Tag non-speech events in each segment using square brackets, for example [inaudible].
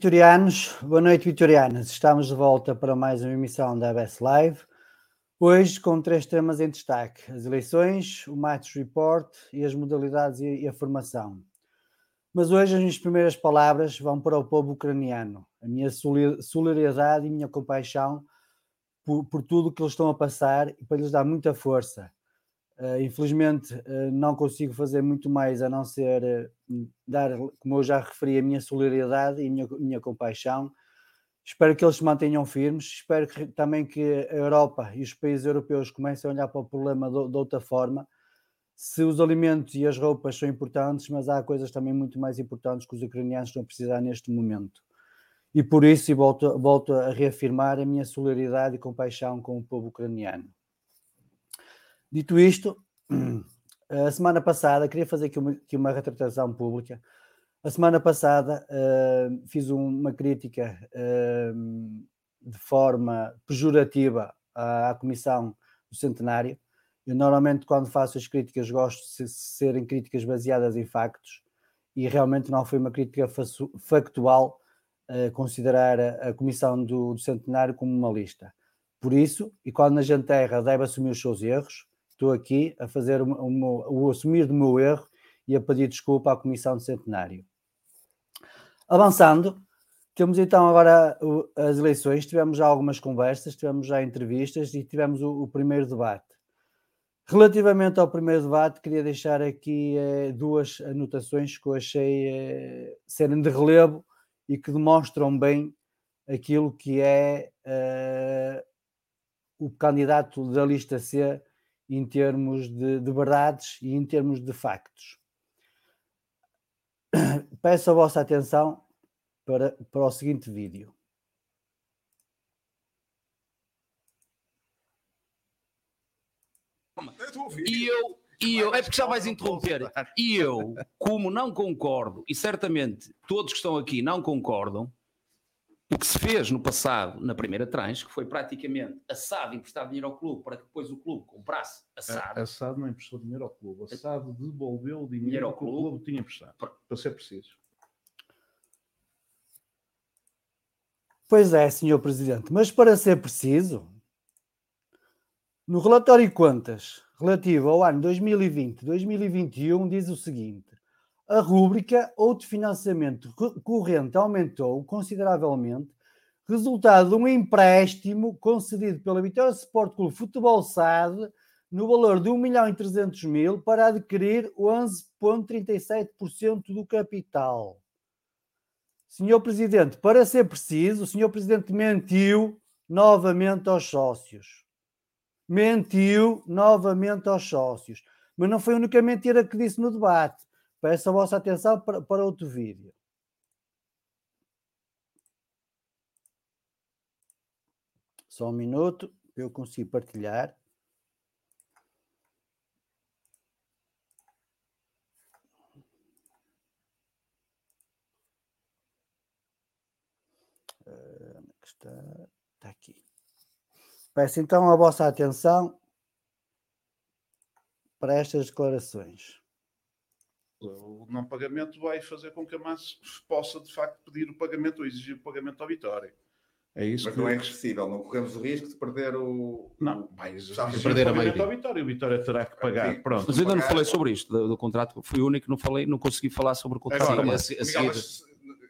vitorianos. Boa noite, vitorianas. Estamos de volta para mais uma emissão da ABS Live. Hoje com três temas em destaque: as eleições, o Match Report e as modalidades e a formação. Mas hoje as minhas primeiras palavras vão para o povo ucraniano. A minha solidariedade e minha compaixão por, por tudo que eles estão a passar e para lhes dar muita força infelizmente uh, não consigo fazer muito mais a não ser uh, dar, como eu já referi, a minha solidariedade e a minha, minha compaixão. Espero que eles se mantenham firmes. Espero que, também que a Europa e os países europeus comecem a olhar para o problema de, de outra forma. Se os alimentos e as roupas são importantes, mas há coisas também muito mais importantes que os ucranianos estão a precisar neste momento. E por isso, e volto, volto a reafirmar a minha solidariedade e compaixão com o povo ucraniano. Dito isto, [clears throat] a semana passada, queria fazer aqui uma, aqui uma retratação pública. A semana passada uh, fiz uma crítica uh, de forma pejorativa à, à, Comissão do Centenário. Eu normalmente, quando faço as críticas, gosto de serem críticas baseadas em factos e realmente não foi uma crítica factual uh, considerar a, a Comissão do, do Centenário como uma lista. Por isso, e quando a gente erra, deve assumir os seus erros, estou aqui a fazer o, o, o assumir do meu erro e a pedir desculpa à Comissão de Centenário. Avançando, temos então agora as eleições, tivemos já algumas conversas, tivemos já entrevistas e tivemos o, o primeiro debate. Relativamente ao primeiro debate, queria deixar aqui eh, duas anotações que eu achei eh, serem de relevo e que demonstram bem aquilo que é eh, o candidato da lista C em termos de, de verdades e em termos de factos. [coughs] Peço a vossa atenção para, para o seguinte vídeo. E eu, e eu, é porque já vais interromper. E eu, como não concordo, e certamente todos que estão aqui não concordam, o que se fez no passado, na primeira tranche, que foi praticamente assado emprestar dinheiro ao clube para que depois o clube comprasse assado. A, assado não emprestou dinheiro ao clube, assado devolveu o dinheiro, dinheiro ao que clube. o clube tinha emprestado, para, para ser preciso. Pois é, senhor Presidente, mas para ser preciso, no relatório de contas relativo ao ano 2020-2021 diz o seguinte: a rúbrica outro financiamento corrente aumentou consideravelmente, resultado de um empréstimo concedido pela Vitória Sport Clube Futebol SAD no valor de 1 milhão e 300 mil para adquirir 11,37% do capital. Senhor Presidente, para ser preciso, o Senhor Presidente mentiu novamente aos sócios. Mentiu novamente aos sócios. Mas não foi a única mentira que disse no debate. Peço a vossa atenção para, para outro vídeo. Só um minuto, eu consigo partilhar. Está, está aqui. Peço então a vossa atenção para estas declarações. O não pagamento vai fazer com que a MAS possa, de facto, pedir o pagamento ou exigir o pagamento à Vitória. É isso Mas que... não é acessível, não corremos o risco de perder o. Não, Já o perder a pagamento maioria. Vitória. O Vitória terá que pagar. Sim. Pronto. Mas eu ainda não pagar- falei sobre isto, do, do contrato. Fui o único que não falei, não consegui falar sobre o contrato. Agora, a, mas, se- a Miguel, mas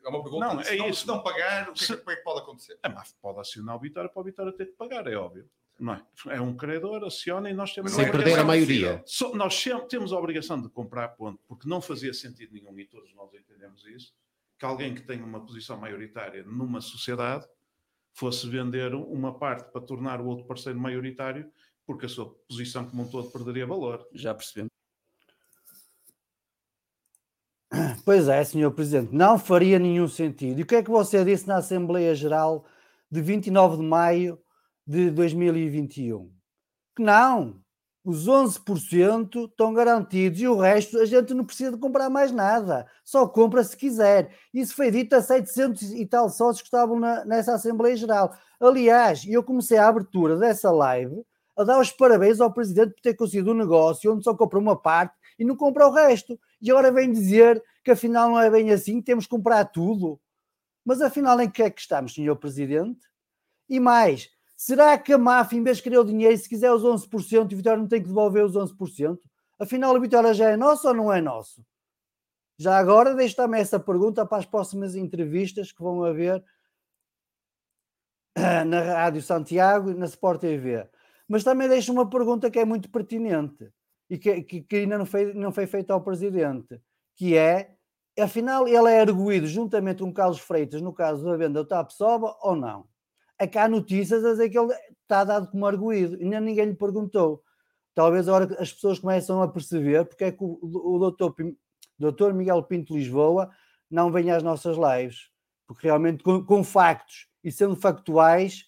é uma pergunta. Não, é se, não, isso. se não pagar, o que, é Se- é que pode acontecer? A MAF pode acionar o Vitória para o Vitória ter que pagar, é óbvio. Não é? é um credor, aciona e nós temos Sem perder a maioria. Só- nós sempre temos a obrigação de comprar ponto, porque não fazia sentido nenhum, e todos nós entendemos isso, que alguém que tem uma posição maioritária numa sociedade fosse vender uma parte para tornar o outro parceiro maioritário, porque a sua posição como um todo perderia valor. Já percebemos. Pois é, senhor Presidente, não faria nenhum sentido. E o que é que você disse na Assembleia Geral de 29 de maio de 2021? Que não, os 11% estão garantidos e o resto a gente não precisa de comprar mais nada, só compra se quiser. Isso foi dito a 700 e tal sócios que estavam na- nessa Assembleia Geral. Aliás, eu comecei a abertura dessa live a dar os parabéns ao Presidente por ter conseguido um negócio onde só compra uma parte e não compra o resto. E agora vem dizer que afinal não é bem assim, temos que comprar tudo. Mas afinal, em que é que estamos, senhor Presidente? E mais, será que a máfia, em vez de querer o dinheiro, se quiser os 11%, o Vitória não tem que devolver os 11%? Afinal, o Vitória já é nosso ou não é nosso? Já agora, deixo também essa pergunta para as próximas entrevistas que vão haver eh, na Rádio Santiago e na Sport TV. Mas também deixo uma pergunta que é muito pertinente e que, que- que ainda não foi, não foi feita ao Presidente, que é, afinal, ele é arguído juntamente com Carlos Freitas no caso da venda do TAPSOBA ou não? É que há notícias a dizer que ele está dado como arguído, ainda ninguém lhe perguntou. Talvez agora que as pessoas começam a perceber porque é que o, o doutor, doutor Miguel Pinto Lisboa não vem às nossas lives, porque realmente com, com factos e sendo factuais,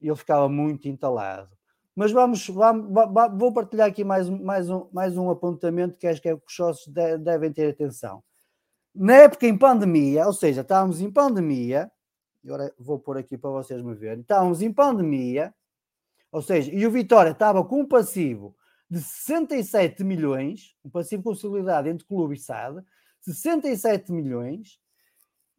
ele ficava muito entalado. Mas vamos, vamos va- va- vou partilhar aqui mais, mais, um, mais um apontamento que acho que é que os sócios de- devem ter atenção. Na época em pandemia, ou seja, estávamos em pandemia, e agora vou pôr aqui para vocês me verem, estávamos em pandemia, ou seja, e o Vitória estava com um passivo de 67 milhões, um passivo consolidado entre clube e SAD, 67 milhões,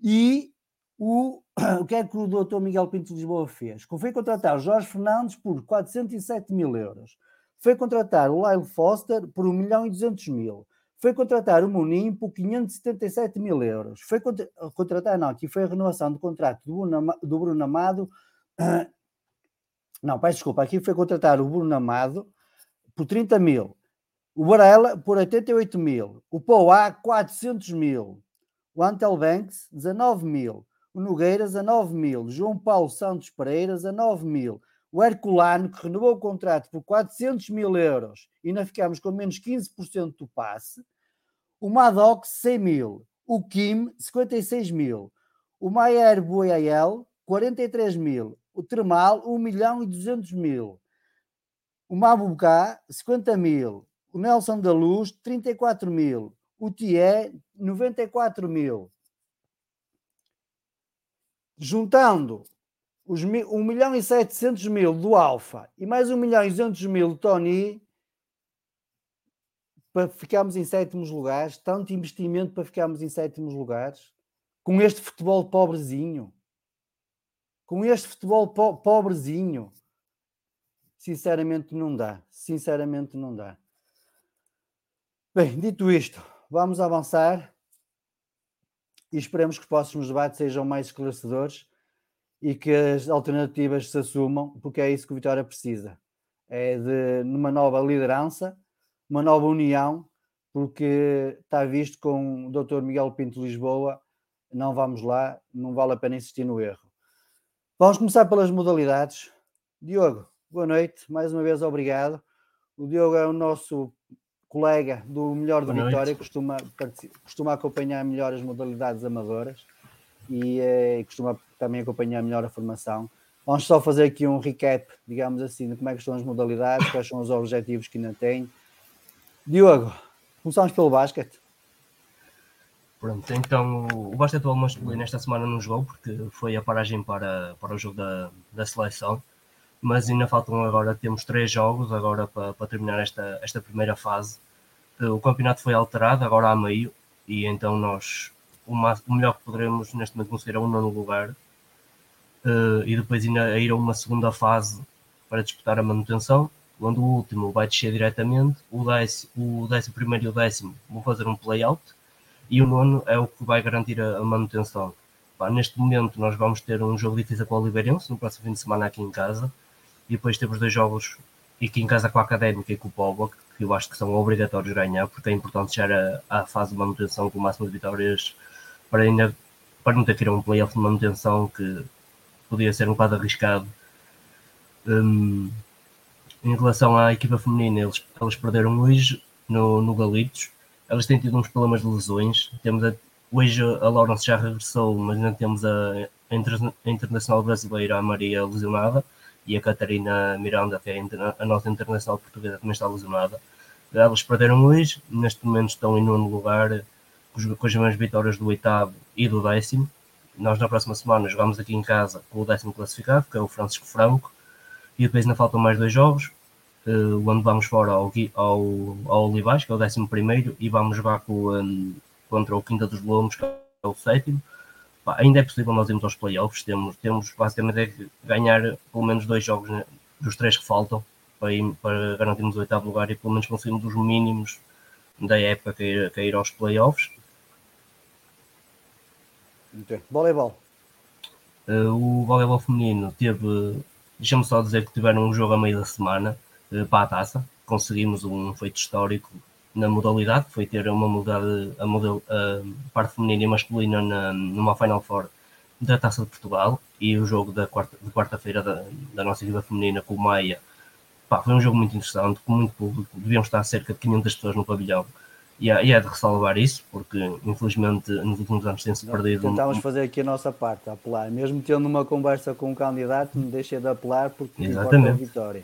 e o, [coughs] o que é que o doutor Miguel Pinto de Lisboa fez? Foi contratar o Jorge Fernandes por 407 mil euros. Foi contratar o Lyle Foster por 1 milhão e 200 mil. Foi contratar o Munim por 577 mil euros. Foi contra- contratar, não, aqui foi a renovação do contrato do Bruno, do Bruno Amado. [coughs] não, peço desculpa, aqui foi contratar o Bruno Amado por 30 mil. O Varela por 88 mil. O Poá, 400 mil. O Antel Banks, 19 mil. O Nogueira, 19 mil. João Paulo Santos Pereira, 19 mil. O Herculano, que renovou o contrato por 400 mil euros e ainda ficamos com menos 15% do passe. O Madoc, 100 mil. O Kim, 56 mil. O Maier Boiael, 43 mil. O Termal, 1 milhão e 200 mil. O Mabucá, 50 mil. O Nelson da Luz, 34 mil. O Tié, 94 mil. Juntando os mi- 1 milhão e 700 mil do Alfa e mais 1 milhão e 200 mil do Tony, para ficarmos em sétimos lugares, tanto investimento para ficarmos em sétimos lugares, com este futebol pobrezinho. com este futebol po pobrezinho, sinceramente não dá. Sinceramente não dá. Bem, dito isto, vamos avançar e esperemos que os próximos debates sejam mais esclarecedores e que as alternativas se assumam, porque é isso que o Vitória precisa. É de numa nova liderança, uma nova união, porque está visto com o Dr. Miguel Pinto Lisboa, não vamos lá, não vale a pena insistir no erro. Vamos começar pelas modalidades. Diogo, boa noite, mais uma vez obrigado. O Diogo é o nosso colega do Melhor de Vitória, costuma, costuma acompanhar melhor as modalidades amadoras e eh, costuma também acompanhar melhor a formação. Vamos só fazer aqui um recap, digamos assim, de como é que estão as modalidades, quais são os objetivos que ainda tem. Diogo, começamos pelo basquete. Pronto, então o basquetebol masculino esta semana não jogou porque foi a paragem para, para o jogo da, da seleção, mas ainda faltam agora, temos três jogos agora para, para terminar esta, esta primeira fase. O campeonato foi alterado agora a meio e então nós o, mais, o melhor que poderemos neste momento conseguir é um nono lugar uh, e depois ainda ir a uma segunda fase para disputar a manutenção, onde o último vai descer diretamente, o décimo, o décimo primeiro e o décimo vão fazer um play-out e o nono é o que vai garantir a, a manutenção. Pá, neste momento nós vamos ter um jogo difícil com o Oliveirense no próximo fim de semana aqui em casa e depois temos dois jogos aqui em casa com a Académica e com o Póvoa que eu acho que são obrigatórios ganhar porque é importante chegar à fase de manutenção com o máximo de vitórias para, ainda, para não ter que ir a um playoff de manutenção que podia ser um bocado arriscado. Um, em relação à equipa feminina, eles, eles perderam hoje no, no Galitos. Elas têm tido uns problemas de lesões. Temos a, hoje a Laurence já regressou, mas ainda temos a, a internacional brasileira, a Maria, lesionada, e a Catarina Miranda, que é a, nossa internacional portuguesa, também está lesionada. Elas perderam hoje, neste momento estão em nono lugar, com as mesmas vitórias do oitavo e do décimo. Nós na próxima semana jogamos aqui em casa com o décimo classificado, que é o Francisco Franco, e depois ainda faltam mais dois jogos, uh, onde vamos fora ao, ao, ao Olivais, que é o décimo primeiro, e vamos jogar com, um, contra o Quinta dos Lomos, que é o sétimo. Pá, ainda é possível nós irmos aos playoffs, temos, temos basicamente é que ganhar pelo menos dois jogos né, dos três que faltam para, ir, para garantirmos o oitavo lugar e pelo menos conseguirmos os mínimos da época que ir, que ir aos playoffs Okay. Voleibol. Uh, o voleibol feminino teve, deixa-me só dizer que tiveram um jogo a meio da semana uh, para a taça. Conseguimos um feito histórico na modalidade, que foi ter uma modalidade, a, model, a parte feminina e masculina na, numa Final Four da Taça de Portugal e o jogo da quarta, de quarta-feira da, da, nossa equipa feminina com o Maia. Pá, foi um jogo muito interessante, com muito público, deviam estar cerca de 500 pessoas no pavilhão e é, e é de ressalvar isso, porque infelizmente nos últimos anos tem-se perdido. Tentámos um... fazer aqui a nossa parte, a apelar. Mesmo tendo uma conversa com o um candidato, não deixa de apelar porque Exatamente. a vitória.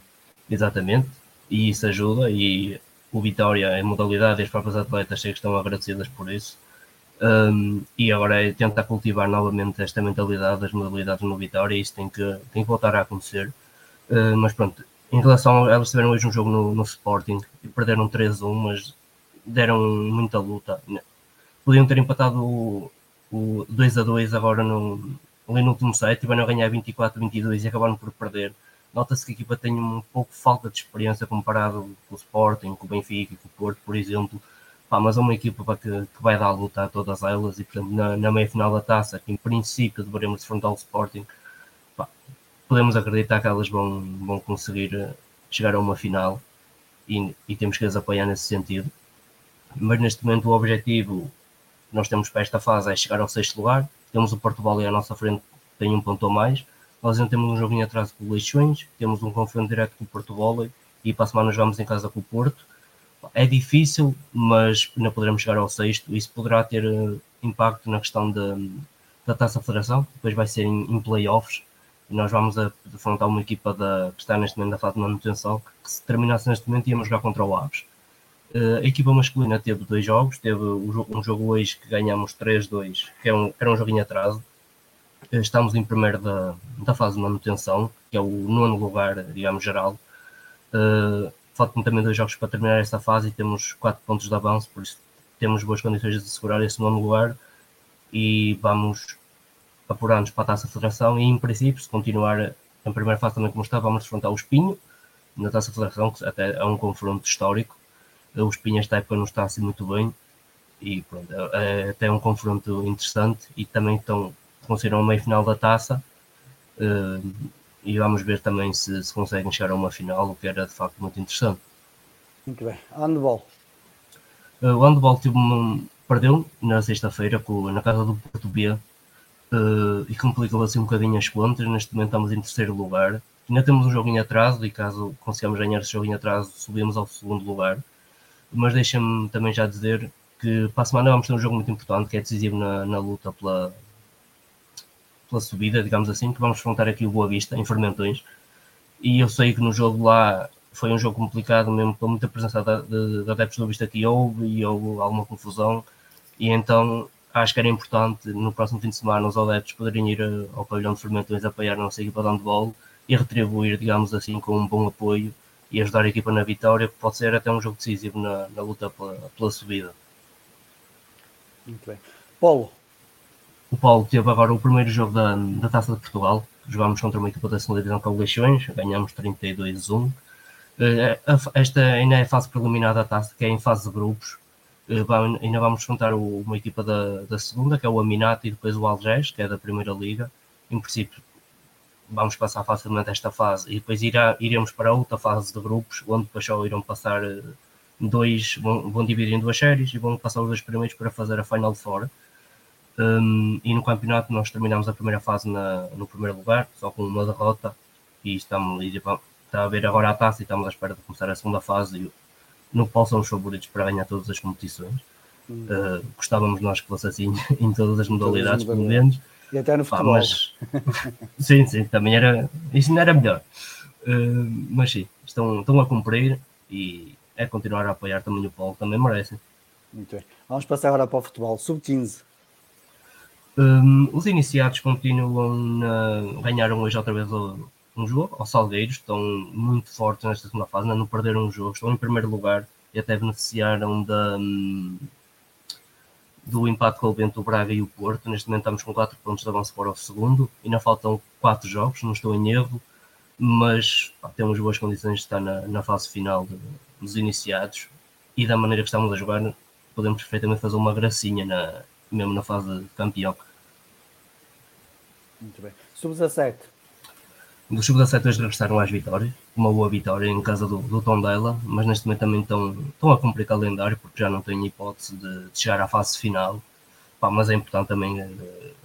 Exatamente, e isso ajuda. E o Vitória, a modalidade e as próprias atletas sei que estão agradecidas por isso. Um, e agora é tentar cultivar novamente esta mentalidade das modalidades no Vitória e isso tem que, tem que voltar a acontecer. Uh, mas pronto, em relação a elas tiveram hoje um jogo no, no Sporting e perderam 3-1, mas deram muita luta. Podiam ter empatado o, o 2 a 2 agora no, ali no último set, tiveram a ganhar 24-22 e acabaram por perder. Nota-se que a equipa tem um pouco falta de experiência comparado com o Sporting, com o Benfica e com o Porto, por exemplo. Pá, mas é uma equipa que, que, vai dar a luta a todas elas e, portanto, na, na meia final da taça, que em princípio deveremos enfrentar o Sporting, pá, podemos acreditar que elas vão, vão conseguir eh, chegar a uma final e, e temos que as apoiar nesse sentido mas neste momento o objetivo nós temos para esta fase é chegar ao sexto lugar. Temos o Porto Vale à nossa frente, tem um ponto a mais. Nós ainda temos um joguinho atrás com o Leixões, temos um confronto direto com o Porto Vale e para a semana jogamos em casa com o Porto. É difícil, mas ainda poderemos chegar ao sexto. Isso poderá ter uh, impacto na questão da, da Taça Federação, depois vai ser em, em playoffs. E nós vamos a defrontar uma equipa da, que está neste momento na fase de manutenção, que se terminasse neste momento íamos jogar contra o Aves. Uh, a equipa masculina teve dois jogos, teve um jogo hoje que ganhamos 3-2, que é um, era um joguinho atraso. Uh, estamos em primeiro da, da fase de manutenção, que é o nono lugar, digamos, geral. Uh, faltam também dois jogos para terminar esta fase e temos quatro pontos de avanço, por isso temos boas condições de segurar esse nono lugar e vamos apurar-nos para a Taça Federação e, em princípio, se continuar na primeira fase também como está, vamos enfrentar o Espinho, na Taça Federação, que até é um confronto histórico. O Espinho esta época não está assim muito bem e pronto, é, é até um confronto interessante e também estão, conseguiram a meia final da Taça uh, e vamos ver também se, se conseguem chegar a uma final, o que era de facto muito interessante. Muito bem. Handball. Uh, o handball teve uma, perdeu na sexta-feira na casa do Porto B uh, e complicou assim um bocadinho as contas. Neste momento estamos em terceiro lugar. Ainda temos um joguinho atrás e caso consigamos ganhar esse joguinho atrás, subimos ao segundo lugar. Mas deixa-me também já dizer que para a semana vamos ter um jogo muito importante que é decisivo na, na luta pela, pela subida, digamos assim, que vamos enfrentar aqui o Boa Vista em Fermentões. E eu sei que no jogo lá foi um jogo complicado mesmo pela muita presença de, de adeptos do Vista que houve e houve alguma confusão e então acho que era importante no próximo fim de semana os adeptos poderem ir eh, ao pavilhão de Fermentões apoiar a nossa equipa de handball e retribuir, digamos assim, com um bom apoio e ajudar a equipa na vitória, que pode ser até um jogo decisivo na, na luta pela, pela subida. Muito bem. Paulo. O Paulo teve agora o primeiro jogo da, da Taça de Portugal. Jogámos contra uma equipa da segunda divisão com o Leixões, ganhamos 32-1. Eh, esta ainda é a fase preliminar da taça, que é em fase de grupos. Eh, ainda vamos juntar uma equipa da, da segunda, que é o Aminati, e depois o Algés, que é da primeira liga. Em princípio, vamos passar facilmente esta fase e depois irá, iremos para outra fase de grupos, onde depois só irão passar eh, dois, vão, vão dividir em duas séries e vão passar os dois primeiros para fazer a Final Four. Um, e no campeonato nós terminamos a primeira fase na, no primeiro lugar, só com uma derrota, e estamos está a ver agora a taça e estamos à espera de começar a segunda fase e qual são os favoritos para ganhar todas as competições. Hum. Uh, gostávamos nós que fosse [laughs] assim em todas as modalidades, pelo menos. E até no futebol. Pá, mas... [laughs] sim, sim, também era. Isso não era melhor. Uh, mas sim, estão, estão a cumprir e é continuar a apoiar também o Paulo, também merecem. Muito bem. Vamos passar agora para o futebol. Sub-15. Um, os iniciados continuam a ganharam hoje outra vez o, um jogo ao Salgueiros, estão muito fortes nesta segunda fase, não perderam um jogo, estão em primeiro lugar e até beneficiaram da, hum, do empate com o Bento, o Braga e o Porto. Neste momento estamos com 4 pontos de avanço para o segundo, ainda faltam 4 jogos, não estou em erro, mas pá, temos boas condições de estar na, na fase final de, dos iniciados e da maneira que estamos a jogar, podemos perfeitamente fazer uma gracinha na, mesmo na fase de campeão. Muito bem. Sub-17. Os sub-17 regressaram às vitórias, uma boa vitória em casa do, do Tondela, mas neste momento também estão, estão a cumprir calendário porque já não têm hipótese de, de chegar à fase final. Pá, mas é importante também uh,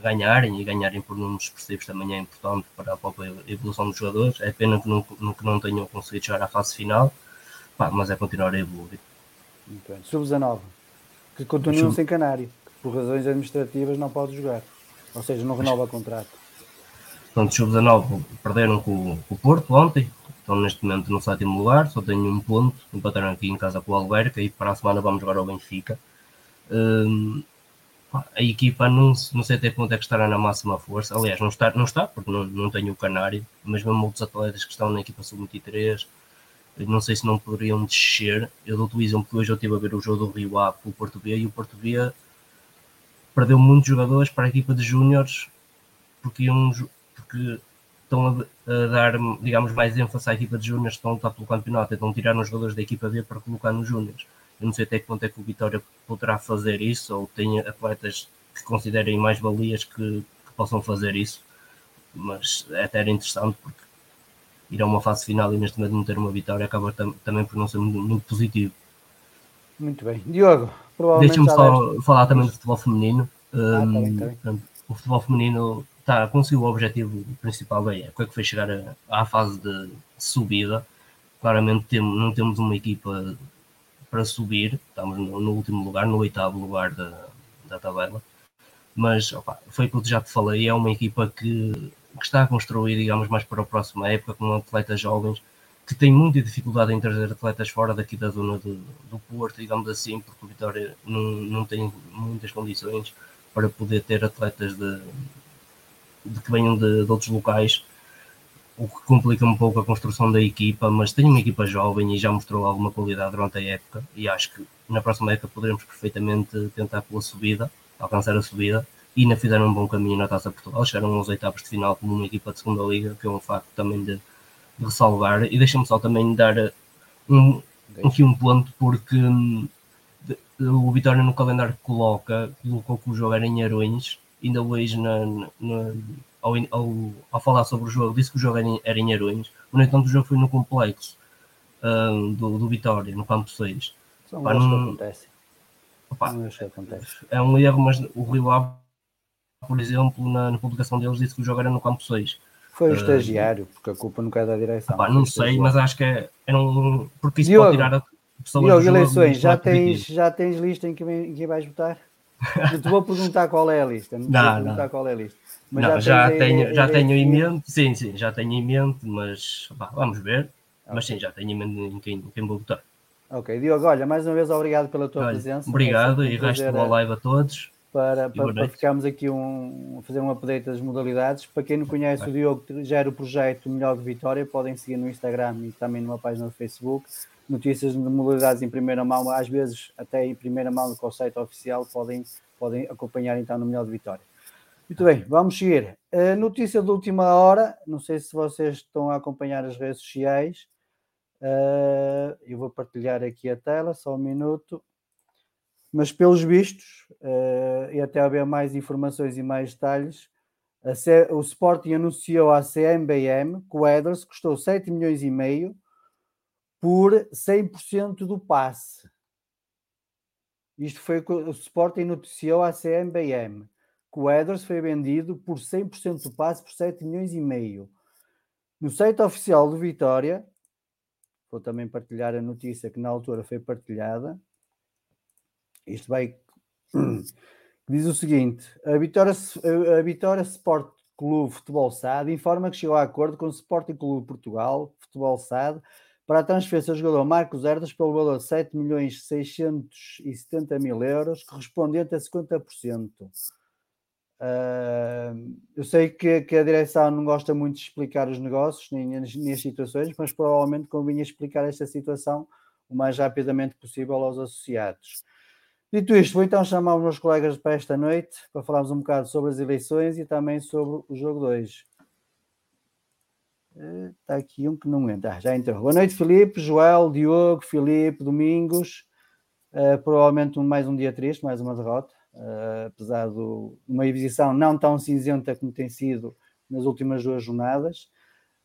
ganharem e ganharem por números expressivos também é importante para a própria evolução dos jogadores. É pena que não, que não tenham conseguido chegar à fase final, pá, mas é continuar a evoluir. Sub-19, que continuam Sub sem canário, que por razões administrativas não pode jogar, ou seja, não renova contrato. Portanto, sub-19 perderam com, com, o Porto ontem, estão neste momento no sétimo lugar, só têm um ponto, empataram aqui em casa com o Alberca e para a semana vamos jogar ao Benfica. Um, a equipa não, não sei até quanto é que estará na máxima força, aliás, não está, não está porque não, não tem o Canário, mas mesmo outros atletas que estão na equipa sub-23, não sei se não poderiam descer. Eu dou-te exemplo que hoje eu estive a ver o jogo do Rio A com o Porto B e o Porto B perdeu muitos jogadores para a equipa de júniores porque iam porque estão a, dar, digamos, mais ênfase à equipa de júniores que estão a lutar pelo campeonato, então tirar os jogadores da equipa B para colocar nos júniores. Eu não sei até que ponto é que o Vitória poderá fazer isso, ou tem atletas que considerem mais valias que, que possam fazer isso, mas é até era interessante porque ir a uma fase final e neste momento não ter uma vitória acaba tam também por não ser muito, muito positivo. Muito bem. Diogo, Deixa-me só falar também do futebol feminino. Ah, tá bem, tá bem. O futebol feminino tá, conseguiu o objetivo principal da época, que foi chegar a, à fase de subida. Claramente temos, não temos uma equipa para subir, estamos no, no último lugar, no oitavo lugar da, da tabela. Mas opa, foi aquilo que já te falei, é uma equipa que, que está a construir, digamos, mais para a próxima época, com atletas jovens que tem muita dificuldade em trazer atletas fora daqui da zona de, do Porto, digamos assim, porque o Vitória não, não tem muitas condições para poder ter atletas de, de que venham de, de, outros locais, o que complica um pouco a construção da equipa, mas tem uma equipa jovem e já mostrou alguma qualidade durante a época e acho que na próxima época poderemos perfeitamente tentar pela subida, alcançar a subida e ainda fizeram um bom caminho na Taça Portugal, chegaram aos oitavos de final como uma equipa de segunda liga, que é um facto também de, de ressalvar. E deixa-me só também dar um, aqui um ponto, porque hum, o Vitória no calendário coloca, colocou que o jogo era em Arões, ainda hoje na, na- ao, ao, ao falar sobre o jogo, disse que o jogo era em, era em Arões, no entanto o jogo foi no complexo hum, do, do Vitória, no campo 6. São Pá, erros que não- acontecem. Opa, São erros que acontecem. é um erro, mas o Rio Ave, por exemplo, na, na publicação deles disse que o jogo era no campo 6. Foi o Ah, estagiário, porque a culpa nunca é da direção. Foi não sei, mas acho que é, era um. Porque isso Diogo, pode tirar a pessoas Diogo, eleições, já tens, já tens lista em que, em que vais votar? Não te vou perguntar qual é a lista. Não Não, não. qual é a lista. Mas Não, já, a- tenho, já tenho em mente, sim, sim, já tenho em mente, mas pá, vamos ver. Mas sim, já tenho em mente em quem, em quem vou votar. Ok, Diogo, olha, mais uma vez obrigado pela tua Olha, presença. obrigado É sempre e resto boa eh, live a todos. para, para, para ficarmos aqui um, fazer um update das modalidades. Para quem não conhece, o Diogo gera o projeto Melhor de Vitória, podem seguir no Instagram e também numa página do Facebook. Notícias de modalidades em primeira mão, às vezes até em primeira mão com o site oficial, podem, podem acompanhar então no Melhor de Vitória. Muito bem, vamos seguir. A notícia de última hora, não sei se vocês estão a acompanhar as redes sociais. eh, eu vou partilhar aqui a tela, só um minuto mas pelos vistos, eh, e até haver mais informações e mais detalhes, o Sporting anunciou à CMBM que o Eders custou 7 milhões e meio por 100% do passe. Isto foi o que o Sporting noticiou à CMBM, que o Eders foi vendido por 100% do passe por 7 milhões e meio. No site oficial do Vitória, vou também partilhar a notícia que na altura foi partilhada, isto vai. [clears throat] Diz o seguinte: a Vitória, a Vitória Sport Clube Futebol SAD informa que chegou a acordo com o Sporting Clube Portugal Futebol SAD para a transferência do jogador Marcos Herdas pelo valor de 7 milhões 670 mil euros, correspondente a 50%. Ah, eu sei que, que a direção não gosta muito de explicar os negócios nem nem as situações, mas provavelmente convinha explicar esta situação o mais rapidamente possível aos associados. Dito isto, vou então chamar os meus colegas para esta noite para falarmos um bocado sobre as eleições e também sobre o jogo 2. Está aqui um que não entra. Ah, já entrou. Boa noite, Filipe, Joel, Diogo, Filipe, Domingos. Uh, provavelmente um, mais um dia triste, mais uma derrota. Uh, apesar de uma exibição não tão cinzenta como tem sido nas últimas duas jornadas.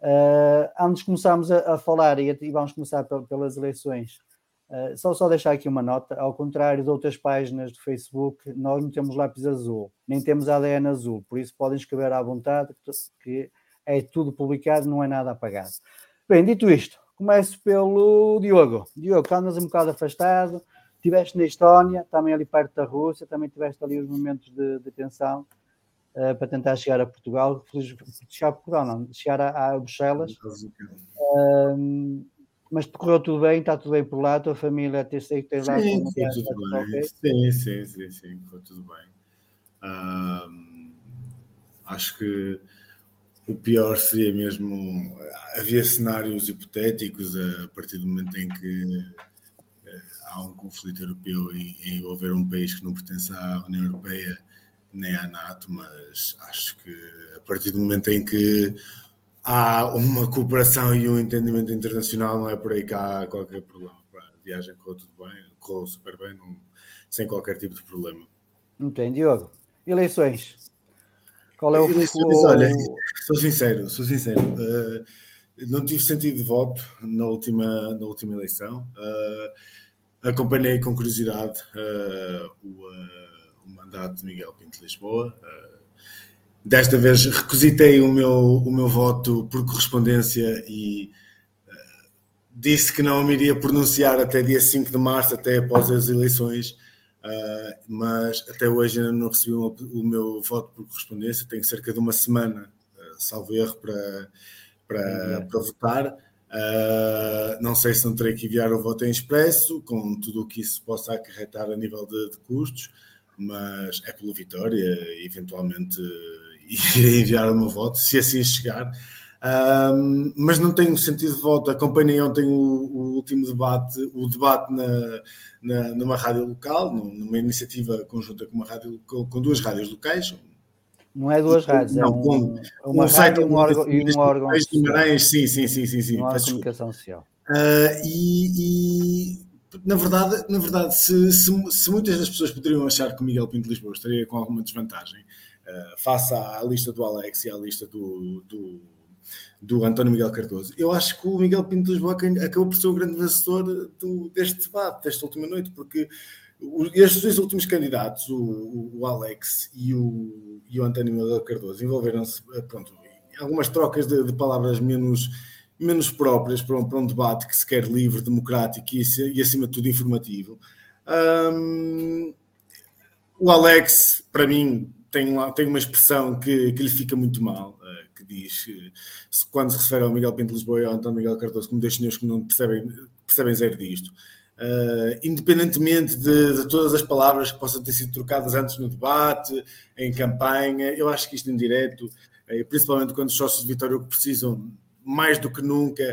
Uh, antes de começarmos a, a falar, e, e, vamos começar pelas eleições, Uh, só, só deixar aqui uma nota, ao contrário de outras páginas do Facebook, nós não temos lápis azul, nem temos ADN azul, por isso podem escrever à vontade, que é tudo publicado, não é nada apagado. Bem, dito isto, começo pelo Diogo. Diogo, andas um bocado afastado, estiveste na Estónia, também ali perto da Rússia, também tiveste ali os momentos de, de tensão uh, para tentar chegar a Portugal, chegar a Portugal não, chegar a, a Bruxelas. Uh, mas correu tudo bem, está tudo bem por lá, a tua família até sei que tens lá sim, sim, tudo. Okay? sim, sim, sim, sim, foi tudo bem. Um, acho que o pior seria mesmo havia cenários hipotéticos a partir do momento em que uh, há um conflito europeu e, e houver um país que não pertence à União Europeia nem à NATO, mas acho que a partir do momento em que há uma cooperação e um entendimento internacional, não é por aí que há qualquer problema. A viagem correu tudo bem, correu super bem, não, sem qualquer tipo de problema. Não tem, Diogo. Eleições. Qual é o Eleições, Olha, sou sincero, sou sincero. Uh, não tive sentido de voto na última, na última eleição. Uh, acompanhei com curiosidade uh, o, o, mandato de Miguel Pinto de Lisboa desta vez requisitei o meu, o meu voto por correspondência e disse que não me iria pronunciar até dia 5 de março, até após as eleições, uh, mas até hoje ainda não recebi o, o, meu voto por correspondência. Tenho cerca de uma semana, uh, salvo erro, para, para, para votar. não sei se não terei que enviar o voto em expresso, com tudo o que isso possa acarretar a nível de, de custos, mas é pela vitória, eventualmente [laughs] irei enviar o meu voto, se assim chegar. Um, mas não tenho sentido de voto. Acompanhei ontem o, o último debate, o debate na, na, numa rádio local, numa iniciativa conjunta com, uma rádio, com, com duas rádios locais. Não é duas rádios, é um, uma um rádio e um órgão. E um órgão sim, sim, sim, sim, sim. Uma comunicação social. Uh, e, e, na verdade, na verdade se, se, se, muitas das pessoas poderiam achar que o Miguel Pinto de Lisboa estaria com alguma desvantagem uh, face à lista do Alex e à lista do, do, do, António Miguel Cardoso, eu acho que o Miguel Pinto de Lisboa acabou por ser o grande vencedor do, deste debate, desta última noite, porque estes dois últimos candidatos, o, o Alex e o, e o António Miguel Cardoso, envolveram-se em algumas trocas de, de palavras menos menos próprias para um, para um debate que se quer livre, democrático e, e acima de tudo informativo. Um, o Alex, para mim, tem, tem uma expressão que, que lhe fica muito mal, diz, uh, quando se refere ao Miguel Pinto Lisboa e ao António Miguel Cardoso, como dois senhores que não percebem, percebem zero disto. Uh, independentemente de, de, todas as palavras que possam ter sido trocadas antes no debate, em campanha, eu acho que isto em direto, principalmente quando os sócios de Vitória o que precisam mais do que nunca,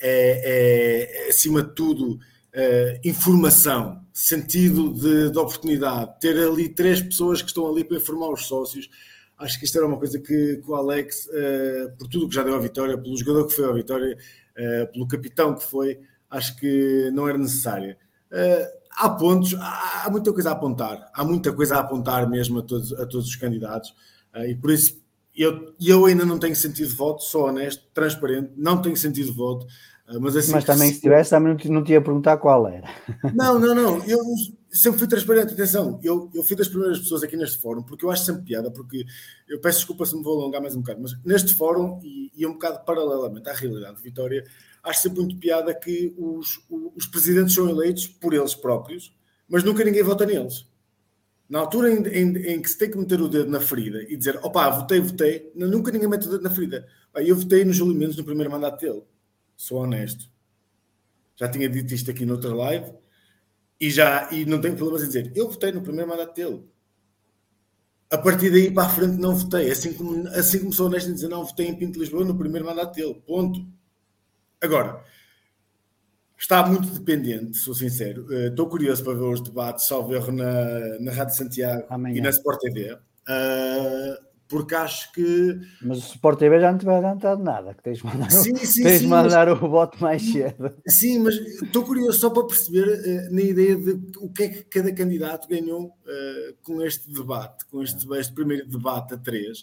é, é acima de tudo, uh, informação, sentido de, de, oportunidade, ter ali três pessoas que estão ali para informar os sócios. Acho que isto era uma coisa que, que o Alex, uh, por tudo que já deu à vitória, pelo jogador que foi à vitória, uh, pelo capitão que foi, acho que não era necessária. há pontos, há, há, muita coisa a apontar, há muita coisa a apontar mesmo a todos, a todos os candidatos, e por isso eu, eu ainda não tenho sentido de voto, sou honesto, transparente, não tenho sentido de voto. Ah, mas, assim, mas também, se tivesse, também não te ia perguntar qual era. Não, não, não. Eu sempre fui transparente. Atenção, eu, eu fui das primeiras pessoas aqui neste fórum, porque eu acho sempre piada, porque eu peço desculpa se me vou alongar mais um bocado, mas neste fórum, e, e um bocado paralelamente à realidade de Vitória, acho sempre muito piada que os, os presidentes são eleitos por eles próprios, mas nunca ninguém vota neles. Na altura em, em, em, que se tem que meter o dedo na ferida e dizer opá, votei, votei, nunca ninguém mete o dedo na ferida. Eu votei no Júlio Mendes no primeiro mandato dele. Sou honesto. Já tinha dito isto aqui noutra live e, já, e não tenho problemas em dizer eu votei no primeiro mandato dele. A partir daí para a frente não votei. Assim como, assim como sou honesto em dizer não votei em Pinto Lisboa no primeiro mandato dele. Ponto. Agora, Está muito dependente, sou sincero. Uh, estou curioso para ver os debates, salvo erro, na, na Rádio Santiago Amanhã. e na Sport TV. Uh, eh, porque acho que. Mas o Sport TV já não te vai adiantar nada, que tens de mandar, sim, sim, tens sim, mandar mas... o voto mais cedo. Sim, mas estou curioso só para perceber uh, na ideia de o que é que cada candidato ganhou uh, com este debate, com este, este primeiro debate a três,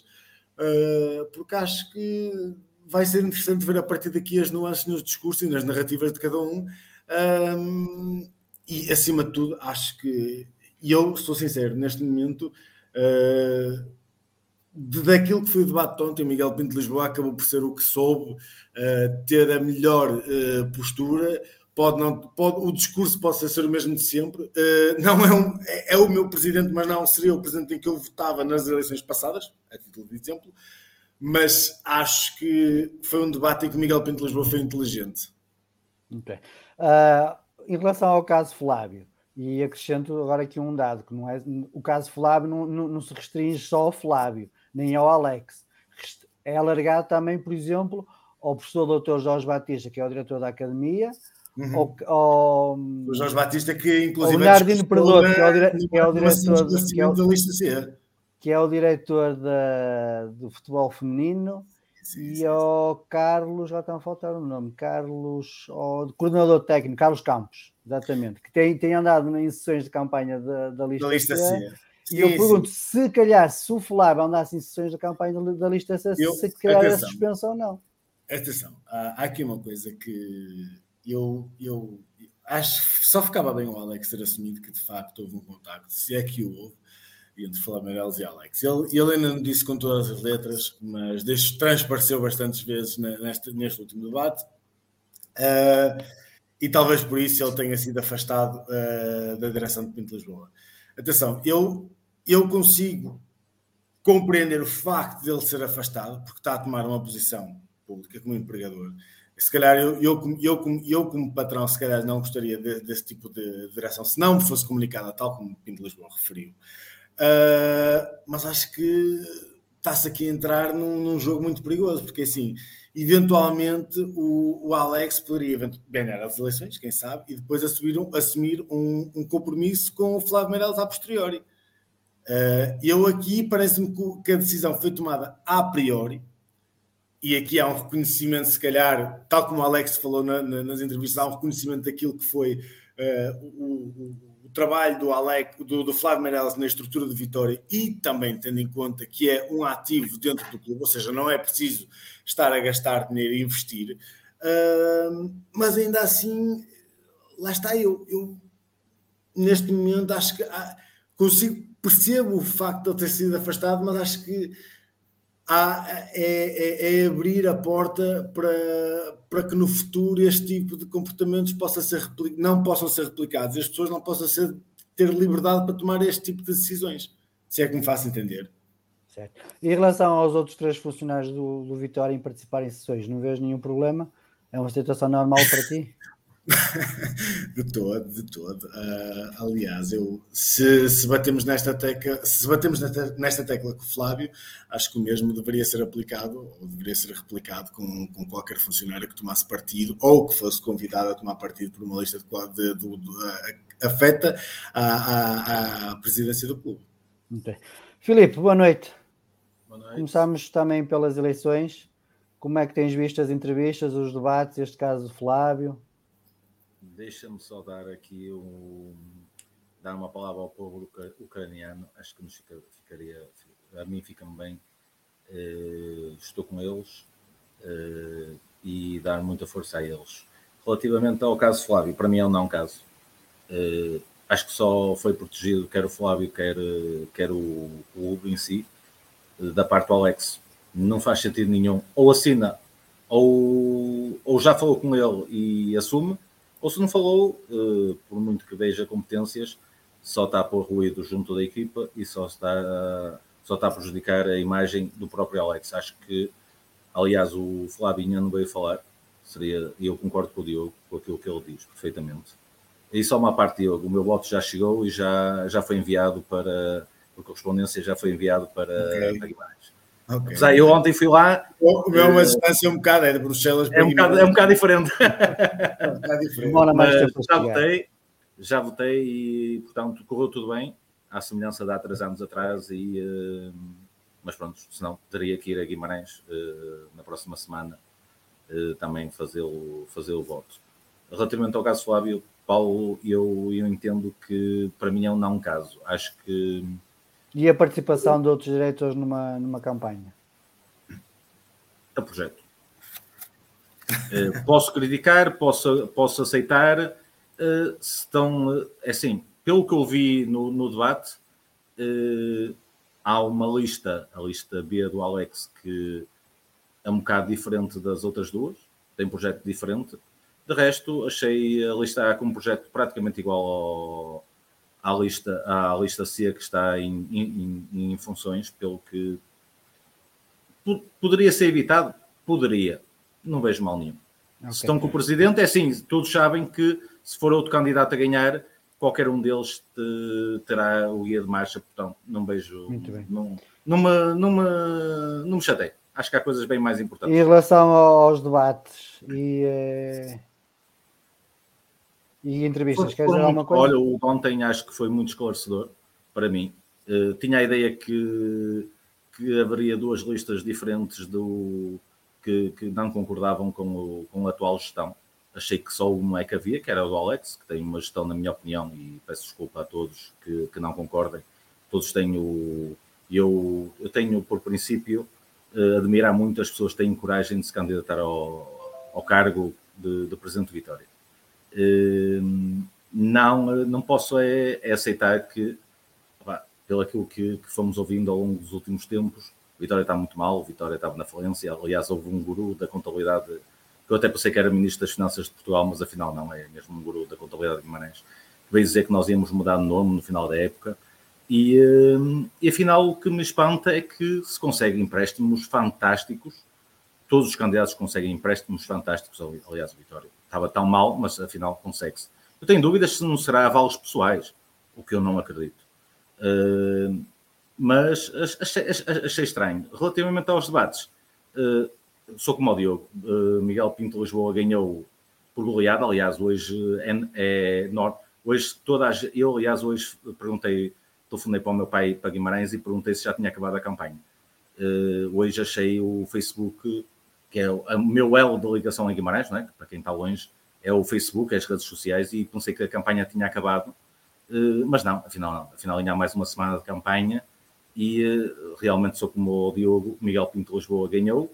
uh, porque acho que vai ser interessante ver a partir daqui as nuances nos discursos e nas narrativas de cada um. um e acima de tudo, acho que, e eu sou sincero, neste momento, uh, de, daquilo que foi o debate de ontem, Miguel Pinto de Lisboa acabou por ser o que soube uh, ter a melhor uh, postura. Pode não, pode, o discurso pode ser o mesmo de sempre. não é, um, é, é o meu presidente, mas não seria o presidente em que eu votava nas eleições passadas, a título de exemplo mas acho que foi um debate em que Miguel Pinto Lisboa foi inteligente. Okay. Uh, em relação ao caso Flávio, e acrescento agora aqui um dado, que não é o caso Flávio não, não, não se restringe só ao Flávio, nem ao Alex. É alargado também, por exemplo, ao professor Dr. Jorge Batista, que é o diretor da academia, uhum. ao, ao, o Jorge Batista, que inclusive. Perdoto, que é o, dire, que é o diretor que é o, da lista C que é o diretor da, do futebol feminino, sim, e sim, ao Carlos, já está a faltar o nome, Carlos, o coordenador técnico, Carlos Campos, exatamente, que tem, tem andado em sessões de campanha da, da lista, da lista C. E eu pergunto, se calhar, se o Flávio andasse em sessões de campanha da, da lista C, eu, se calhar é suspensa ou não. Atenção, há, há, aqui uma coisa que eu, eu acho que só ficava bem o Alex ter assumido que de facto houve um contacto, se é que o houve, entre Flamengo e Alex. Ele, ele ainda não disse com todas as letras, mas deixo, transpareceu bastantes vezes neste, neste último debate. Uh, e talvez por isso ele tenha sido afastado uh, da direção de Pinto Lisboa. Atenção, eu, eu consigo compreender o facto de ele ser afastado, porque está a tomar uma posição pública como empregador. Se calhar eu, eu, eu, eu, eu como patrão, se calhar não gostaria de, desse tipo de direção, se não me fosse comunicada tal como Pinto Lisboa referiu. Uh, mas acho que está-se aqui a entrar num, num, jogo muito perigoso, porque assim, eventualmente o, o Alex poderia ganhar as eleições, quem sabe, e depois assumir um, assumir um, um compromisso com o Flávio Meirelles a posteriori. Uh, eu aqui parece-me que a decisão foi tomada a priori, e aqui há um reconhecimento, se calhar, tal como o Alex falou na, na, nas entrevistas, há um reconhecimento daquilo que foi uh, o, o, o, trabalho do, Alex, do, do Flávio Meirelles na estrutura de Vitória e também tendo em conta que é um ativo dentro do clube, ou seja, não é preciso estar a gastar dinheiro e investir, uh, mas ainda assim, lá está eu, eu neste momento acho que ah, consigo, percebo o facto de ele ter sido afastado, mas acho que há, é, é, é, abrir a porta para, para que no futuro este tipo de comportamentos possa ser não possam ser replicados, as pessoas não possam ser, ter liberdade para tomar este tipo de decisões, se é que me faço entender. Certo. Em relação aos outros três funcionários do, do Vitória em participar em sessões, não vejo nenhum problema? É uma situação normal para ti? [laughs] [laughs] de todo, de todo. Uh, aliás, eu, se, se, batemos nesta tecla, se batemos nesta, nesta, tecla com o Flávio, acho que o mesmo deveria ser aplicado ou deveria ser replicado com, com qualquer funcionário que tomasse partido ou que fosse convidado a tomar partido por uma lista de, de, de, de afeta a, a, a, presidência do clube. Okay. Filipe, boa noite. boa noite. Começamos também pelas eleições. Como é que tens visto as entrevistas, os debates, este caso do Flávio? Deixa-me só dar aqui um, dar uma palavra ao povo ucraniano. Acho que nos ficaria, a mim fica-me bem. Uh, estou com eles uh, e dar muita força a eles. Relativamente ao caso Flávio, para mim é um não caso. Uh, acho que só foi protegido quer o Flávio, quer, quer o clube em si, da parte do Alex. Não faz sentido nenhum. Ou assina, ou, ou já falou com ele e assume, ou se não falou, uh, por muito que veja competências, só está a pôr ruído junto da equipa e só está, só está a prejudicar a imagem do próprio Alex. Acho que, aliás, o Flavinha não veio falar, seria, e eu concordo com o Diogo, com aquilo que ele diz, perfeitamente. E só uma parte, Diogo, o meu voto já chegou e já, já foi enviado para, por correspondência, já foi enviado para, okay. para Guimarães. Okay. Apesar, eu ontem fui lá. É uma distância um bocado, é de Bruxelas é um bocado, é um bocado diferente. É um bocado diferente. Mas já votei, já votei e, portanto, correu tudo bem, à semelhança de há três anos atrás. E, uh, mas pronto, senão teria que ir a Guimarães uh, na próxima semana uh, também fazer o, fazer o voto. Relativamente ao caso Flávio, Paulo, eu, eu entendo que para mim é um não caso. Acho que e a participação de outros diretores numa, numa campanha? É projeto. Uh, posso criticar, posso, posso aceitar. Uh, estão, é assim, pelo que eu vi no, no debate, há uma lista, a lista B do Alex, que é um bocado diferente das outras duas, tem projeto diferente. De resto, achei a lista A como projeto praticamente igual ao, à lista, à lista C que está em, em, em funções, pelo que poderia ser evitado? Poderia. Não vejo mal nenhum. Okay. Se estão com o presidente, é assim, todos sabem que se for outro candidato a ganhar, qualquer um deles te, terá o guia de marcha, portanto, não vejo. Muito bem. Não, não, me, não, me, não me chatei. Acho que há coisas bem mais importantes. Em relação aos debates e. Eh e entrevistas, queres dizer alguma coisa? Olha, o ontem acho que foi muito esclarecedor para mim. Uh, tinha a ideia que, que haveria duas listas diferentes do, que, que não concordavam com, o, com a atual gestão. Achei que só uma é que havia, que era o do Alex, que tem uma gestão, na minha opinião, e peço desculpa a todos que, que não concordem. Todos têm o. Eu, eu tenho, por princípio, uh, admirar muito as pessoas que têm coragem de se candidatar ao, ao cargo de, de Presidente de Vitória não, não posso é, é aceitar que, pá, pelo aquilo que, que, fomos ouvindo ao longo dos últimos tempos, Vitória está muito mal, Vitória estava na falência. Aliás, houve um guru da contabilidade, que eu até pensei que era Ministro das Finanças de Portugal, mas afinal não, é mesmo um guru da contabilidade de Guimarães, que veio dizer que nós íamos mudar de nome no final da época. E, ehm, e afinal, o que me espanta é que se conseguem empréstimos fantásticos, todos os candidatos conseguem empréstimos fantásticos, aliás, Vitória estava tão mal, mas afinal consegue-se. Eu tenho dúvidas se não será avalos pessoais, o que eu não acredito. Uh, mas achei, achei, estranho. Relativamente aos debates, uh, sou como o Diogo. Uh, Miguel Pinto Lisboa ganhou por goleada. Aliás, hoje é, é enorme. Hoje todas eu, aliás, hoje perguntei, telefonei para o meu pai para Guimarães e perguntei se já tinha acabado a campanha. Hoje achei o Facebook, que é o, meu elo de ligação em Guimarães, não é? para quem está longe, é o Facebook, é as redes sociais, e pensei que a campanha tinha acabado, uh, mas não, afinal não. Afinal ainda há mais uma semana de campanha e uh, realmente sou como o Diogo, Miguel Pinto Lisboa ganhou.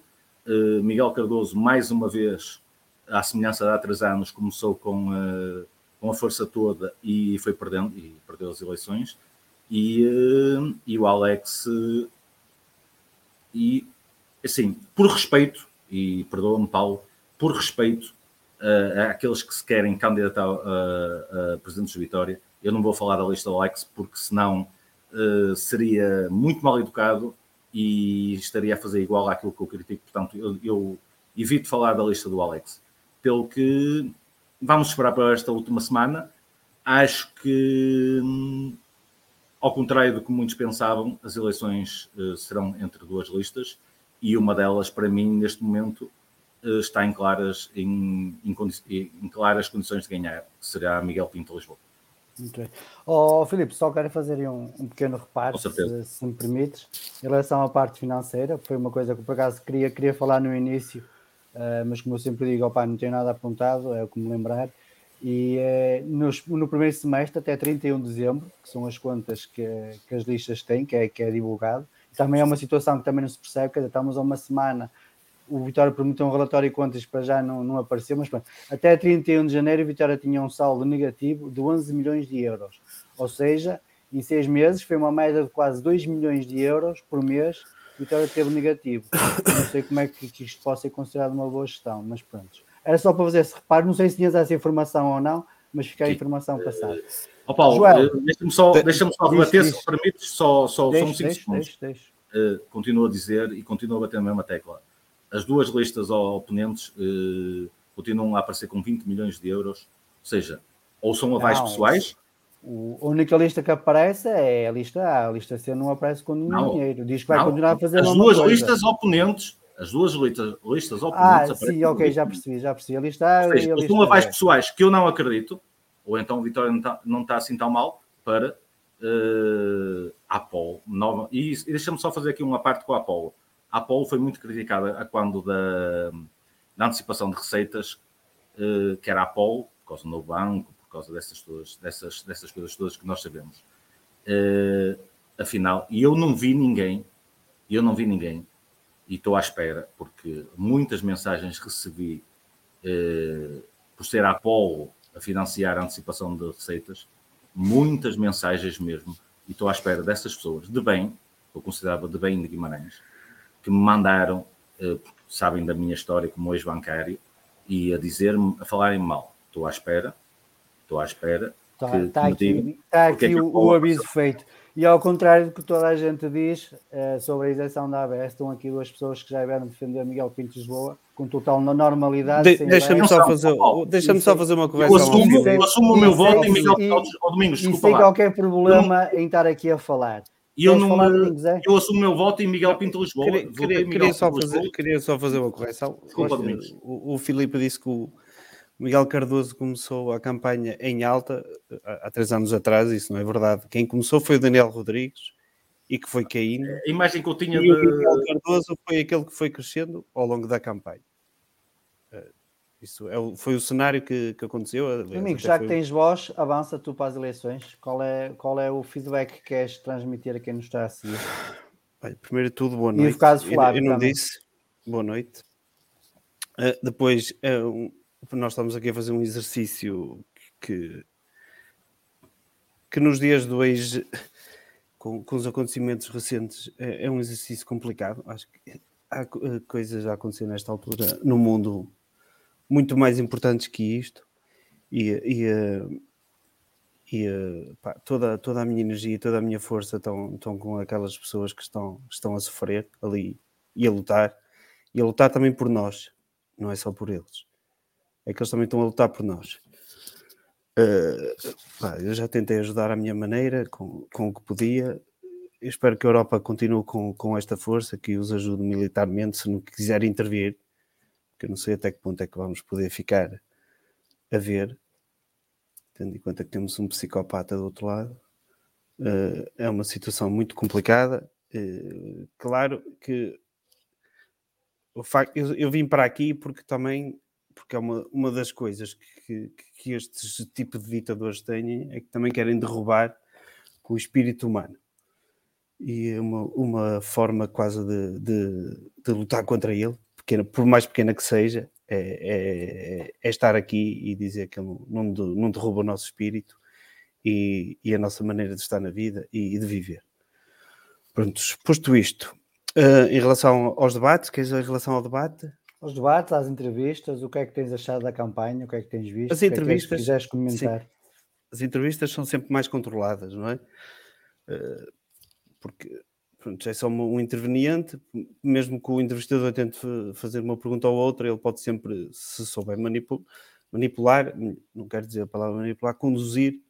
Miguel Cardoso, mais uma vez, à semelhança de há três anos, começou com, com a força toda e foi perdendo, e perdeu as eleições. E, e o Alex e, assim, por respeito, e perdoa-me, Paulo, por respeito uh, àqueles que se querem candidatar a, a presidente de Vitória, eu não vou falar da lista do Alex, porque senão uh, seria muito mal educado e estaria a fazer igual àquilo que eu critico. Portanto, eu, eu evito falar da lista do Alex. Pelo que vamos esperar para esta última semana. Acho que ao contrário do que muitos pensavam, as eleições uh, serão entre duas listas e uma delas, para mim, neste momento, uh, está em claras, em, em, em, claras condições de ganhar, que será Miguel Pinto Lisboa. Muito bem. Oh, Filipe, só quero fazer um, um pequeno reparo, se, se, me permites, em relação à parte financeira. Foi uma coisa que, por acaso, queria, queria falar no início, uh, mas como eu sempre digo, opa, não tenho nada apontado, é o que me lembrar. E eh, nos, no primeiro semestre, até 31 de dezembro, que são as contas que, que as listas têm, que é, que é divulgado, também é uma situação que também não se percebe, quer dizer, estamos a uma semana, o Vitória prometeu um relatório de contas para já não, não apareceu, mas pronto, até 31 de janeiro o Vitória tinha um saldo negativo de 11 milhões de euros, ou seja, em seis meses foi uma média de quase 2 milhões de euros por mês, o Vitória teve negativo. Não sei como é que, que isto pode ser considerado uma boa gestão, mas pronto. Era só para fazer esse reparo, não sei se tinhas essa informação ou não, mas fica a informação passada. Ó oh, Paulo, eh, deixa-me só, deixa só rebater, se permites, só, só, deixe, só uns 5 segundos. Deixe, uh, continuo a dizer e continuo a bater na mesma tecla. As duas listas ao oponentes uh, continuam a aparecer com 20 milhões de euros, ou seja, ou são avais pessoais. O, a única lista que aparece é a lista A, a lista C não aparece com nenhum não, dinheiro. Diz que vai não, continuar a fazer As duas coisa. listas oponentes as duas listas, listas oponentes. Ah, sim, ok, já percebi, já percebi. A lista A seja, e a avais pessoais que eu não acredito, ou então o Vitória não está, não está assim tão mal, para uh, a Apolo. Nova, e, e deixa-me só fazer aqui uma parte com a Apolo. A Apolo foi muito criticada a quando da, da antecipação de receitas, uh, que era a Apolo, por causa do novo banco, por causa dessas, todas, dessas, dessas coisas todas que nós sabemos. Uh, afinal, e eu não vi ninguém, eu não vi ninguém e estou à espera, porque muitas mensagens recebi por ser a Apolo a financiar a antecipação de receitas, muitas mensagens mesmo, e estou à espera dessas pessoas de bem, eu considerava de bem de Guimarães, que me mandaram, eh, sabem da minha história como ex-bancário, e a dizer-me, a falarem mal. Estou à espera, estou à espera. Está, que, está que aqui, está aqui é o, o aviso feito. E ao contrário do que toda a gente diz uh, sobre a isenção da ABS, estão aqui duas pessoas que já vieram defender Miguel Pinto de Lisboa com total normalidade. De, Deixa-me só, fazer, deixa só fazer uma conversa. Eu assumo, eu assumo o meu voto e Miguel Pinto Domingos, desculpa. E sem qualquer problema eu, em estar aqui a falar. Eu, não, falar, eu assumo o meu voto em Miguel Pinto Lisboa. Queria, queria, queria só fazer, queria só fazer uma correção. Desculpa, o, o Filipe disse que o Miguel Cardoso começou a campanha em alta há três anos atrás, isso não é verdade. Quem começou foi o Daniel Rodrigues e que foi caindo. A imagem que eu tinha e de... o Miguel Cardoso foi aquele que foi crescendo ao longo da campanha. Eh, isso é, foi o cenário que, que aconteceu. Amigo, já que tens voz, avança tu para as eleições. Qual é, qual é o feedback que queres transmitir a quem nos está a seguir? Olha, primeiro de tudo, boa noite. E o caso Flávio eu, eu não também. disse. Boa noite. Uh, depois, uh, nós estamos aqui a fazer um exercício que, que nos dias de hoje, com, com os acontecimentos recentes, é, é, um exercício complicado. Acho que há eh, coisas a acontecer nesta altura no mundo muito mais importantes que isto. E, e, eh, e eh, pá, toda, toda a minha energia toda a minha força estão, estão com aquelas pessoas que estão, estão a sofrer ali e a lutar. E a lutar também por nós, não é só por eles é que eles também estão a lutar por nós. Uh, pá, eu já tentei ajudar à minha maneira, com, com o que podia. Eu espero que a Europa continue com, com esta força, que os ajude militarmente, se não quiser intervir, que eu não sei até que ponto é que vamos poder ficar a ver, tendo em conta que temos um psicopata do outro lado. Uh, é uma situação muito complicada. Uh, claro que o facto, eu, eu, vim para aqui porque também porque é uma, uma das coisas que, que, estes tipo de ditadores têm é que também querem derrubar o espírito humano e é uma, uma forma quase de, de, de lutar contra ele, pequena, por mais pequena que seja, é, é, é, estar aqui e dizer que ele não, não derruba o nosso espírito e, e, a nossa maneira de estar na vida e, e de viver. Pronto, posto isto, uh, em relação aos debates, queres em relação ao debate? Os debates, às entrevistas, o que é que tens achado da campanha, o que é que tens visto? As entrevistas, que é que quiseres comentar? Sim, as entrevistas são sempre mais controladas, não é? Uh, porque pronto, é só um interveniente, mesmo que o entrevistador tente fazer uma pergunta ou outra, ele pode sempre, se souber manipular, não quero dizer a palavra manipular, conduzir,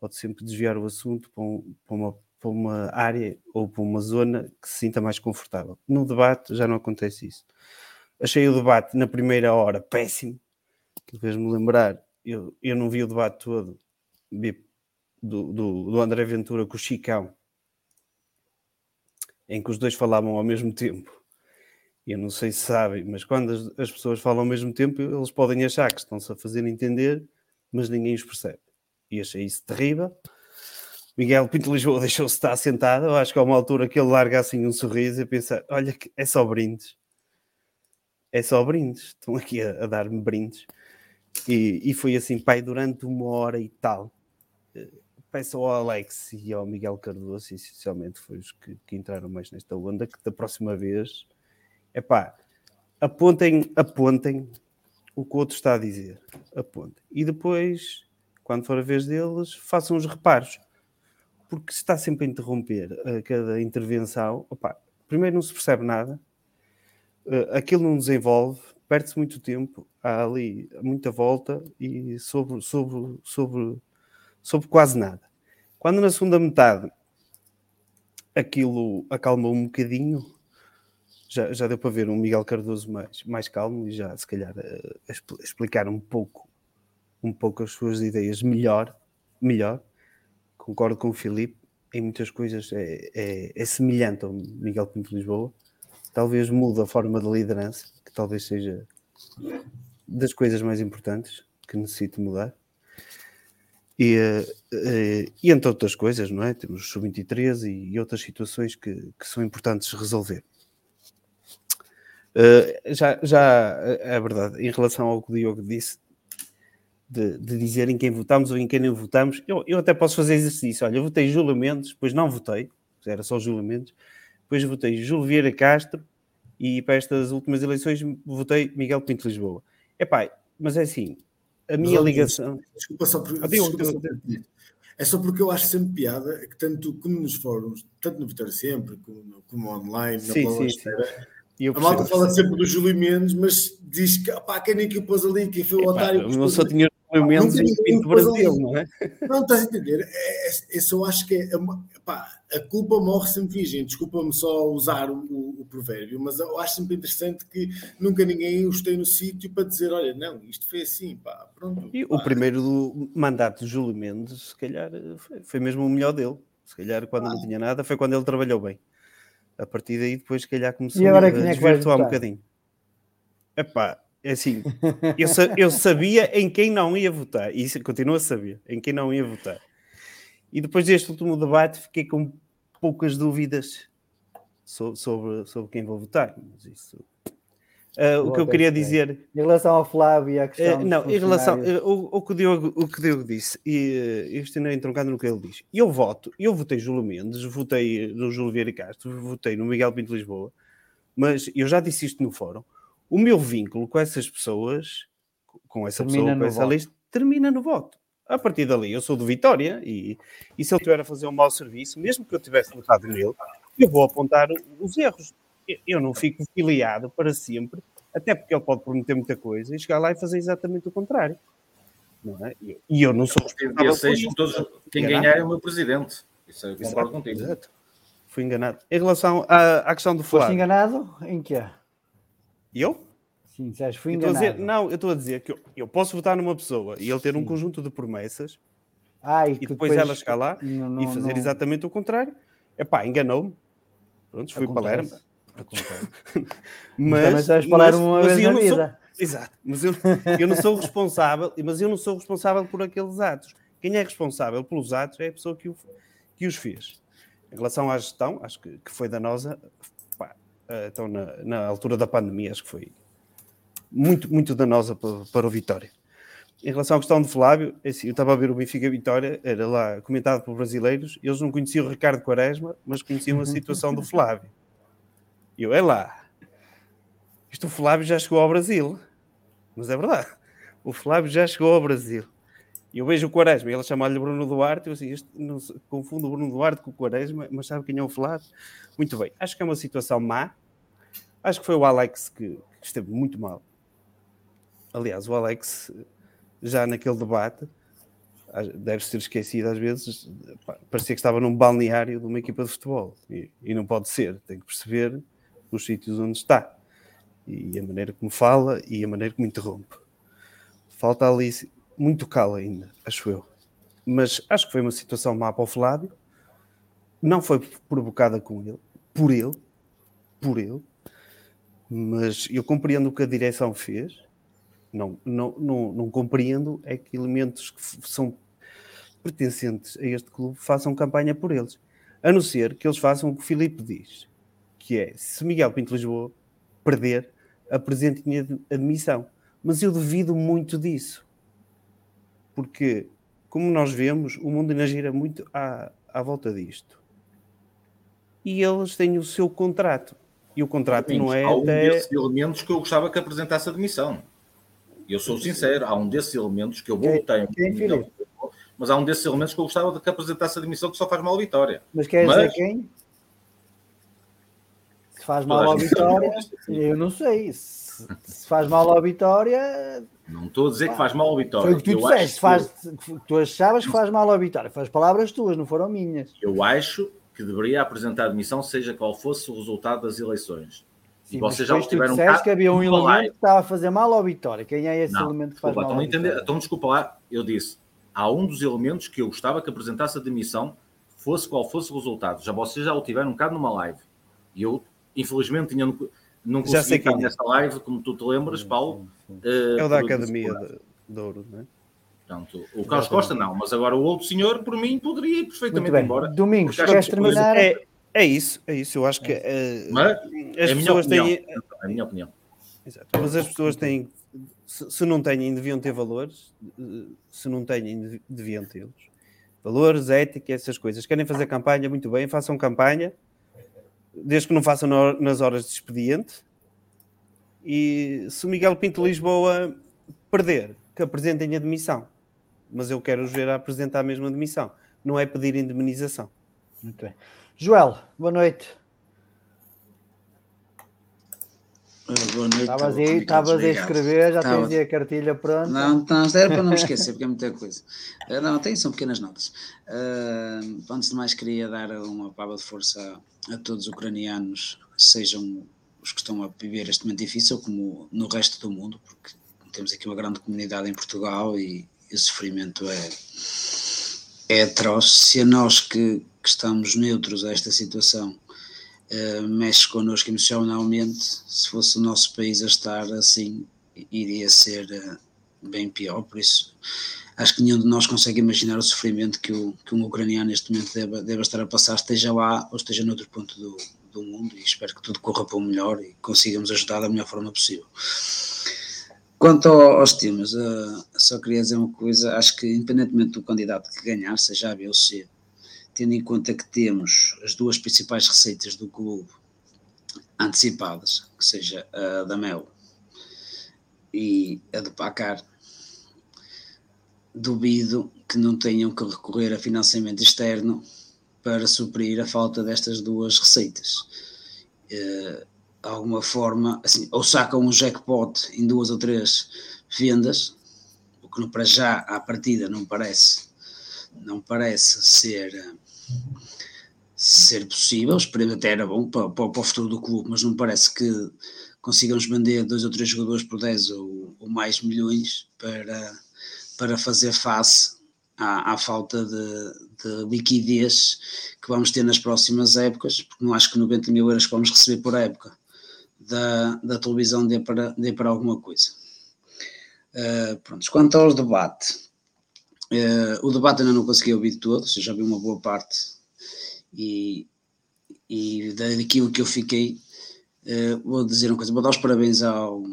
pode sempre desviar o assunto para, um, para, uma, para uma área ou para uma zona que se sinta mais confortável. No debate já não acontece isso. Achei o debate na primeira hora péssimo, que fez-me lembrar, eu, eu não vi o debate todo, do, do, do André Ventura com o Chicão, em que os dois falavam ao mesmo tempo. Eu não sei se sabem, mas quando as, as pessoas falam ao mesmo tempo, eles podem achar que estão-se a fazer entender, mas ninguém os percebe. E achei isso terrível. Miguel Pinto Lisboa [laughs] deixou-se estar sentado. Eu acho que há uma altura que ele larga assim um sorriso e pensa: olha, é só brindes. É só brindes. Estão aqui a, a dar-me brindes. E, e foi assim, pai, durante uma hora e tal peço ao Alex e ao Miguel Cardoso, essencialmente foi os que, que entraram mais nesta onda, que da próxima vez, é pá, apontem, apontem o que o outro está a dizer, apontem. E depois, quando for a vez deles, façam os reparos. Porque se está sempre a interromper a cada intervenção, opá, primeiro não se percebe nada, uh, aquilo não desenvolve, perde-se muito tempo, há ali muita volta e sobre, sobre, sobre sobre quase nada. Quando na segunda metade aquilo acalmou um bocadinho, já, já deu para ver um Miguel Cardoso mais, mais calmo e já se calhar uh, explicar um pouco um pouco as suas ideias melhor, melhor. Concordo com o Filipe, em muitas coisas é, é, é semelhante ao Miguel Pinto Lisboa. Talvez mude a forma de liderança, que talvez seja das coisas mais importantes que necessito mudar. E, uh, e entre outras coisas, não é? Temos o sub-23 e, e, outras situações que, que, são importantes resolver. Uh, já, já é verdade, em relação ao que o Diogo disse, de, de, dizer em quem votamos ou em quem não votamos, eu, eu até posso fazer exercício. Olha, eu votei Júlio Mendes, depois não votei, era só Júlio Mendes, depois votei Júlio Vieira Castro e para estas últimas eleições votei Miguel Pinto Lisboa. Epá, mas é assim, a minha Mas, ligação. Desculpa só por. Desculpa só é só porque eu acho sempre piada que tanto como nos fóruns, tanto no Vitória Sempre, como, como online, sim, na sim, sim. a malta fala sempre do Júlio Mendes, mas diz que pá, quem nem que o pôs ali, quem foi o Epá, otário. Não só tinha Júlio Mendes em Pinto Brasil, não é? Não, estás a entender? É, é, eu só acho que é, pá, a culpa morre sempre virgem. Desculpa-me só usar o, o, o, provérbio, mas eu acho sempre interessante que nunca ninguém os tem no sítio para dizer: olha, não, isto foi assim, pá, pronto. E pá. o primeiro mandato de Júlio Mendes, se calhar, foi, foi mesmo o melhor dele. Se calhar, quando ah. não tinha nada, foi quando ele trabalhou bem. A partir daí, depois, se calhar, começou agora, a desvirtuar um bocadinho. Epá, é assim, [laughs] eu, eu sabia em quem não ia votar, e isso continuo a saber, em quem não ia votar. E depois deste último debate fiquei com poucas dúvidas sobre, sobre, sobre quem vou votar, mas isso. Uh, o que eu queria dizer. Em relação ao Flávio e à questão. Uh, não, em relação. Uh, o, o, que o, Diogo, o que o Diogo disse, e uh, ainda é entroncado no que ele diz. Eu voto, eu votei Júlio Mendes, votei no Júlio Vieira Castro, votei no Miguel Pinto Lisboa, mas eu já disse isto no fórum. O meu vínculo com essas pessoas, com essa termina pessoa, com essa voto. lista, termina no voto. A partir dali, eu sou do Vitória e, e se ele estiver a fazer um mau serviço, mesmo que eu tivesse votado nele, eu vou apontar os erros. Eu não fico filiado para sempre, até porque ele pode prometer muita coisa e chegar lá e fazer exatamente o contrário. Não é? E eu não sou responsável por todos, Quem ganhar é o meu presidente. Isso eu concordo contigo. Exato. Fui enganado. Em relação à, à questão do Flávio. Foste enganado em que é? Eu? Sim, disseste, fui Eu enganado. dizer, não, eu estou a dizer que eu, eu posso votar numa pessoa e ele ter um conjunto de promessas Ah, e, e que depois, ela chegar lá não- não- e fazer não- exatamente o contrário. Epá, enganou-me. Pronto, fui para Lerma. Acontece. [laughs] Mas, para Lerma uma vez eu na não sou- vida. exato, mas eu, eu não sou responsável, mas eu não sou responsável por aqueles atos. Quem é responsável pelos atos é a pessoa que, o- que os fez. Em relação à gestão, acho que, que foi danosa. Eh, então, na, na altura da pandemia, acho que foi muito, muito danosa para, para o Vitória. Em relação à questão de Flávio, é assim, eu estava a ver o Benfica Vitória, era lá comentado por brasileiros, eles não conheciam o Ricardo Quaresma, mas conheciam a situação do Flávio. E eu, é lá, isto o Flávio já chegou ao Brasil, mas é verdade, o Flávio já chegou ao Brasil. E eu vejo o Quaresma, e ele chama-lhe Bruno Duarte, eu assim, este, não confundo o Bruno Duarte com o Quaresma, mas sabe quem é o Flávio? Muito bem, acho que é uma situação má, acho que foi o Alex que, que esteve muito mal. Aliás, o Alex, já naquele debate, deve ser esquecido às vezes, parecia que estava num balneário de uma equipa de futebol. E, e não pode ser, tem que perceber os sítios onde está. E a maneira como fala e a maneira como interrompe. Falta ali muito calo ainda, acho eu. Mas acho que foi uma situação má para o Flávio. Não foi provocada com ele, por ele, por ele. Mas eu compreendo o que a direção fez. Não, não, não, não compreendo é que elementos que são pertencentes a este clube façam campanha por eles. A não ser que eles façam o que o Filipe diz, que é, se Miguel Pinto Lisboa perder, apresentem admissão. Mas eu duvido muito disso. Porque, como nós vemos, o mundo ainda gira muito à, à volta disto. E eles têm o seu contrato. E o contrato não é há um até... desses elementos que eu gostava que apresentasse a demissão. Eu sou sincero, há um desses elementos que eu vou quem, Filipe? mas há um desses elementos que eu gostava de que apresentasse a demissão que só faz mal a vitória. Mas queres Mas- dizer quem? Se faz mal ao Vitória, eu não sei. Se, se faz mal ao Vitória, Não estou a dizer que faz mal a vitória. foi o que tu eu, disseste. Faz, que, tu achavas que faz mal ao Vitória. Foi as palavras tuas, não foram minhas. eu acho que deveria apresentar a demissão, seja qual fosse o resultado das eleições. Sim, e vocês já tiveram cá que havia um elemento que estava a fazer mal ao Vitória. Quem é esse Não, elemento que faz desculpa, mal ao entender, então desculpa lá, eu disse, há um dos elementos que eu gostava que apresentasse a demissão, fosse qual fosse o resultado. Já vocês já o tiveram um bocado numa live. E eu, infelizmente, tinha, não, não Já consegui sei estar quem é. nessa live, como tu te lembras, Paulo. eh, É o da Academia de, de Ouro, não é? Portanto, o Carlos Costa não, mas agora o outro senhor, por mim, poderia ir perfeitamente embora. Domingos, queres terminar? É, é isso, é isso. Eu acho que eh, Mas as é a minha pessoas opinião. têm. É a minha opinião. Exato. Mas as pessoas têm. Se, se não têm, deviam ter valores. Se não têm, devi- deviam tê-los. Valores, ética, essas coisas. Querem fazer campanha, muito bem, façam campanha. Desde que não façam na- nas horas de expediente. E se o Miguel Pinto Lisboa perder, que apresentem a demissão. Mas eu quero os ver a apresentar a mesma demissão. Não é pedir indemnização. Muito bem. Joel, boa noite. Ah, Boa noite. Estavas estava aí, estavas a escrever, já Estava- tens aí a cartilha pronta. Não, não, era para não me esquecer, porque é muita coisa. Ah, Não, tem, são pequenas notas. Ah, antes de mais, queria dar uma palavra de força a, a todos os ucranianos, sejam os que estão a viver este momento difícil, como no resto do mundo, porque temos aqui uma grande comunidade em Portugal e, e o sofrimento é, é atroz. Se a nós que, que estamos neutros a esta situação Uh, mexe connosco emocionalmente. Se fosse o nosso país a estar assim, iria ser uh, bem pior. Por isso, acho que nenhum de nós consegue imaginar o sofrimento que, o, que um ucraniano neste momento deve, deve estar a passar, esteja lá ou esteja noutro ponto do, do mundo. E espero que tudo corra para o melhor e consigamos ajudar da melhor forma possível. Quanto ao, aos temas, uh, só queria dizer uma coisa: acho que, independentemente do candidato que ganhar, seja A, B ou C, tendo em conta que temos as duas principais receitas do clube antecipadas, que seja a da Mel e a do Pacar, duvido que não tenham que recorrer a financiamento externo para suprir a falta destas duas receitas. Uh, de alguma forma, assim, ou sacam um jackpot em duas ou três vendas, o que para já à partida não parece não parece ser ser possível, esperemos até era bom para, para, para, o futuro do clube, mas não parece que, consigamos vender dois ou três jogadores por 10 ou, ou mais milhões para, para fazer face à, à falta de, de, liquidez que vamos ter nas próximas épocas, porque não acho que 90 mil euros que vamos receber por época da, da televisão dê para, dê para alguma coisa. Uh, pronto, quanto ao debate, uh, o debate ainda não consegui ouvir todos, já vi uma boa parte e, e daquilo que eu fiquei, uh, vou dizer uma coisa, vou dar os parabéns ao,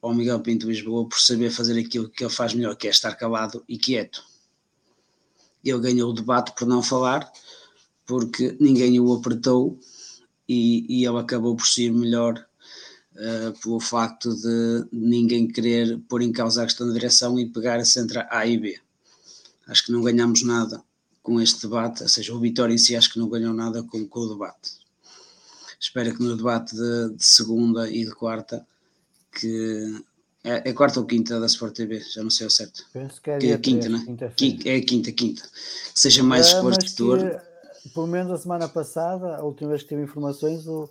ao Miguel Pinto Lisboa por saber fazer aquilo que ele faz melhor, que é estar calado e quieto. Ele ganhou o debate por não falar, porque ninguém o apertou e, e ele acabou por ser melhor uh, pelo facto de ninguém querer pôr em causa a questão da direção e pegar a centra A e B. Acho que não ganhamos nada com este debate, ou seja, o Vitória em si acho que não ganhou nada com, com o debate. Espero que no debate de, de segunda e de quarta, que é, é, quarta ou quinta da Sport TV, já não sei ao certo. Penso que é, que é quinta, né? Quinta, é quinta, quinta. Que seja mais é, esclarecedor. Pelo menos a semana passada, a última vez que tive informações, o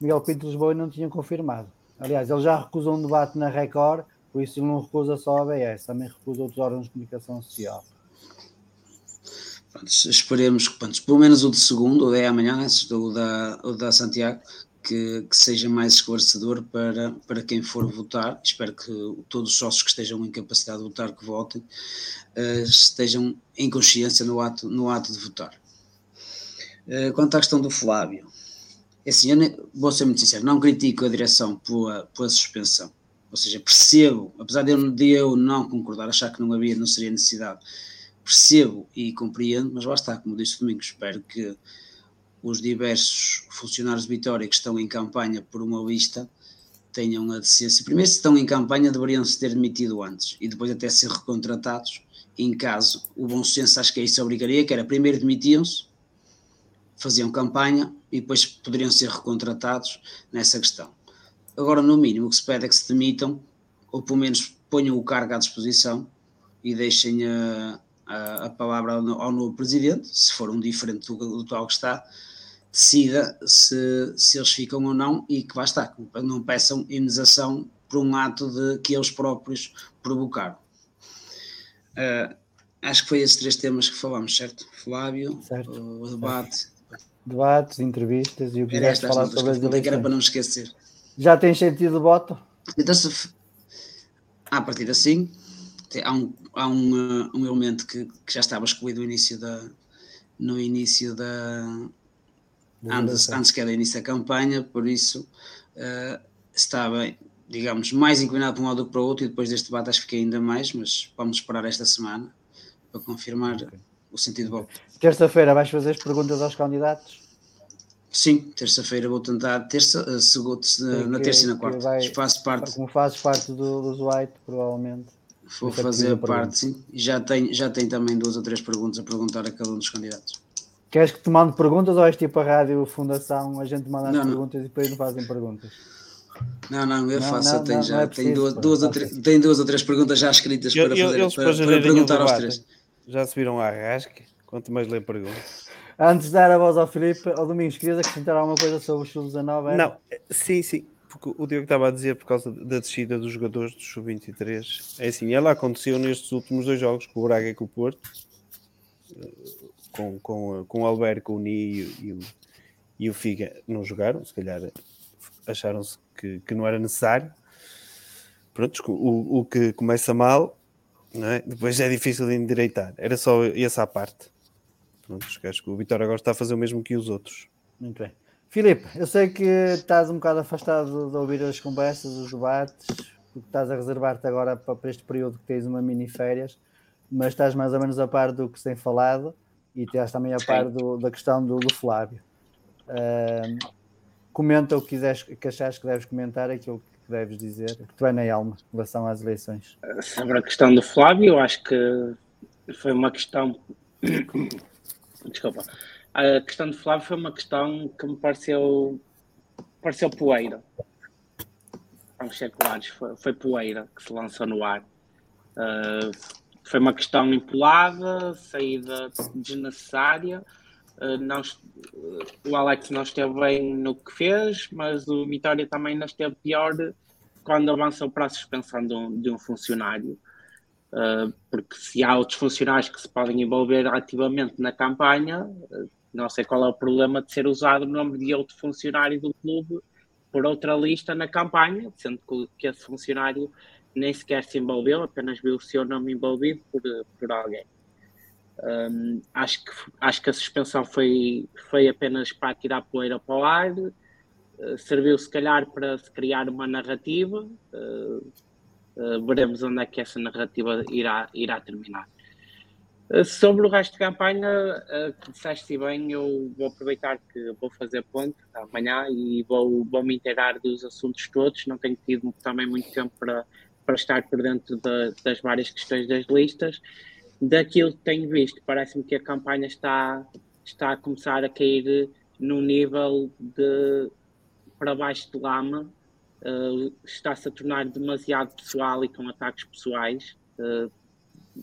Miguel Pinto Lisboa não tinha confirmado. Aliás, ele já recusou um debate na Record, por isso ele não recusa só a ABS, também recusa outros órgãos de comunicação social. Esperemos que, pronto, pelo menos o de segundo, o de amanhã, o da, o da Santiago, que, que, seja mais esclarecedor para, para quem for votar. Espero que todos os sócios que estejam em capacidade de votar, que votem, uh, estejam em consciência no ato, no ato de votar. Uh, quanto à questão do Flávio, é assim, eu vou ser muito sincero, não critico a direção pela, pela suspensão. Ou seja, percebo, apesar de eu, de eu não concordar, achar que não havia, não seria necessidade, percebo e compreendo, mas lá está, como disse o Domingo, espero que os diversos funcionários de Vitória que estão em campanha por uma lista tenham a decência. Primeiro, se estão em campanha, deveriam se ter demitido antes e depois até ser recontratados. Em caso, o bom senso acho que é isso obrigaria, que era primeiro demitiam-se, faziam campanha e depois poderiam ser recontratados nessa questão. Agora, no mínimo, o que se pede é que se demitam, ou pelo menos ponham o cargo à disposição e deixem a, a, a palavra ao, ao, novo presidente, se for um diferente do, do tal que está, decida se, se eles ficam ou não e que vai estar, não peçam indenização por um ato de que eles próprios provocaram. Uh, acho que foi esses três temas que falamos, certo? Flávio, certo. o debate. Debates, entrevistas e o que quiseres falar sobre as eleições. Era para não esquecer. Já tens sentido de voto? Então, se, a partir de assim, há um, há um, uh, um elemento que, que já estava excluído no início da, no início da, antes, antes que era início da campanha, por isso uh, estava, digamos, mais inclinado para um lado do que para o outro, e depois deste debate acho que fiquei ainda mais, mas vamos esperar esta semana para confirmar okay. o sentido voto. Terça-feira vais fazer as perguntas aos candidatos? Sim, terça-feira vou tentar, terça, uh, segunda, na terça e na quarta. Vai, faço parte. Como fazes parte do, dos White, provavelmente. Vou fazer parte, sim. Já tenho, já tenho também duas ou três perguntas a perguntar a cada um dos candidatos. Queres que te mande perguntas ou és tipo a rádio Fundação, a gente manda as perguntas e depois não fazem perguntas? Não, não, eu não, faço, não, eu tenho, já, é preciso, tenho, duas, duas ou três, tenho duas ou três perguntas já escritas eu, para, fazer, para, para perguntar aos três. Já subiram à rasca, quanto mais ler perguntas. Antes de dar a voz ao Filipe, ao Domingos, querias acrescentar alguma coisa sobre o Sub-19? Não, sim, sim, porque o Diogo estava a dizer por causa da descida dos jogadores do Sub-23. É assim, ela aconteceu nestes últimos dois jogos, com o Braga e com o Porto com, com, com o Alberto, o Ni e, o, e o Figa não jogaram, se calhar acharam-se que, que não era necessário. Pronto, o, o que começa mal, é? depois é difícil de endireitar. Era só essa a parte. Pronto, acho que o Vitória agora está a fazer o mesmo que os outros. Muito bem. Filipe, eu sei que estás um bocado afastado de ouvir as conversas, os debates, porque estás a reservar-te agora para, este período que tens uma mini férias, mas estás mais ou menos a par do que se tem falado e estás também a par do, da questão do, do Flávio. Uh, comenta o que, quiseres, que achares que deves comentar, aquilo que deves dizer, que te vai na alma em relação às eleições. Sobre a questão do Flávio, eu acho que foi uma questão. [coughs] Desculpa. A questão do Flávio foi uma questão que me pareceu, pareceu poeira. Vamos ser claros, foi, foi poeira que se lançou no ar. Uh, foi uma questão empolada, saída desnecessária, Uh, não, o Alex não esteve bem no que fez, mas o Vitória também não esteve pior quando avançou para a suspensão de um, de um funcionário. Uh, porque se há outros funcionários que se podem envolver ativamente na campanha, uh, não sei qual é o problema de ser usado o nome de outro funcionário do clube por outra lista na campanha, sendo que, esse funcionário nem sequer se envolveu, apenas viu o seu nome envolvido por, por alguém. Um, acho, que, acho que a suspensão foi, foi apenas para tirar poeira para o ar, uh, serviu se calhar para se criar uma narrativa, uh, uh, veremos onde é que essa narrativa irá, irá terminar. Sobre o resto da campanha, que disseste bem, eu vou aproveitar que vou fazer ponto amanhã e vou, vou me inteirar dos assuntos todos. Não tenho tido também muito tempo para, para estar por dentro de, das várias questões das listas. Daquilo que tenho visto, parece-me que a campanha está, está a começar a cair num nível de para baixo de lama, uh, está-se a tornar demasiado pessoal e com ataques pessoais,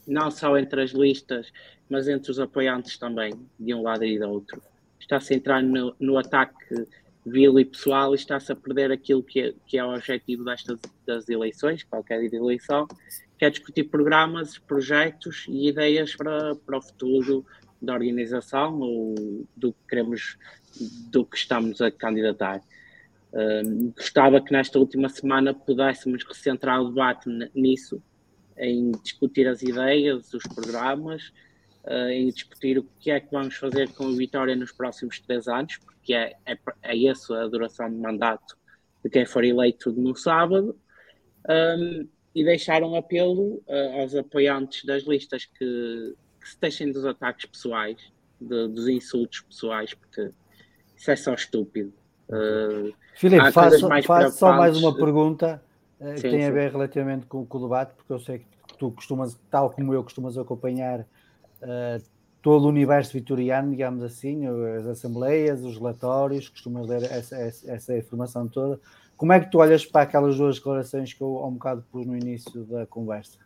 não só entre as listas, mas entre os apoiantes também, de um lado e do outro. Está-se a entrar no, no ataque vil e pessoal e está-se a perder aquilo que é, que é o objetivo destas das eleições, qualquer eleição, que é discutir programas, projetos e ideias para, para o futuro da organização ou do que queremos, do que estamos a candidatar. Um, gostava que nesta última semana pudéssemos recentrar o debate nisso, em discutir as ideias, os programas, uh, em discutir o que é que vamos fazer com a Vitória nos próximos três anos, que é, é, é essa a duração de mandato de quem for eleito no sábado, um, e deixar um apelo uh, aos apoiantes das listas que, que se deixem dos ataques pessoais, de, dos insultos pessoais, porque isso é só estúpido. Uh, Filipe, faço, faço só mais uma pergunta uh, que tem sim. a ver relativamente com, com, o debate, porque eu sei que tu costumas, tal como eu, costumas acompanhar uh, todo o universo vitoriano, digamos assim, as assembleias, os relatórios, costumas ler essa, essa, essa, informação toda. Como é que tu olhas para aquelas duas declarações que eu há um bocado pus no início da conversa?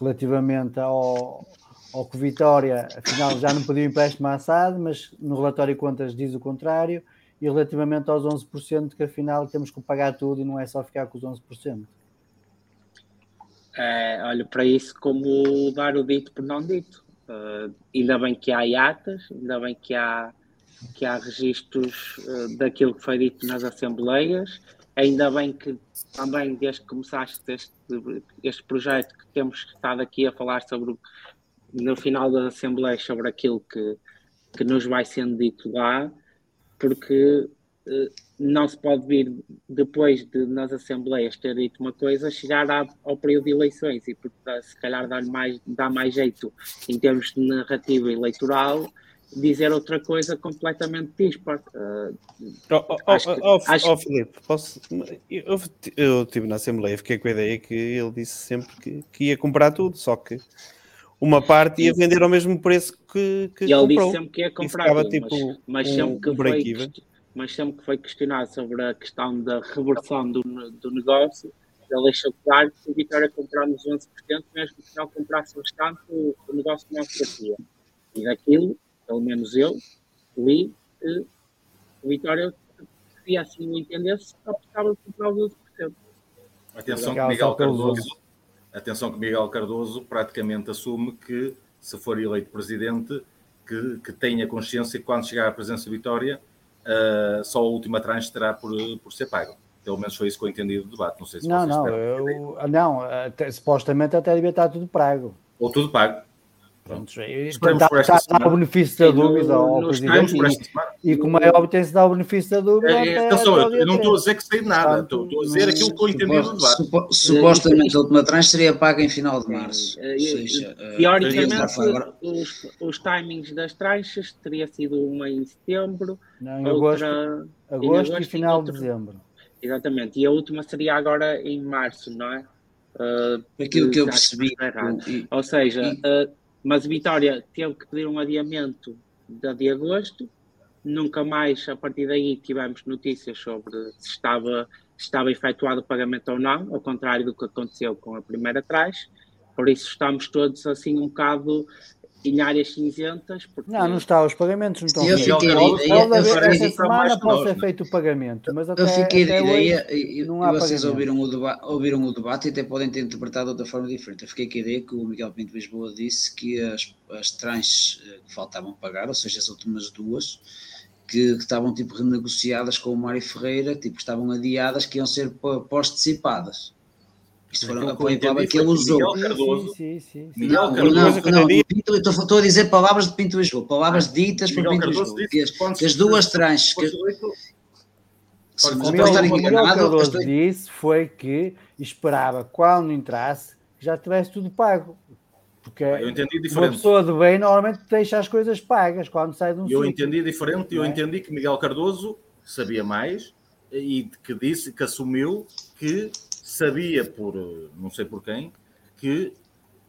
Relativamente ao, ao que Vitória, afinal, já não pediu empréstimo à SAD, mas no relatório de contas diz o contrário, e relativamente aos 11%, que afinal temos que pagar tudo e não é só ficar com os 11%. É, olha, para isso, como dar o dito por não dito. Uh, ainda bem que há iatas, ainda bem que há, que há registros uh, daquilo que foi dito nas assembleias, ainda bem que também desde que começaste este, este projeto que temos estado aqui a falar sobre no final das assembleias sobre aquilo que, que nos vai sendo dito lá, porque uh, não se pode vir depois de nas assembleias ter dito uma coisa, chegar ao período de eleições e se calhar dá mais, dá mais jeito em termos de narrativa eleitoral dizer outra coisa completamente dispar. Uh, oh, oh, oh, oh, acho... oh, Filipe, posso... eu, eu estive na Assembleia, fiquei com a ideia que ele disse sempre que, que ia comprar tudo, só que uma parte ia vender ao mesmo preço que, que e ele comprou. disse sempre que ia comprar tudo, tipo, mas, mas um, sempre que um foi mas sempre que foi questionado sobre a questão da reversão do, do negócio, ele deixou claro que se o Vitória comprarmos 11%, mesmo que não comprasse o restante, o, o negócio não se E daquilo, pelo menos eu, li que o Vitória, se assim o entendesse, só precisava comprar os 11%. Atenção que Miguel Cardoso, atenção que Miguel Cardoso praticamente assume que, se for eleito presidente, que, que tenha consciência que quando chegar à presença de Vitória uh, só a última tranche terá por, por ser pago. Pelo menos foi isso que eu entendi do debate. Não sei se não, não, eu, não até, supostamente até devia estar tudo pago. Ou tudo pago. Pronto, está, está a dar o benefício da dúvida ao Presidente e, e, como é óbvio tem-se dar o benefício da dúvida. É, é, atenção, eu não estou a dizer que sei de nada, estou, estou a dizer aquilo que eu entendi do debate. Supo, supostamente a última tranche seria paga em final de março. Uh, seja, uh, teoricamente, os, os timings das tranches teria sido uma em setembro, não, em outra agosto, em agosto e final de dezembro. Exatamente, e a última seria agora em março, não é? Uh, Aquilo que eu percebi. E, Ou seja, e, uh, mas Vitória teve que pedir um adiamento de, de agosto. Nunca mais, a partir daí, tivemos notícias sobre se estava, se estava efetuado o pagamento ou não, ao contrário do que aconteceu com a primeira trás. Por isso estamos todos assim um bocado em áreas cinzentas. Porque... Não, não está. Os pagamentos não estão Eu feitos. fiquei de ideia- eu fiquei esta semana pode ser nós, feito o pagamento, mas até, Eu fiquei até ideia, hoje e, não há vocês ouviram o, deba ouviram o debate e até podem ter interpretado de outra forma diferente. Eu fiquei com a ideia que o Miguel Pinto Lisboa disse que as, as tranches eh, que faltavam pagar, ou seja, as últimas duas, que, que estavam tipo renegociadas com o Mário Ferreira, tipo, que estavam adiadas, que iam ser pó- Isto foram Aquilo a que eu palavra que ele foi usou. Miguel Cardoso- Sim, sim, sim. Miguel Não, Cardoso, não, não, Pinto, estou, estou a dizer palavras de Pinto Lisboa, palavras ditas por Miguel Pinto Cardoso Lisboa. Que as, que as se- duas tranches, que, se O Miguel, estar o Miguel enganado, Cardoso estou- disse foi que esperava, quando entrasse, que já tivesse tudo pago. Porque eu entendi uma diferente. pessoa de bem normalmente deixa as coisas pagas quando sai de um Eu sítio. entendi diferente, eu é? entendi que Miguel Cardoso sabia mais e que disse, que assumiu que sabia por, não sei por quem, que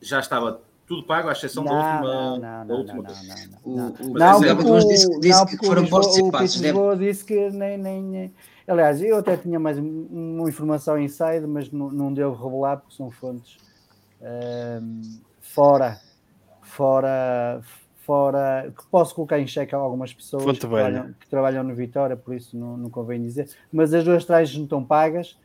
já estava tudo pago, à exceção da Não, última. não, não, da não, última não, não, não. O, Não, o, Não, o o- disse, disse não, que foram Lisboa- O disse que nem, nem, Aliás, eu até tinha mais um- uma informação inside, mas não, não devo revelar porque são fontes ehm, fora, fora, fora, que posso colocar em xeque a algumas pessoas que trabalham, que trabalham no Vitória, por isso não, não convém dizer. Mas as duas trajes não estão pagas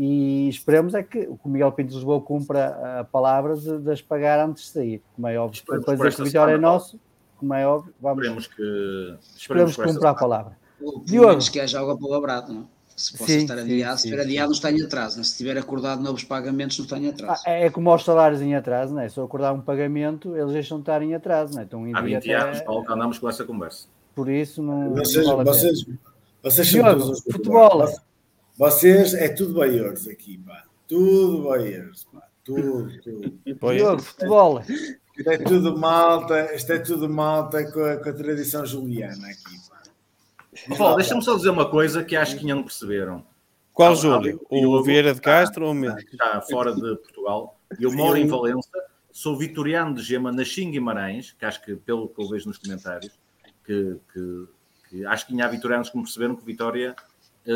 e esperemos é que o Miguel Pinto de Lisboa cumpra a palavra de, de as pagar antes de sair, como é óbvio. Esperemos Depois o Vitória é nosso, como é óbvio, vamos, Esperemos que. esperemos que cumpra a palavra. Pelo Diogo. menos que haja algo apalavrado, não é? Se possa Sim, estar sim, adiado, se sim, estiver sim. adiado, não está em atraso. não é? Se tiver acordado novos pagamentos, não está em Ah, atraso. é é como aos salários em atraso, não é? Se eu acordar um pagamento, eles deixam de estar em atraso, não é? Estão em Há dia 20 até- anos, Paulo, que andamos com essa conversa. Por isso não, não Vocês, vale a pena. vocês, vocês são Diogo, futebol. futebol. Vocês é tudo baiores aqui, pá. Tudo baiores, pá. Tudo, tudo. [laughs] Diogo, futebol. Isto é tudo malta, isto é tudo malta com a, com a tradição juliana aqui, pá. Paulo, deixa-me só dizer uma coisa que acho que ainda não perceberam. Qual Ah, Júlio? eu- O Vieira de Castro ou o meu? já fora de Portugal. Eu moro em Valença, sou vitoriano de Gema, nasci em Guimarães, que acho que, pelo que eu vejo nos comentários, que, que- que acho que ainda há vitorianos que me perceberam que Vitória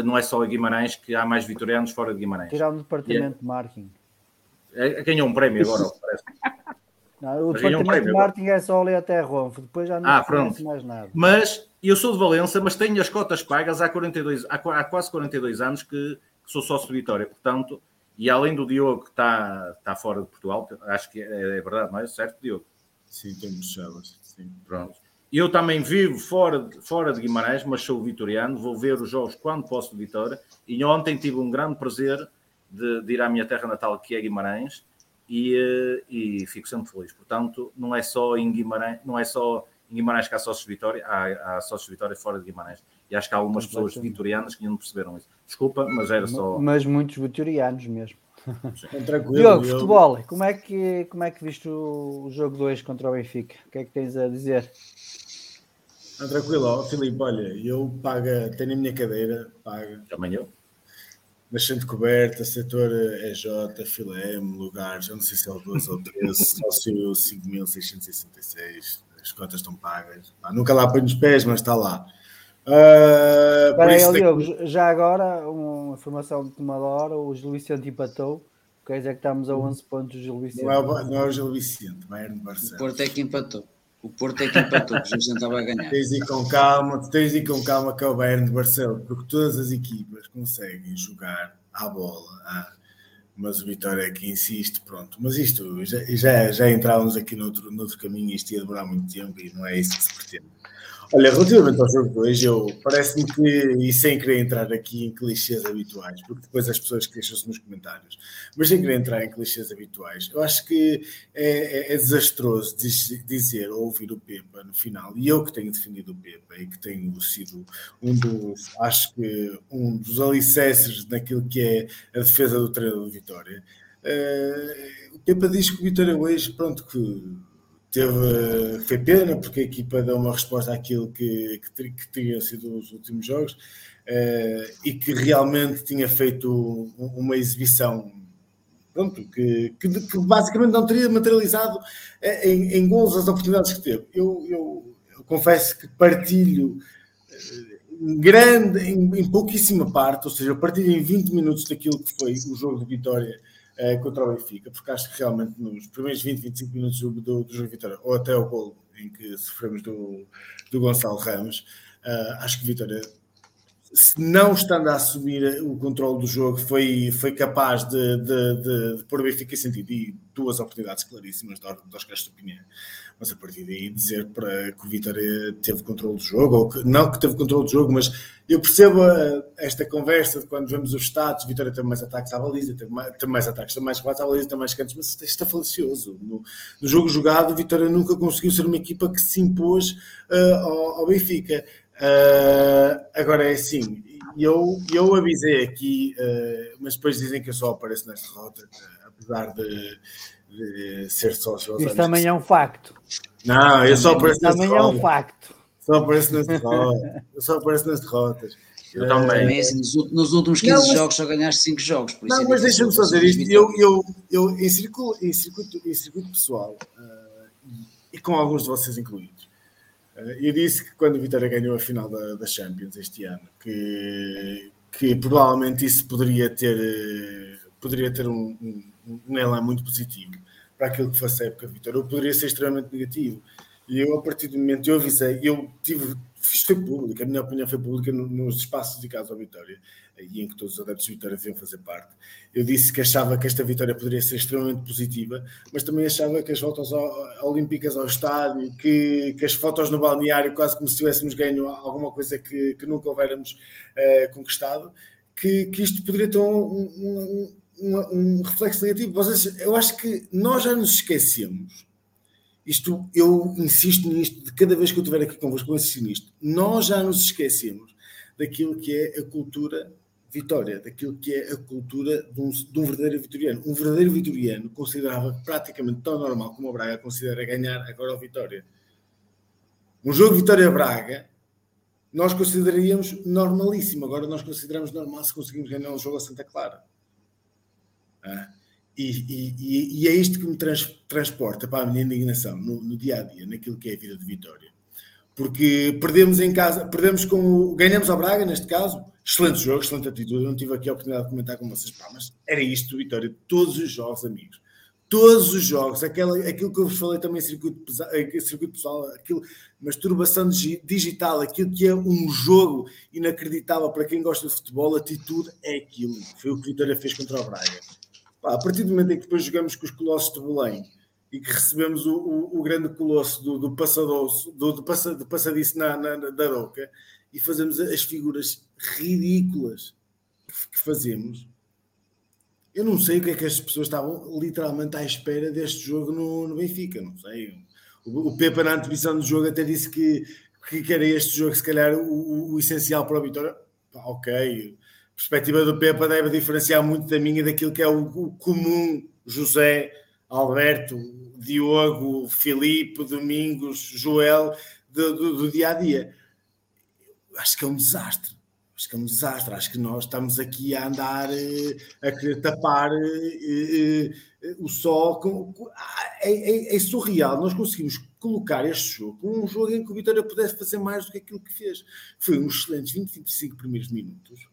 não é só em Guimarães, que há mais vitorianos fora de Guimarães. Tirar um departamento de marketing. É, ganhou um prémio agora, [laughs] parece. Não, o Mas ganhou um departamento de marketing é só ali até Ronfo, depois já não Ah, pronto. mais nada. Mas eu sou de Valença, mas tenho as cotas pagas há, 42, há, há quase 42 anos que, que sou sócio de Vitória. Portanto, e além do Diogo que está, está fora de Portugal, acho que é, é verdade, não é? Certo, Diogo? Sim, temos chaves. Sim. Pronto. Eu também vivo fora de, fora de Guimarães, mas sou vitoriano, vou ver os jogos quando posso de Vitória. E ontem tive um grande prazer de, de ir à minha terra natal, que é Guimarães, e, eh, e fico sempre feliz. Portanto, não é só em Guimarães, não é só em Guimarães que há sócios de Vitória, há, há sócios de Vitória fora de Guimarães. E acho que há algumas pessoas vitorianas que ainda não perceberam isso. Desculpa, mas era só. Mas muitos vitorianos mesmo. Tranquilo. Diogo, eu- futebol, como é que, como é que viste o, o jogo 2 contra o Benfica? O que é que tens a dizer? Não, tranquilo, ó, Filipe, olha, eu pago, tenho a minha cadeira, paga. Também eu. Nascente coberta, setor EJ, filé, lugares, eu não sei se é o 12 ou 13, sócio 5.666, as cotas estão pagas. Pá, nunca lá ponho os pés, mas está lá. Ah, por Espera aí, Diogo, já agora, uma informação de última hora, o Gil Vicente empatou, quer dizer que estamos a 11 pontos do Gil Vicente. não é, o, não é o Gil Vicente, Bayern de O Barcelona. Porto é que empatou. O Porto é que empatou, o Jesus estava a ganhar. Tens de ir com calma, tens de ir com calma que é o Bayern de Barcelona, porque todas as equipas conseguem jogar à bola, ah, mas o Vitória é que insiste, pronto. Mas isto, já, já, já entrávamos aqui noutro, noutro caminho, isto ia demorar muito tempo e não é isso que se pretende. Olha, relativamente ao jogo de hoje, eu parece-me que, e sem querer entrar aqui em clichês habituais, porque depois as pessoas queixam-se nos comentários, mas sem querer entrar em clichês habituais, eu acho que é, é- é desastroso diz- dizer ou ouvir o Pepa no final, e eu que tenho defendido o Pepa e que tenho sido um dos, acho que um dos alicerces naquilo que é a defesa do treinador de Vitória. eh, o Pepa diz que o Vitória hoje, pronto, que teve, foi pena porque a equipa deu uma resposta àquilo que, que, que sido os últimos jogos eh, e que realmente tinha feito um- uma exibição pronto, que, que, que basicamente não teria materializado eh, em, em gols as oportunidades que teve. Eu, eu- eu confesso que partilho eh, em grande, em, em pouquíssima parte, ou seja, eu partilho em 20 minutos daquilo que foi o jogo de Vitória uh, contra o Benfica, porque acho que realmente nos primeiros 20, 25 minutos do, do, do jogo Vitória, ou até o gol em que sofremos do, do Gonçalo Ramos, uh, acho que Vitória se não estando a assumir o controle do jogo, foi, foi capaz de, de, de, de pôr o Benfica em sentido e duas oportunidades claríssimas de Oscar Estupinha. Mas a partir daí dizer para que o Vitória teve controle do jogo, ou que, não que teve controle do jogo, mas eu percebo a, esta conversa de quando vemos os status, Vitória tem mais ataques à baliza, tem mais, tem mais ataques, tem mais quatro à baliza, tem mais cantos, mas isto, é falicioso. No, no, jogo jogado, Vitória nunca conseguiu ser uma equipa que se impôs uh, ao, ao Benfica. Uh, agora é assim, eu, eu avisei aqui, uh, mas depois dizem que eu só apareço nesta rota, apesar de, ser sócio. Isso também é um facto. Não, eu só apareço nesta rota. Também é um facto. Só apareço nas derrotas. Eu só apareço nas derrotas. Eu também. Assim, nos, últimos 15 não, mas... jogos só ganhaste 5 jogos. não, é mas deixa-me só dizer isto. Eu, eu, eu, em, circuito, em, circuito, em circuito pessoal, uh, e com alguns de vocês incluídos, eh, eu disse que quando o Vitória ganhou a final da, da Champions este ano, que, que provavelmente isso poderia ter, eh, poderia ter um, um, um elan muito positivo para aquilo que fosse a época Vitória, ou poderia ser extremamente negativo. E eu, a partir do momento, eu avisei, eu tive, isto foi público, a minha opinião foi pública nos espaços dedicados à Vitória e em que todos os adeptos de Vitória deviam fazer parte. Eu disse que achava que esta vitória poderia ser extremamente positiva, mas também achava que as voltas olímpicas ao estádio, que, que as fotos no balneário, quase como se tivéssemos ganho alguma coisa que, que nunca houvéramos uh, conquistado, que, que isto poderia ter um, um, um, um reflexo negativo. Vocês, eu acho que nós já nos esquecemos isto, eu insisto nisto, de cada vez que eu estiver aqui convosco, eu insisto nisto. Nós já nos esquecemos daquilo que é a cultura Vitória, daquilo que é a cultura de um, de um, verdadeiro vitoriano. Um verdadeiro vitoriano considerava praticamente tão normal como o Braga considera ganhar agora o Vitória. Um jogo Vitória-Braga, nós consideraríamos normalíssimo. Agora nós consideramos normal se conseguimos ganhar um jogo a Santa Clara. Ah, e, e, e, é isto que me trans, transporta para a minha indignação no, no dia a dia, naquilo que é a vida de Vitória. Porque perdemos em casa, perdemos com o, ganhamos ao Braga, neste caso, Excelente jogo, excelente atitude. Eu não tive aqui a oportunidade de comentar com vocês, pá, mas era isto, Vitória. Todos os jogos, amigos. Todos os jogos. Aquela, aquilo que eu vos falei também, circuito, eh, circuito pessoal, aquilo, masturbação digital, aquilo que é um jogo inacreditável para quem gosta de futebol, atitude é aquilo. Foi o que Vitória fez contra o Braga. A partir do momento em que depois jogamos com os Colossos de Belém e que recebemos o, o, o grande colosso do, do do, do, passa, do passadiço na, na, na, da Roca, e fazemos as figuras ridículas que fazemos. Eu não sei o que é que as pessoas estavam literalmente à espera deste jogo no, no Benfica, não sei. O, o Pepa na antevisão do jogo até disse que, que era este jogo, se calhar, o, o essencial para a vitória. ok, a perspectiva do Pepa deve diferenciar muito da minha daquilo que é o, o comum José, Alberto, Diogo, Filipe, Domingos, Joel, do, do, do dia a dia acho que é um desastre. Acho que é um desastre. Acho que nós estamos aqui a andar eh, a querer tapar eh, eh, o sol. Ah, é, é, é, surreal. Nós conseguimos colocar este jogo como um jogo em que o Vitória pudesse fazer mais do que aquilo que fez. Foi uns excelentes 20, 25 primeiros minutos.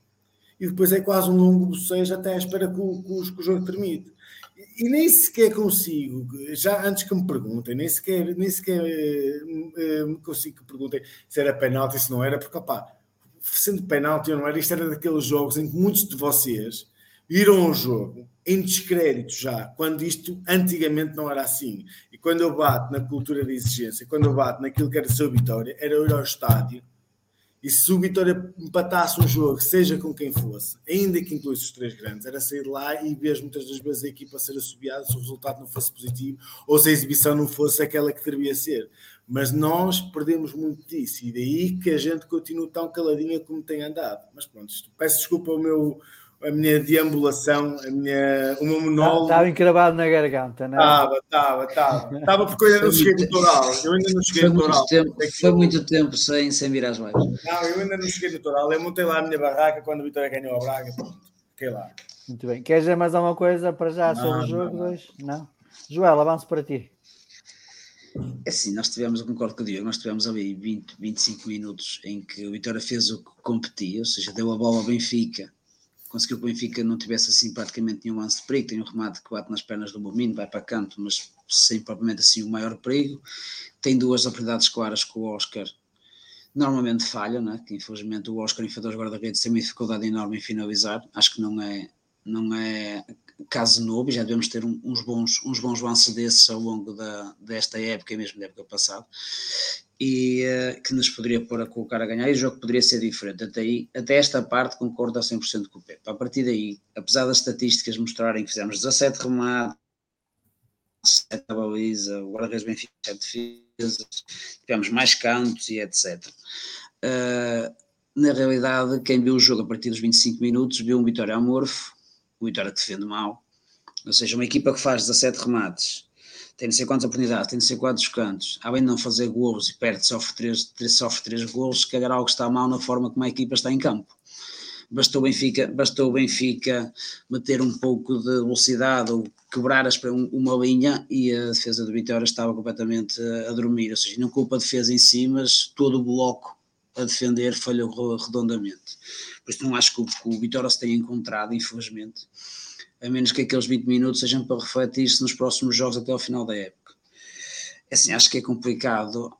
E depois é quase um longo bocejo até à espera que o, que o, jogo termine e nem sequer consigo, já antes que me perguntem, nem sequer, nem sequer uh, me consigo que perguntem se era penalti, se não era, porque opá, sendo penalti ou não era, isto era daqueles jogos em que muitos de vocês viram o jogo em descrédito já, quando isto antigamente não era assim. E quando eu bato na cultura da exigência, quando eu bato naquilo que era ser vitória, era ir ao estádio e se o Vitória empatasse um jogo, seja com quem fosse, ainda que incluísse os três grandes, era sair lá e ver muitas das vezes a equipa ser assobiada se o resultado não fosse positivo ou se a exibição não fosse aquela que deveria ser. Mas nós perdemos muito disso e daí que a gente continua tão caladinha como tem andado. Mas pronto, peço desculpa ao meu, a minha deambulação, a minha, o meu monólogo. Estava encravado na garganta, não é? Estava, estava, estava. Estava porque eu ainda não cheguei no toral. Eu ainda não cheguei no toral. Tempo, foi muito tempo sem, sem vir às lives. Não, eu ainda não cheguei no toral. Eu montei lá a minha barraca quando o Vitória ganhou a Braga. Pronto, fiquei lá. Muito bem. Queres dizer mais alguma coisa para já não, sobre o jogo? Não, não. não? Joel, avanço para ti. É assim, nós tivemos, eu concordo com o Diogo, nós tivemos ali 20, 25 minutos em que o Vitória fez o que competia, ou seja, deu a bola ao Benfica conseguiu que o Benfica não tivesse assim praticamente nenhum lance de perigo, tem um remate que bate nas pernas do Momino, vai para canto, mas sem propriamente assim o maior perigo, tem duas oportunidades claras com o Oscar, normalmente falha, né? que infelizmente o Oscar enfrentou os guarda-redes tem uma dificuldade enorme em finalizar, acho que não é, não é caso novo, já devemos ter uns bons, uns bons lances desses ao longo da, desta época e mesmo da época passada, e uh, que nos poderia pôr a colocar a ganhar, e o jogo poderia ser diferente. Até, aí, até esta parte concordo a 100% com o Pepe. A partir daí, apesar das estatísticas mostrarem que fizemos 17 remates, 7 a baliza, o guarda-redes Benfica 7 defesas, tivemos mais cantos e etc. Uh, na realidade, quem viu o jogo a partir dos 25 minutos viu um Vitória amorfo, o Vitória defende mal, ou seja, uma equipa que faz 17 remates, tem não sei quantas oportunidades, tem não sei quantos cantos, além de não fazer golos e perde, sofre três, sofre três golos, se calhar algo está mal na forma como a equipa está em campo. Bastou o Benfica, bastou Benfica meter um pouco de velocidade ou quebrar as, uma linha e a defesa do Vitória estava completamente a dormir, ou seja, não culpa a defesa em si, mas todo o bloco a defender falhou redondamente. Por isso não acho que o, que o Vitória se tenha encontrado, infelizmente, a menos que aqueles 20 minutos sejam para refletir-se nos próximos jogos até ao final da época. É assim, acho que é complicado.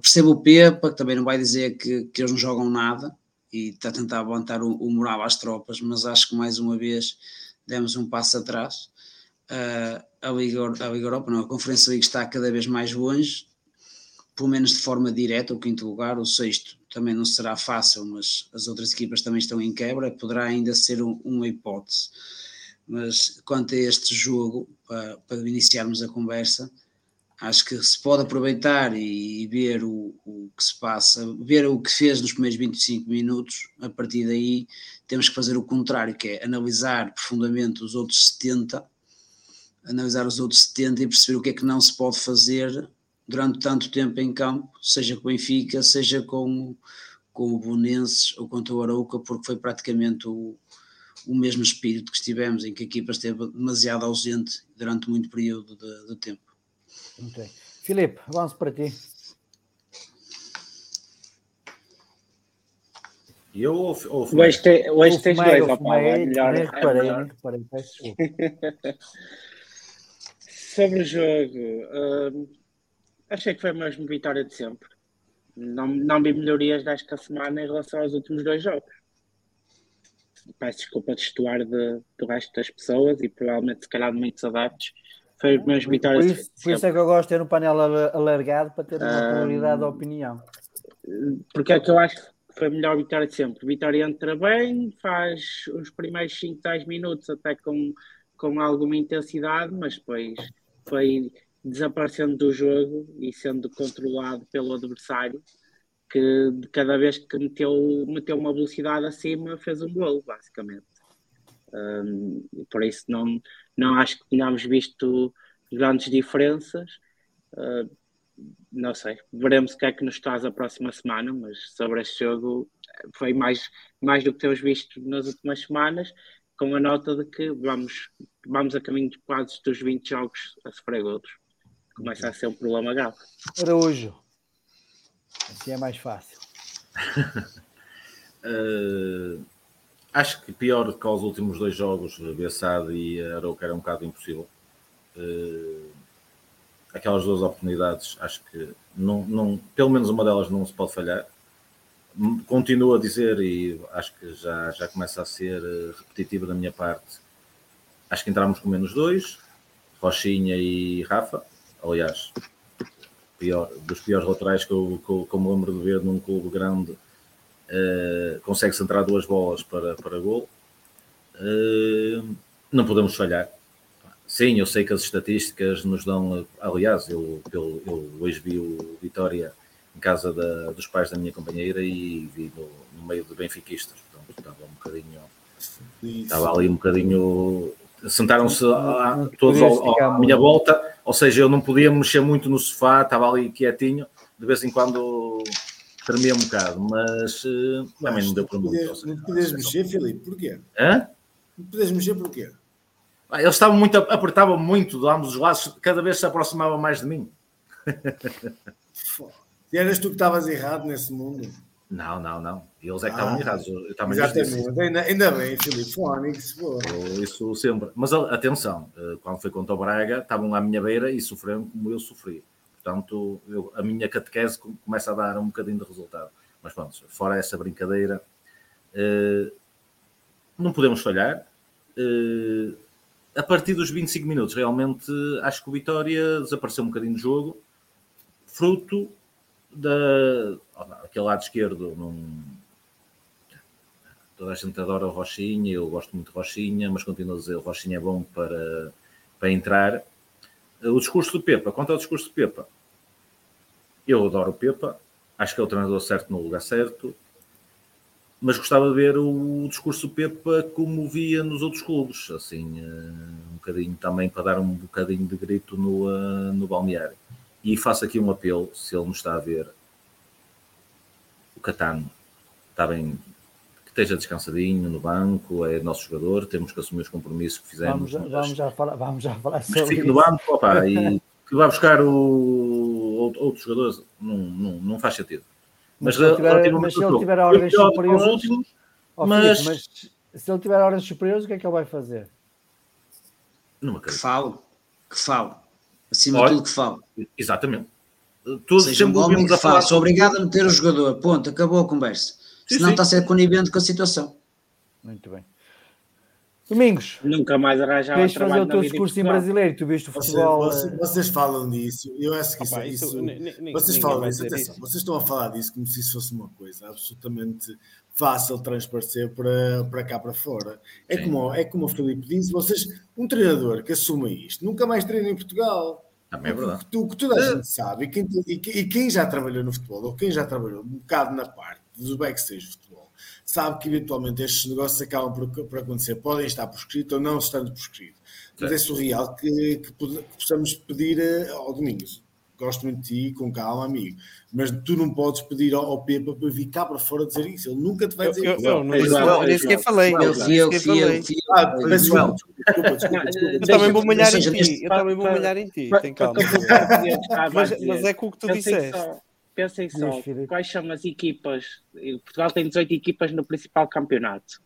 Percebo o Pepa, que também não vai dizer que, que eles não jogam nada e está a tentar aguentar o, o moral às tropas, mas acho que mais uma vez demos um passo atrás. Uh, a, Liga, a Liga Europa, não, a Conferência Liga está cada vez mais longe, pelo menos de forma direta, o quinto lugar, o sexto também não será fácil, mas as outras equipas também estão em quebra, poderá ainda ser um, uma hipótese. Mas quanto a este jogo, para, para iniciarmos a conversa, acho que se pode aproveitar e, ver o, o, que se passa, ver o que fez nos primeiros 25 minutos, a partir daí temos que fazer o contrário, que é analisar profundamente os outros 70, analisar os outros 70 e perceber o que é que não se pode fazer durante tanto tempo em campo, seja com o Benfica, seja com, com o Bonenses ou contra o Arauca, porque foi praticamente o, o mesmo espírito que estivemos, em que a equipa esteve demasiado ausente durante muito período de, de tempo. Muito bem. Filipe, vamos para ti. Eu ou, ou hoje, te, hoje tens dois, opa, é melhor. Nem reparei, [laughs] nem reparei, peço Sobre o jogo, uh, achei que foi a mesma vitória de sempre. Não, não vi melhorias desta semana em relação aos últimos dois jogos peço desculpa de estuar de, do resto das pessoas e provavelmente se calhar de muitos adeptos, foi as minhas vitórias. Por isso, por isso é que eu gosto de ter um painel alargado para ter uma pluralidade um, de opinião. Porque é que eu acho que foi a melhor vitória de sempre. Vitória entra bem, faz os primeiros 5, 10 minutos até com, com alguma intensidade, mas depois foi desaparecendo do jogo e sendo controlado pelo adversário que de cada vez que meteu, meteu uma velocidade acima fez um gol, basicamente. Um, por isso não, não acho que tenhamos visto grandes diferenças. Uh, não sei, veremos o que é que nos traz a próxima semana, mas sobre este jogo foi mais, mais do que temos visto nas últimas semanas, com a nota de que vamos, vamos a caminho de quase dos 20 jogos a sofrer outros. Começa a ser um problema grave. Araújo. Assim é mais fácil. uh, [laughs] acho que pior que aos últimos dois jogos, Bessade e Arouca era um bocado impossível. Uh, aquelas duas oportunidades, acho que não, não, pelo menos uma delas não se pode falhar. Continuo a dizer, e acho que já, já começa a ser eh, repetitivo da minha parte. Acho que entramos com menos dois, Rochinha e Rafa. Aliás, pior, dos piores laterais que eu, que, eu, que eu me lembro de ver num clube grande, uh, consegue centrar duas bolas para, para gol. Uh, não podemos falhar. Sim, eu sei que as estatísticas nos dão. Aliás, eu, eu, eu hoje vi o Vitória em casa da, dos pais da minha companheira e vi no, no meio de benfiquistas. Portanto, estava um bocadinho. Estava ali um bocadinho sentaram-se todos ao, à minha volta, ou seja, eu não podia mexer muito no sofá, estava ali quietinho, de vez em quando tremia um bocado, mas, uh, também não deu para muito. Não podias mexer, Filipe, porquê? Hã? Não podias mexer porquê? Ah, eles estavam muito, apertavam muito de ambos os lados, cada vez se aproximavam mais de mim. [laughs] e eras tu que estavas errado nesse mundo? Não, não, não. Eles é que estavam Ah, errados. Eu também Exatamente. Ainda, ainda bem, Filipe Fónix. Isso sempre. Mas atenção, eh, quando foi contra o Braga, estavam à minha beira e sofreram como eu sofri. Portanto, eu- a minha catequese com- começa a dar um bocadinho de resultado. Mas pronto, fora essa brincadeira, eh, não podemos falhar. Eh, a partir dos 25 minutos, realmente, acho que o Vitória desapareceu um bocadinho do jogo, fruto da, aquele lado esquerdo. Não, toda a gente adora o Rochinha, eu gosto muito de Rochinha, mas continuo a dizer o Rochinha é bom para, para entrar. O discurso do Pepa, quanto ao discurso do Pepa, eu adoro o Pepa, acho que é o treinador certo no lugar certo, mas gostava de ver o discurso do Pepa como via nos outros clubes, assim, eh, um bocadinho também para dar um bocadinho de grito no, eh, no balneário. E faço aqui um apelo, se ele me está a ver, o Catano está bem, que esteja descansadinho no banco, é nosso jogador, temos que assumir os compromissos que fizemos. Vamos, já- vamos, já falar, vamos já falar Mas sobre fique isso. no banco, opa, [laughs] e que vai buscar o, outro- outros jogadores, não, não, não faz sentido. Mas se ele tiver- mas se ele tiver ordens superiores, os últimos, mas mas se ele tiver ordens superiores, o que é que ele vai fazer? não Que fale, que fale. Acima Olha, de tudo que fale. Exatamente. Todos Seja um homem que a falar fale. Sou obrigado a meter o jogador. Ponto, acabou a conversa. Sim, Senão sim. está a ser conivente com a situação. Muito bem. Domingos, Nunca mais arranjava queres fazer o teu discurso em brasileiro? Tu viste o Vocês, futebol. vocês- eh, vocês falam disso, eu acho que isso, Opa, isso- isso- vocês falam disso, atenção, isso. vocês estão a falar disso como se isso fosse uma coisa absolutamente fácil de transparecer para, para cá para fora. É Sim. como, é como o Filipe disse, vocês, um treinador que assuma isto, nunca mais treina em Portugal. Também é verdade. O que, tu- o que toda a gente sabe, e quem, e e quem já trabalhou no futebol, ou quem já trabalhou um bocado na parte do backstage do futebol, sabe que eventualmente estes negócios acabam por, por acontecer, podem estar por escrito ou não estando por escrito. Mas é surreal que, que que possamos pedir eh, ao Domingos. Gosto muito de ti, com calma, amigo. Mas tu não podes pedir ao, ao Pepa para vir cá para fora dizer isso. Ele nunca te vai Eu, dizer eu, isso. eu não É disse igual, nada, é nem sequer falei. Eu fui eu, eu, falei. Ah, eu. João, desculpa, desculpa, desculpa, Não. Eu também vou malhar em ti. Eu também vou malhar em ti. Tem calma. [laughs] Mas, mas é com o que tu disseste. Pensem só quais são as equipas. Portugal tem 18 equipas no principal campeonato.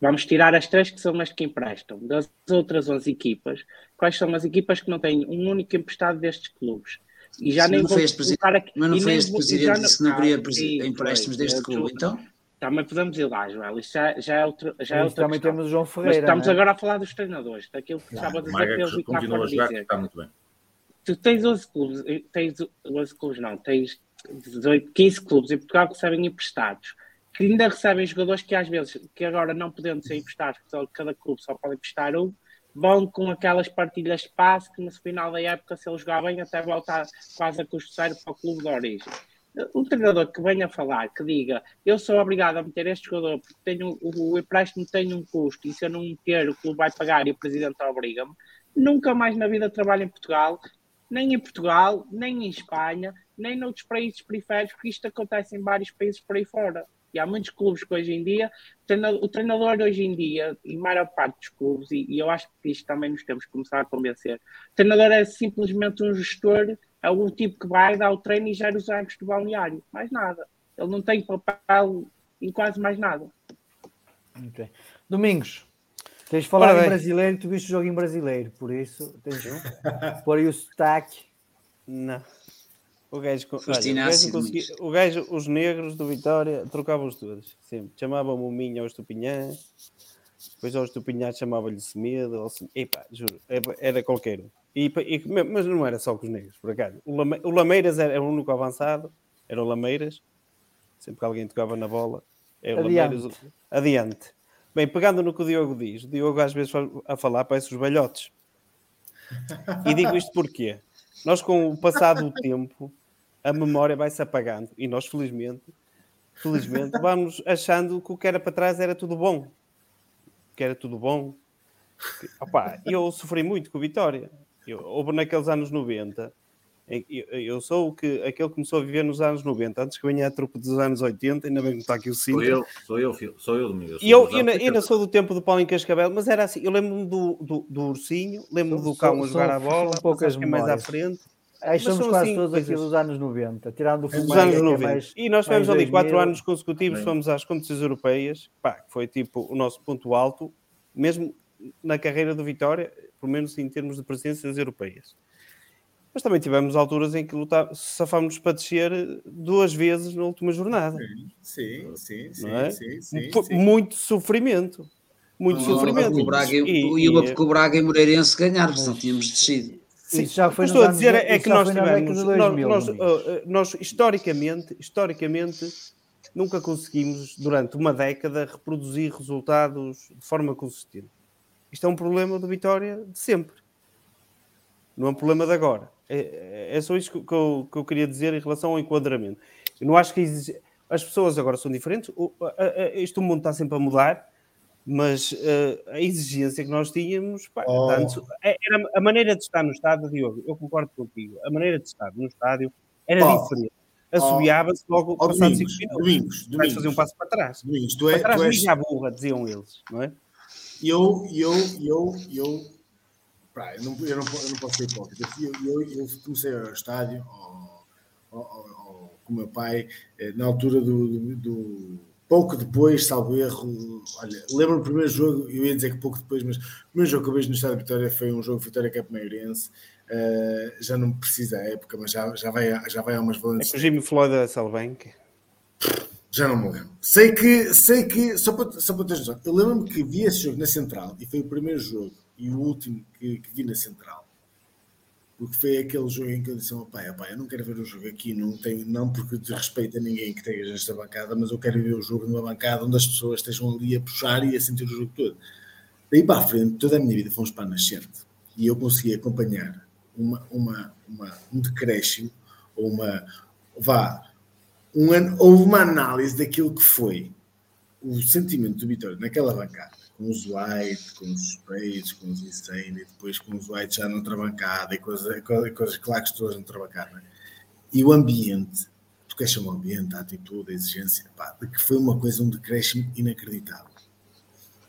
Vamos tirar as três que são as que emprestam. Das outras 11 equipas, quais são as equipas que não têm um único emprestado destes clubes? E já Mas nem não vou foi este aqui. Mas não e foi este vou- presidente que disse que não Ah, queria sim, presi- empréstimos foi. deste clube, então? Também podemos ir lá, Joel. Isso já, já é outro, já é Mas outra também questão. temos o João Mas Ferreira. estamos né? agora a falar dos treinadores, daquilo que estava a dizer para eles Maga e continua a jogar, que dizer. está muito bem. tu tens 11 clubes, eh, tens 11 clubes não, tens 18, 15 clubes em Portugal que recebem emprestados, que ainda recebem jogadores que às vezes, que agora não podendo ser emprestados, porque cada clube só pode emprestar um, vão com aquelas partilhas de passe que no final da época, se ele jogar bem, até volta quase a custo zero para o clube de origem. Um treinador que venha falar, que diga eu sou obrigado a meter este jogador porque tenho, o empréstimo tem um custo e se eu não meter o clube vai pagar e o presidente obriga-me, nunca mais na vida trabalho em Portugal, nem em Portugal, nem em Espanha, nem noutros países periféricos, porque isto acontece em vários países por aí fora. E há muitos clubes que hoje em dia, o treinador, hoje em dia, e a maior parte dos clubes, e, e eu acho que isto também nos temos que começar a convencer, o treinador é simplesmente um gestor, é o tipo que vai dar o treino e gera os hábitos do balneário. Mais nada. Ele não tem papel em quase mais nada. Muito bem. Domingos, tens de falar Ora em brasileiro, tu viste o jogo em brasileiro, por isso tens de pôr aí o sotaque. Não. O gajo, olha, o, gajo o gajo, os negros do Vitória, trocavam-os todos. Sempre. Chamavam-me o Minho ao Estupinhã, depois ao Estupinhã chamava-lhe Semedo. Ou Epá, juro, era qualquer um. E, e- mas não era só com os negros, por acaso. O, Lame- o Lameiras era, era o único avançado, era o Lameiras. Sempre que alguém tocava na bola, era o Adiante. Lameiras. o- Adiante. Bem, pegando no que o Diogo diz, o Diogo às vezes faz- a falar parece os velhotes. E digo isto porquê? Nós, com o passado do tempo, a memória vai-se apagando. E nós, felizmente, felizmente, vamos achando que o que era para trás era tudo bom. Que era tudo bom. Opá, eu sofri muito com o Vitória. Eu, houve naqueles anos 90. Eu, sou o que, aquele que começou a viver nos anos 90, antes que venha a trupe dos anos 80, ainda bem que está aqui o Sou Sintra. eu, sou eu, filho, sou eu, Domingo. E eu, não sou do tempo do Paulinho Cascabel, mas era assim. Eu lembro-me do, do, do Ursinho, lembro-me do cão a jogar a bola, poucas poucas mais à frente. Aí somos são quase assim todos aqui coisas- dos anos 90, tirando o dos Fumagalli, anos que é 90. mais- e nós tivemos ali 4 2000. anos consecutivos, fomos às competições europeias, pá, que foi tipo o nosso ponto alto, mesmo na carreira do Vitória, pelo menos em termos de presenças europeias. Mas também tivemos alturas em que lutar, safámos para descer duas vezes na última jornada. Sim, sim, sim, não é? sim, sim, sim. Muito sofrimento. Muito Uma sofrimento. o Braga e, E- e e- o Braga e o Moreirense ganharam, senão tínhamos descido. Sim, Isso já foi o que nos estou a anos- dizer é isso que nós tivemos, nós, 2000, nós, Domingos. uh, uh, nós, historicamente, historicamente, nunca conseguimos, durante uma década, reproduzir resultados de forma consistente. Isto é um problema do Vitória de sempre. Não é um problema de agora. É, é só isso que eu, que eu queria dizer em relação ao enquadramento. Eu não acho que exige- as pessoas agora são diferentes. O mundo está sempre a mudar, mas uh, a exigência que nós tínhamos pá, Oh. antes- é- era a maneira de estar no estádio, Diogo. Eu concordo contigo. A maneira de estar no estádio era Oh. diferente. Assobiava-se logo Oh, passado Domingos, 5 minutos. Domingos, Domingos. fazer um passo para trás. Domingos, tu é- para trás tu és- burra, diziam eles, não é? eu, eu, eu, eu, pá, eu, não, eu, não, eu não posso ser hipócrita. Eu, eu, comecei ao estádio ao- ao- ao- com o meu pai eh, na altura do, do- do- pouco depois, salvo erro. Olha, lembro-me do primeiro jogo, eu ia dizer que pouco depois, mas o primeiro jogo que eu vejo no Estádio de Vitória foi um jogo Vitória Cup Mairense. Eh, já não precisa a época, mas já, já, vai, já vai há umas É valentes que o Jimmy Floyd da Salbank. já não me lembro. Sei que, sei que, só para, só para teres noção, eu lembro-me que vi esse jogo na Central e foi o primeiro jogo e o último que, que vi na Central. Porque foi aquele jogo em que eu disse pai: pai, eu não quero ver o jogo aqui, não, tenho, não porque desrespeito a ninguém que esteja nesta bancada, mas eu quero ver o jogo numa bancada onde as pessoas estejam ali a puxar e a sentir o jogo todo. Daí para a frente, toda a minha vida fomos para a nascente e eu consegui acompanhar uma, uma, uma, um decréscimo ou uma. vá, um houve uma análise daquilo que foi o sentimento do Vitória naquela bancada, com os White, com os Sprays, com os Insane, e depois com os White já noutra bancada e com as, com as, claques todas não é? E o ambiente, tu queres chamar o ambiente, a atitude, a exigência, pá, de que foi uma coisa, um decréscimo inacreditável.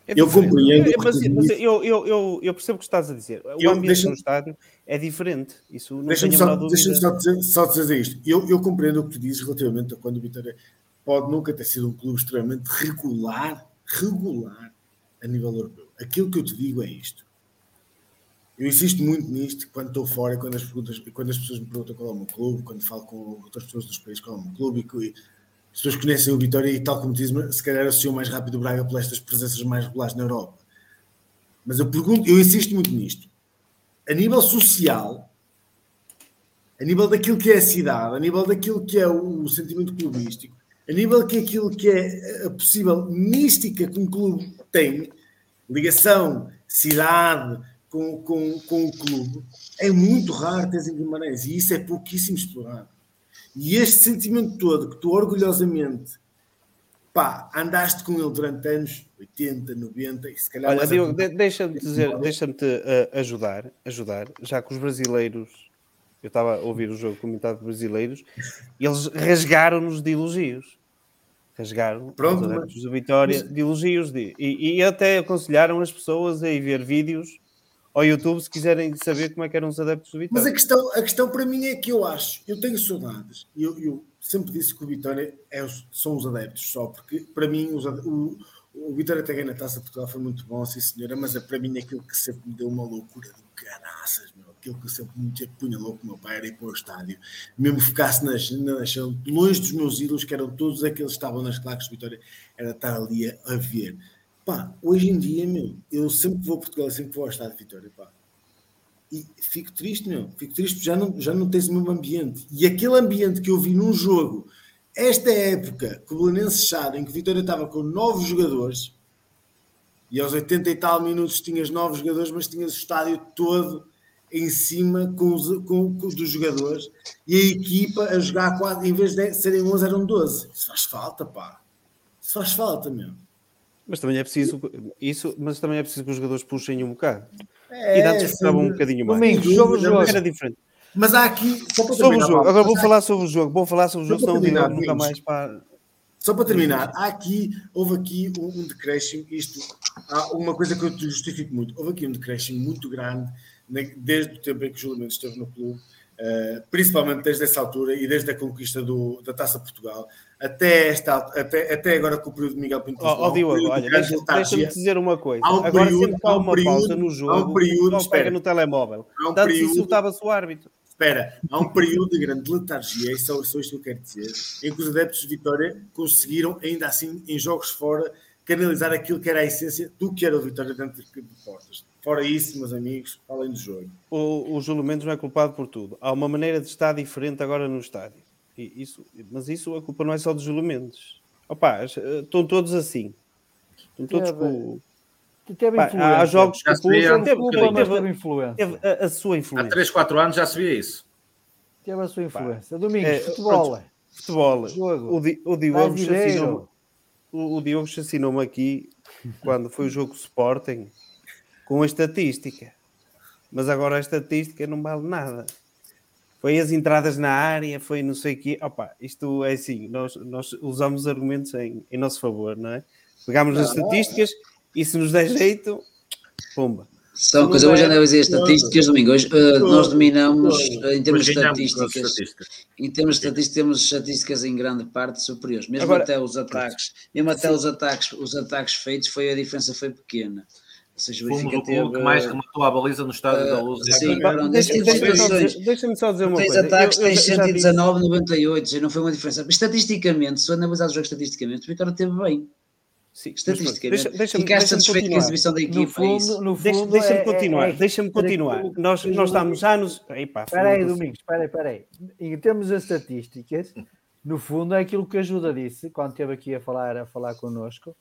É eu compreendo. É, Mas, mas eu, eu, eu, eu percebo o que estás a dizer. O Eu- ambiente deixa- no estádio é diferente. Isso não Deixa-me só, deixa-me só, dizer, só dizer isto. Eu, eu compreendo o que tu dizes relativamente a quando o Vitória pode nunca ter sido um clube extremamente regular, regular a nível europeu. Aquilo que eu te digo é isto. Eu insisto muito nisto quando estou fora, quando as, perguntas, quando as pessoas me perguntam qual é o meu clube, quando falo com outras pessoas dos países qual é o meu clube, e as pessoas conhecem o Vitória e, tal como dizem, se calhar associam mais rápido o Braga por estas presenças mais regulares na Europa. Mas eu pergunto, eu insisto muito nisto. A nível social, a nível daquilo que é a cidade, a nível daquilo que é o, sentimento clubístico, a nível que aquilo que é a possível mística que um clube tem, ligação, cidade com, com, com o clube, é muito raro teres em Guimarães e isso é pouquíssimo explorado. E este sentimento todo que tu orgulhosamente pá, andaste com ele durante anos, 80, 90, e se calhar Olha, Diogo, a- de- deixa-me dizer, deixa-me-te uh, ajudar, ajudar, já que os brasileiros, eu estava a ouvir o jogo comentado por brasileiros, e eles rasgaram-nos de elogios. Rasgaram Pronto, os mas- adeptos do Vitória de elogios de, e, e até aconselharam as pessoas a ir ver vídeos ao YouTube se quiserem saber como é que eram os adeptos do Mas Vitória. a questão, a questão para mim é que eu acho, eu tenho saudades, e eu, eu sempre disse que o Vitória é são os adeptos só, porque para mim os o, o Vitória até ganhar na Taça de Portugal foi muito bom, sim senhora, mas é, para mim aquilo que sempre me deu uma loucura do caraças, aquilo que eu sempre me tinha- punha louco o meu pai era ir para o estádio, mesmo ficasse nas, nas, longe dos meus ídolos, que eram todos aqueles que estavam nas claques de Vitória, era estar ali a, ver. Pá, hoje em dia, meu, eu sempre vou a Portugal, sempre vou ao estádio de Vitória, pá, e fico triste, meu. Fico triste porque já não, já não tens o mesmo ambiente. E aquele ambiente que eu vi num jogo, esta época, que o Belenenses Chado, em que Vitória estava com nove jogadores, e aos 80 e tal minutos tinhas nove jogadores, mas tinhas o estádio todo em cima com os, com, com os dos jogadores, e a equipa a jogar quase, em vez de serem 11, eram 12. Isso faz falta, pá. Isso faz falta, meu. Mas também é preciso isso, mas também é preciso que os jogadores puxem um bocado. É, e antes puxavam um bocadinho mais. Domingos, sobre o jogo. Era diferente. Mas há aqui. Só para Sobre o jogo. Agora vou falar sobre o jogo. Vou falar sobre o jogo, senão o terminar, nunca mais para. Só para terminar, há aqui, houve aqui um, um decréscimo, isto, há uma coisa que eu te justifico muito, houve aqui um decréscimo muito grande, desde o tempo em que o Júlio Mendes esteve no clube, Uh, principalmente desde essa altura e desde a conquista do, da Taça Portugal, até, esta, até, até agora com o período de Miguel Pinto. Oh, oh Diogo, olha, deixa-me deixa dizer uma coisa. Há um agora período, sempre há um uma período, pausa no jogo, há um período, não espera. pega no telemóvel. Há um Tanto período- insultava-se o árbitro. Espera, há um período de grande letargia, e só, só isto que eu quero dizer, em que os adeptos de Vitória conseguiram, ainda assim, em jogos fora, canalizar aquilo que era a essência do que era o Vitória dentro de portas. Fora isso, meus amigos, além do jogo. O, o Júlio Mendes não é culpado por tudo. Há uma maneira de estar diferente agora no estádio. E isso, mas isso a culpa não é só do Júlio Mendes. Opa, estão todos assim. Estão todos Teve- com. Teve Pá, influência. há jogos que pulsam, há um teve, Culpa, teve- mas teve- teve influência. teve a, a sua Há influência. 3, 4 anos já se via isso. Teve a sua influência. Domingos, É, futebol. pronto, Futebol. Jogo. O, Di- o Diogo chacinou-me o, o Diogo aqui quando foi o jogo Sporting com a estatística. Mas agora a estatística não vale nada. Foi as entradas na área, foi não sei o quê. Opa, isto é assim, nós, nós usamos argumentos em, em nosso favor, não é? Pegamos nas estatísticas e se nos der jeito, pumba. Só uma Não coisa, hoje é- andei a dizer estatísticas, domingo. Hoje eh, nós dominamos eh, em termos de as estatísticas. Em termos de estatísticas, temos estatísticas em grande parte superiores. Mesmo Agora- até os ataques, mesmo até os ataques, os ataques feitos, foi a diferença foi pequena. Seja, o Benfica o clube que teve, mais rematou a baliza no estádio eh, da Luz. sim, deixa- tipo de Deixa-me só dizer- uma Tens coisa. ataques, Eu- eu tens já- já disse- 119, 98, já não foi uma diferença. Estatisticamente, se eu analisar o jogo estatisticamente, o Vitória teve bem. Sim, mas Estatisticamente, deixa- deixa-me- ficaste satisfeito com a continuar. exibição da No equipa. é fundo, isso. no Deixa- fundo Deixa-me é- continuar, é- deixa-me continuar. aquilo Nós, o nós estamos já nos. Epá, Espera aí. Domingos, espera aí, espera aí. Em termos de estatísticas, no fundo é aquilo que a Ajuda disse quando esteve aqui a falar, a falar connosco,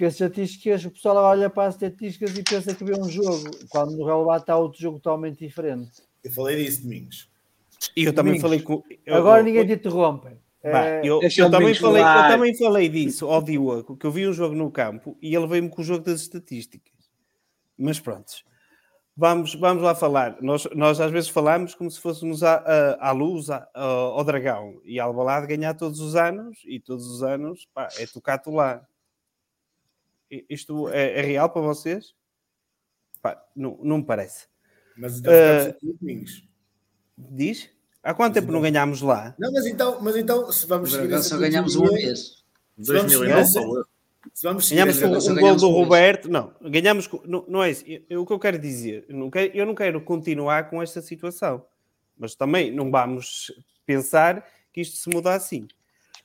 que as estatísticas, o pessoal olha para as estatísticas e pensa que vê um jogo, quando no relevado está outro jogo totalmente diferente. Eu falei disso, Domingos. E eu também Domingos, falei com. eu- Agora eu- ninguém te interrompe. Pá, É, eu, eu também falei, eu também falei disso ao Diogo, que eu vi um jogo no campo e ele veio-me com o jogo das estatísticas. Mas pronto, vamos, vamos lá falar. Nós, nós às vezes falamos como se fôssemos à, à, à luz, à- ao ao dragão, e Albalade ganhar todos os anos, e todos os anos pá, é tocar-te lá. Isto é, é real para vocês? Pá, não, não me parece. Mas então Domingos. Diz? Há quanto tempo não ganhámos lá? Não, mas então, mas então se vamos seguir essa só ganhámos uma vez. Se vamos seguir 2009, essa- salvo se vamos seguir Ganhámos com um gol do. Roberto. Não, ganhámos. com- Não, não é isso. Eu, eu- o que eu quero dizer, eu não quero, eu não quero continuar com esta situação, mas também não vamos pensar que isto se muda assim.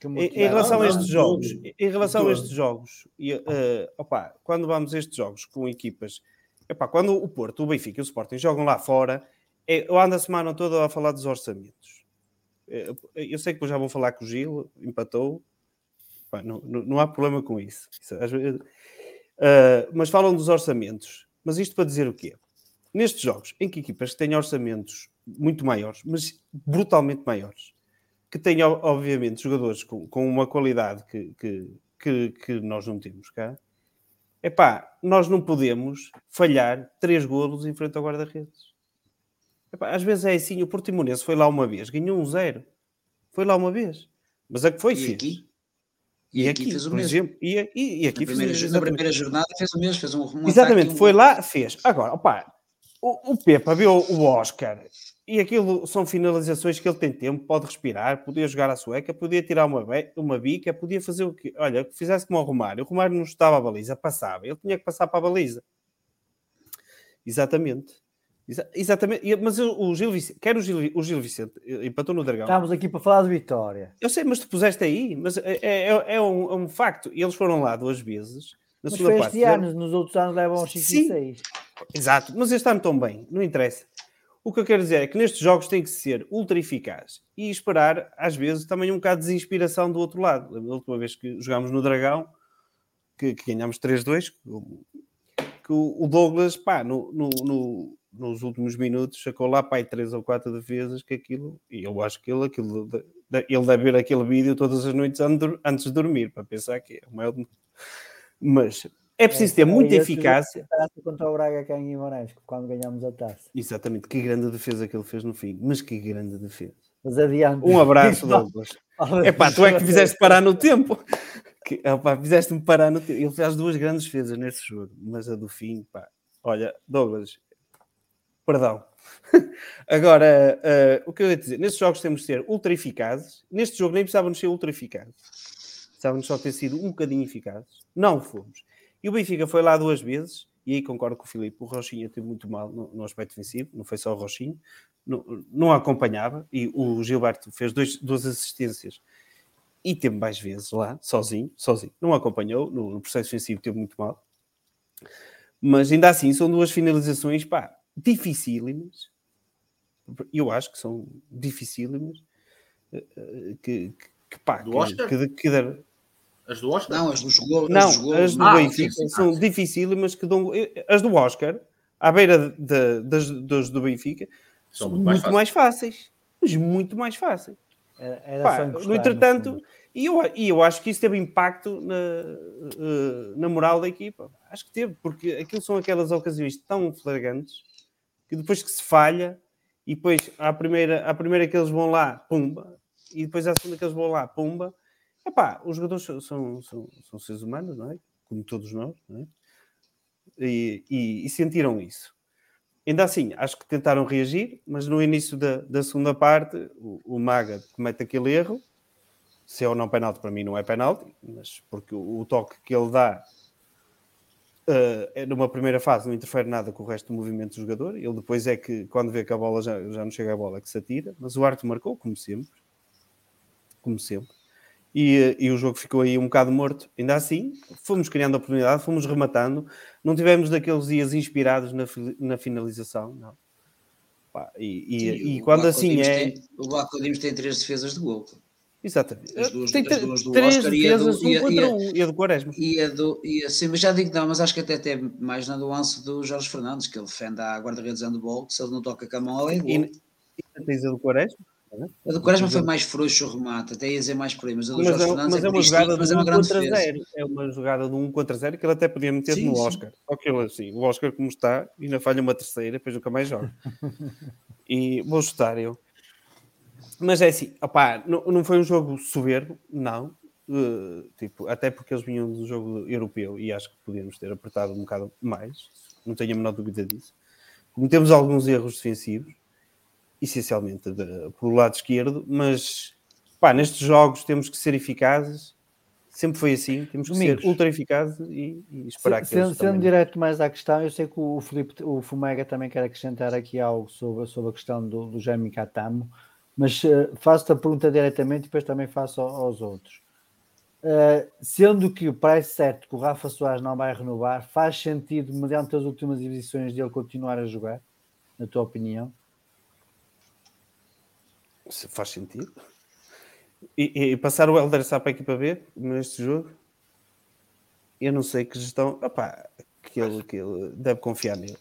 Em, em relação a estes jogos, em relação a estes jogos, e, eh, opa, quando vamos a estes jogos com equipas, epá, quando o Porto, o Benfica e o Sporting jogam lá fora, é, eu ando a semana toda a falar dos orçamentos. Eh, Eu sei que depois já vou falar que o Gil empatou, Pá, não, não, há problema com isso. Isso, vezes- Ah, mas falam dos orçamentos. Mas isto para dizer o quê? Nestes jogos, em que equipas têm orçamentos muito maiores, mas brutalmente maiores, que têm, o- obviamente, jogadores com, com uma qualidade que, que, que, que nós não temos cá, epá, nós não podemos falhar três golos em frente ao guarda-redes. Às vezes é assim, o Portimonense foi lá uma vez, ganhou um zero. Foi lá uma vez. Mas a que foi, E fez. aqui? E, E aqui, aqui fez o mesmo. exemplo. E, e, e aqui Na primeira, fez, na primeira jornada fez o mesmo, fez um, um Exatamente, ataque, um- foi lá, fez. Agora, opá, o, o Pepa viu o Oscar e aquilo são finalizações que ele tem tempo, pode respirar, podia jogar a sueca, podia tirar uma, uma bica, podia fazer o que. Olha, que fizesse como o Romário. O Romário não estava a baliza, passava. Ele tinha que passar para a baliza. Exatamente. Exa- exatamente. Mas o, Gil Vicente, quer o Gil, o Gil Vicente, eh, empatou no Dragão. Estamos aqui para falar de vitória. Eu sei, mas tu puseste aí, mas é, é, é um, é um facto. E eles foram lá duas vezes. Na Mas segunda foi parte. este fizeram- ano, nos outros anos levam aos 5 Sim. e 6. Exato, mas este ano tão bem, não interessa. O que eu quero dizer é que nestes jogos tem que ser ultra eficaz e esperar, às vezes, também um bocado de desinspiração do outro lado. Da última vez que jogámos no Dragão, que, que ganhámos 3-2, que, o- Douglas, pá, no, no- no- nos últimos minutos, sacou lá, pá, três ou quatro defesas, que aquilo, e eu acho que ele, aquilo, ele deve ver aquele vídeo todas as noites an- antes de dormir, para pensar que é o maior... Mas é preciso ter muita esse jogo eficácia. Contra o Braga cá em Guimarães, quando ganhámos a taça. Exatamente, que grande defesa que ele fez no fim, mas que grande defesa. Mas adiante. Um abraço, Douglas. É pá, tu é que fizeste parar no tempo. Que, epá, fizeste-me parar no tempo. Ele fez duas grandes defesas nesse jogo, mas a do fim, pá. Olha, Douglas, Perdão. [laughs] Agora, uh, o que eu ia dizer, nestes jogos temos de ser ultra eficazes. Neste jogo nem precisávamos ser ultra eficazes. Precisávamos só ter sido um bocadinho eficazes. Não fomos. E o Benfica foi lá duas vezes, e aí concordo com o Filipe, o Rochinha teve muito mal no, no aspecto defensivo, não foi só o Rochinha, não, não acompanhava, e o Gilberto fez dois, duas assistências e teve mais vezes lá, sozinho, sozinho. Não acompanhou, no, no processo defensivo teve muito mal. Mas ainda assim, são duas finalizações, pá, dificílimas. Eu acho que são dificílimas. eh, eh, Que, que, que pá, Do que, Oscar? que, que As do Oscar? Não, as dos gols. não, as gols, as do não. Benfica sim, sim. são Ah, sim. dificílimas que dão. As do Oscar, à beira de- das, das do Benfica, São são muito muito, mais mais fáceis. Mas muito mais fáceis. Era, Pá, no entretanto, fundo. e eu, e eu acho que isso teve impacto na, eh, na moral da equipa. Acho que teve, porque aquilo são aquelas ocasiões tão flagrantes que depois que se falha, e depois à primeira, à primeira que eles vão lá, pumba, e depois à segunda que eles vão lá, pumba. Epá, os jogadores são, são, são, são seres humanos, não é? Como todos nós, não é? E, e- e sentiram isso. Ainda assim, acho que tentaram reagir, mas no início da, da segunda parte, o, o Maga comete aquele erro. Se é ou não penalti, para mim não é penalti, mas porque o, o toque que ele dá é numa primeira fase não interfere nada com o resto do movimento do jogador. Ele depois é que, quando vê que a bola já, já não chega à bola, é que se atira. Mas o árbitro marcou, como sempre. Como sempre. E, e o jogo ficou aí um bocado morto. Ainda assim, fomos criando oportunidade, fomos rematando. Não tivemos daqueles dias inspirados na, na finalização, não. Pá, e, e- Sim, e quando assim Dimos é. tem- o Baco Dimos tem três defesas de gol. Exatamente. As duas- Tem as duas do três Oscar e a do- defesas, um e a- e a- um, e a do Quaresma. E a do, e a, sim, mas já digo não, mas acho que até teve mais na nuance do Jorge Fernandes, que ele defende a guarda-redes handball, que se ele não toca com a mão, é gol. E, e tens a do Quaresma? Não é? A do Quaresma foi mais frouxo o remate, até ia dizer mais por aí, mas a do Mas Jorge é, Fernandes mas é é, uma jogada mas de é 1 uma grande contra defesa. 0. É uma jogada de 1 contra 0 que ele até podia meter Sim, no sim. Oscar. Só que ele assim, o Oscar como está, ainda falha uma terceira, depois nunca mais joga. [laughs] e vou chutar eu. Mas é assim, opá, não, não foi um jogo soberbo, não. Uh, tipo, até porque eles vinham do jogo europeu e acho que podíamos ter apertado um bocado mais, não tenho a menor dúvida disso. Cometemos alguns erros defensivos, essencialmente de, pelo lado esquerdo, mas pá, nestes jogos temos que ser eficazes, sempre foi assim, temos que Domingos. ser ultra eficazes e, e esperar Se- que eles sendo, sendo direto mais à questão, eu sei que o Filipe, o Fumega também quer acrescentar aqui algo sobre, sobre a questão do, do Jaime Catamo, mas eh, faço-te a pergunta diretamente e depois também faço ao- aos outros. Eh, sendo que parece certo que o Rafa Soares não vai renovar, faz sentido, mediante as últimas exibições dele, continuar a jogar, na tua opinião? Se faz sentido. E, e passar o Helder Sá para a equipa B neste jogo, eu não sei que gestão. Opá, que, ele, que ele deve confiar nele,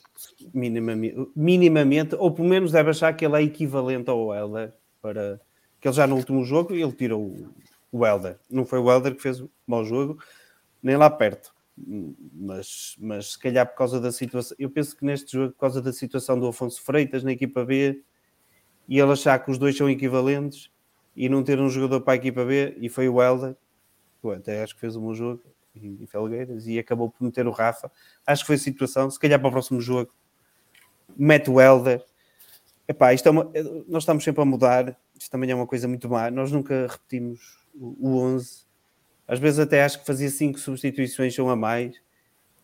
minimamente, minimamente, ou pelo menos deve achar que ele é equivalente ao Helder. Para, que ele já no último jogo ele tirou o, o Helder. Não foi o Helder que fez o mau jogo, nem lá perto. Mas, mas se calhar por causa da situação, eu penso que neste jogo, por causa da situação do Afonso Freitas na equipa B, e ele achar que os dois são equivalentes e não ter um jogador para a equipa B e foi o Helder, que até acho que fez um bom jogo em Felgueiras e acabou por meter o Rafa. Acho que foi a situação. Se calhar para o próximo jogo mete o Helder. Epá, isto é uma, nós estamos sempre a mudar. Isto também é uma coisa muito má. Nós nunca repetimos o, o 11. Às vezes até acho que fazia cinco substituições ou a mais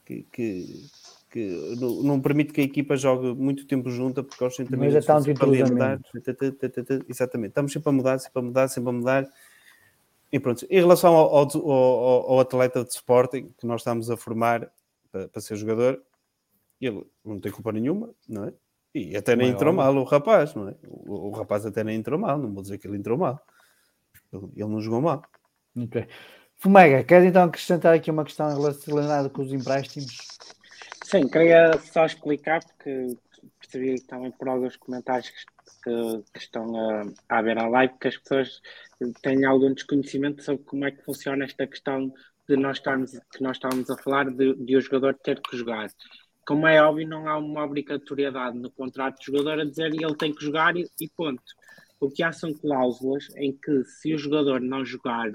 que, que, que não, não permite que a equipa jogue muito tempo junta porque aos 60 Mas minutos tanto estão sempre ali a mudar. Exatamente, estamos sempre a mudar, sempre a mudar, sempre a mudar. E pronto, em relação ao, ao, ao- ao atleta de Sporting que nós estamos a formar para, para ser jogador, ele não tem culpa nenhuma, não é? E até nem Não é entrou mal o rapaz, não é? O, o rapaz até nem entrou mal, não vou dizer que ele entrou mal. Ele, ele não jogou mal. Muito bem. Fumega, queres então acrescentar aqui uma questão relacionada com os empréstimos? Sim, queria só explicar, porque percebi também por alguns comentários que, que estão a, a haver a live, que as pessoas têm algum desconhecimento sobre como é que funciona esta questão de nós estarmos, que nós estávamos a falar de, de o jogador ter que jogar. Como é óbvio, não há uma obrigatoriedade no contrato do jogador a dizer ele tem que jogar e, e ponto. O que há são cláusulas em que se o jogador não jogar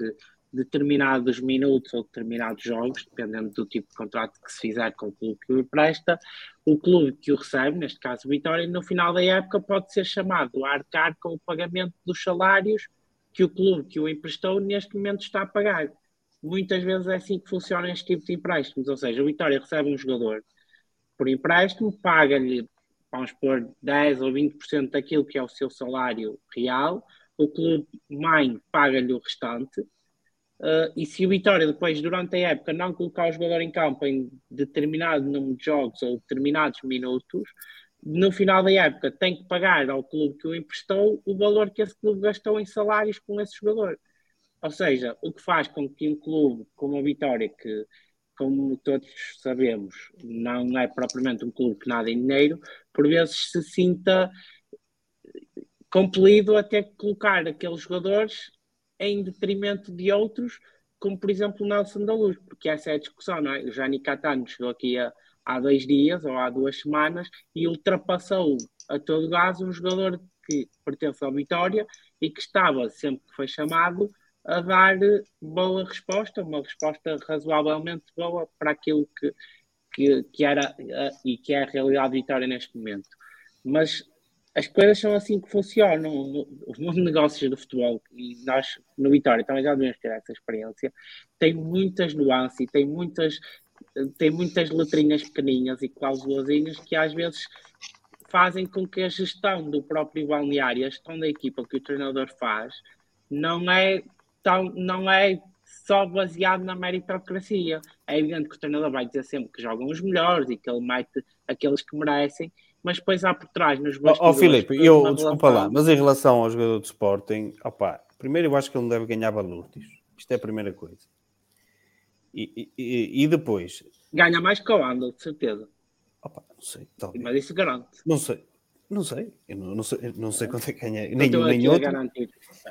determinados minutos ou determinados jogos, dependendo do tipo de contrato que se fizer com o clube que o empresta, o clube que o recebe, neste caso o Vitória, no final da época pode ser chamado a arcar com o pagamento dos salários que o clube que o emprestou neste momento está a pagar. Muitas vezes é assim que funciona este tipo de empréstimos, ou seja, o Vitória recebe um jogador por empréstimo, paga-lhe, vamos pôr 10 ou 20% daquilo que é o seu salário real, o clube mãe paga-lhe o restante, uh, e se o Vitória depois, durante a época, não colocar o jogador em campo em determinado número de jogos ou determinados minutos, no final da época tem que pagar ao clube que o emprestou o valor que esse clube gastou em salários com esse jogador. Ou seja, o que faz com que um clube como a Vitória, que como todos sabemos, não é propriamente um clube que nada em dinheiro, por vezes se sinta compelido a ter que colocar aqueles jogadores em detrimento de outros, como por exemplo o Nelson da Luz, porque essa é a discussão, não é? O Jani Catano chegou aqui a, há dois dias ou há duas semanas e ultrapassou a todo gás um jogador que pertence ao Vitória e que estava, sempre que foi chamado, a dar boa resposta, uma resposta razoavelmente boa para aquilo que, que, que era e que é a realidade de Vitória neste momento. Mas as coisas são assim que funcionam. Os no, negócios do futebol, e nós no Vitória também já devemos ter essa experiência, tem muitas nuances e tem muitas, tem muitas letrinhas pequeninhas e cláusulazinhas que às vezes fazem com que a gestão do próprio balneário, a gestão da equipa que o treinador faz, não é tão, não é só baseado na meritocracia. É evidente que o treinador vai dizer sempre que jogam os melhores e que ele mete aqueles que merecem, mas depois há por trás nos bastidores... Ó oh, Filipe, eu, desculpa lá, mas em relação ao jogador de Sporting, opa, primeiro eu acho que ele não deve ganhar valores. Isto é a primeira coisa. E, e, e depois... Ganha mais que o Andal, de certeza. Opa, não sei, talvez. Mas isso garante. Não sei. Não sei, eu não, não sei, não sei quanto é que ganha nenhum nem outro.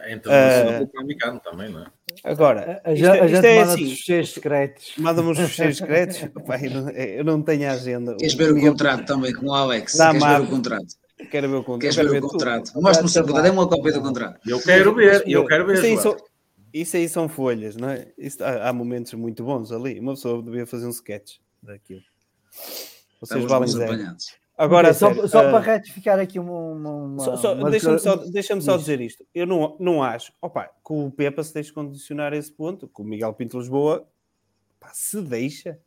Então, uh, americano também, não é? Agora, a, isto, a, isto é assim, os fecheiros secretos. Manda-me os fecheiros [laughs] secretos. Pai, eu, não, eu, não, tenho agenda. Queres ver o contrato também com o Alex? Queres ver o contrato? Quero ver o contrato. Queres ver o contrato? Mostra-me o seu contrato, dê uma cópia do contrato. Eu quero ver, eu quero ver. Isso aí, são, isso aí são folhas, não é? Isso, há, há, momentos muito bons ali. Uma pessoa devia fazer um sketch daquilo. Vocês Estamos valem zero. Agora, só, só uh, para retificar aqui uma. uma, só, só, uma Deixa-me só, deixa só dizer isto. Eu não, não acho opa, que o Pepa se deixe condicionar a esse ponto, que o Miguel Pinto Lisboa pá, se deixa.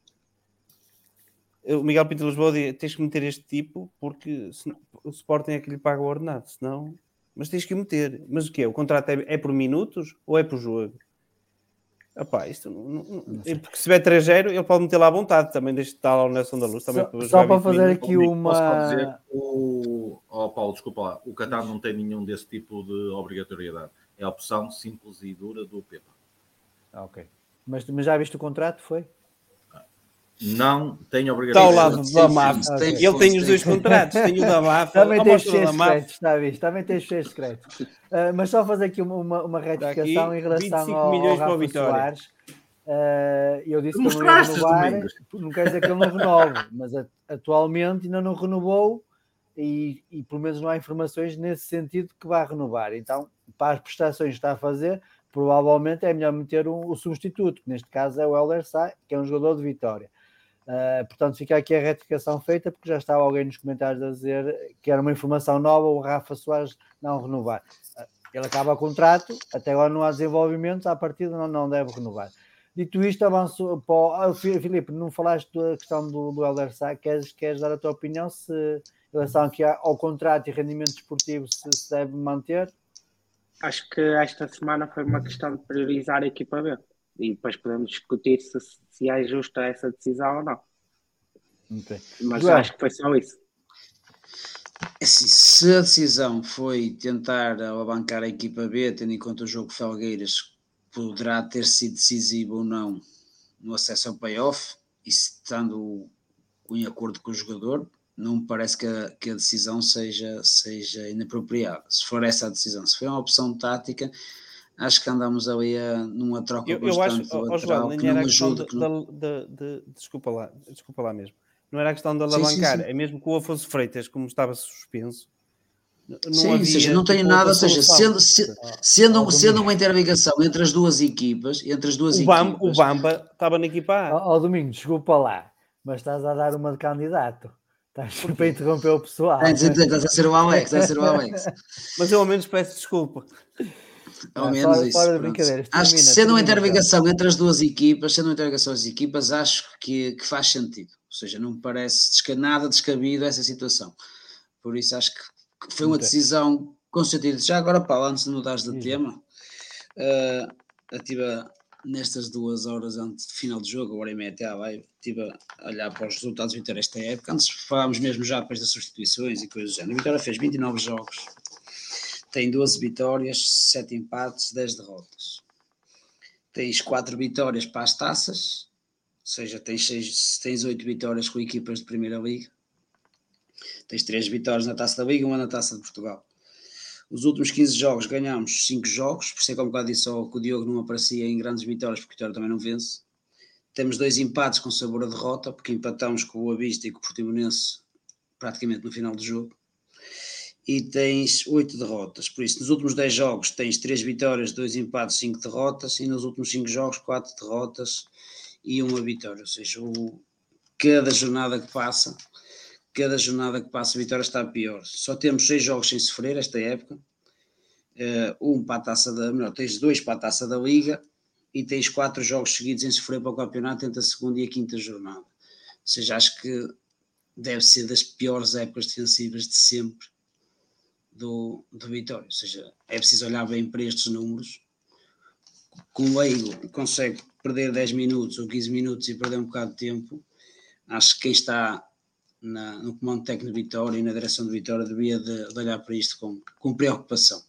O Miguel Pinto Lisboa diz, tens que meter este tipo porque se, o Sporting é que lhe paga o ordenado, senão. Mas tens que meter. Mas o que é? O contrato é, é por minutos ou é por jogo? Epá, isto não, não, não porque se tiver 3-0, ele pode meter lá à vontade também, deixa de estar lá o Nelson da Luz. Também só, só para fazer aqui uma. Dizer, o... Oh, Paulo, desculpa lá, o Qatar não tem nenhum desse tipo de obrigatoriedade. É a opção simples e dura do Pepa. Ah, ok. Mas, mas já viste o contrato? Foi? Não tem obrigatoriedade. Está ao lado da MAF. Ele tem os dois contratos, tem o da MAF. Também tem os seus secretos, está a ver? Também tem os seus secretos. Uh, mas só fazer aqui uma, uma, retificação em relação ao, ao Rafa Soares. Uh, eu disse que ele não ia renovar, não quer dizer que ele não renove, mas atualmente ainda não renovou e, e pelo menos não há informações nesse sentido que vai renovar. Então, para as prestações que está a fazer, provavelmente é melhor meter um, o substituto, que neste caso é o Helder Sá, que é um jogador de Vitória. Uh, portanto, fica aqui a retificação feita, porque já estava alguém nos comentários a dizer que era uma informação nova, o Rafa Soares não renovar. Uh, ele acaba o contrato, até agora não há desenvolvimento, à partida não, não deve renovar. Dito isto, avanço para o... Ah, Filipe, não falaste da questão do, do Helder Sá, queres, queres dar a tua opinião se em relação aqui ao contrato e rendimento esportivo se, se deve manter? Acho que esta semana foi uma questão de priorizar a equipa B e depois podemos discutir se, se é justa essa decisão ou não. Okay. Mas João. acho que foi só isso. É assim, se a decisão foi tentar alavancar a equipa B, tendo em conta o jogo Felgueiras, poderá ter sido decisivo ou não no acesso ao playoff, e estando em acordo com o jogador, não me parece que a, que a decisão seja, seja inapropriada. Se for essa a decisão, se for uma opção tática, acho que andamos ali a, numa troca eu, eu acho, oh, João, que não ajuda. De, não... De, de, desculpa, lá, desculpa lá mesmo. Não era a questão de alavancar, sim, sim, sim. é mesmo que o Afonso Freitas, como estava suspenso, Não Sim, havia, seja, não tenho tipo, nada, ou seja, sendo, se, sendo, sendo uma interligação entre as duas equipas, entre as duas o equipas. Bamba, o Bamba estava na equipa A. Ó Domingos, desculpa lá, mas estás a dar uma de candidato. Estás para interromper o pessoal. Estás a ser o Alex, estás a ser o Alex. [laughs] mas eu ao menos peço desculpa. Ao menos fora, isso. Fora. Acho que sendo uma interligação entre as duas equipas, sendo uma interligação das equipas, acho que, que faz sentido. Ou seja, não me parece nada descabido essa situação. Por isso acho que foi uma decisão com sentido. Já agora, Paulo, antes de mudares de tema, uh, eu tive nestas duas horas antes do final do jogo, hora e meia até à live, estive a olhar para os resultados do Vitória esta época. Antes falámos mesmo já depois das substituições e coisas do género. A Vitória fez 29 jogos, tem 12 vitórias, 7 empates, 10 derrotas. Tens 4 vitórias para as taças, ou seja, tens, 6, tens 8 vitórias com equipas de Primeira Liga Tens três vitórias na Taça da Liga e uma na Taça de Portugal. Os últimos 15 jogos ganhámos 5 jogos, por isso é um bocado disse que o Diogo não aparecia em grandes vitórias, porque o Vitória também não vence. Temos dois empates com sabor a derrota, porque empatamos com o Avista e com o Portimonense praticamente no final do jogo. E tens 8 derrotas, por isso nos últimos 10 jogos tens 3 vitórias, 2 empates, 5 derrotas, e nos últimos 5 jogos 4 derrotas e uma vitória. Ou seja, o, cada jornada que passa cada jornada que passa a Vitória está pior. Só temos seis jogos sem sofrer esta época. Uh, um para a taça da. Melhor, tens dois para a taça da Liga e tens quatro jogos seguidos em sofrer para o campeonato entre a segunda e a quinta jornada. Ou seja, acho que deve ser das piores épocas defensivas de sempre do, do Vitória. Ou seja, é preciso olhar bem para estes números. Com o Leigo consegue perder 10 minutos ou 15 minutos e perder um bocado de tempo. Acho que quem está na, no comando técnico de Vitória e na direção de Vitória devia de, de, olhar para isto com, com preocupação,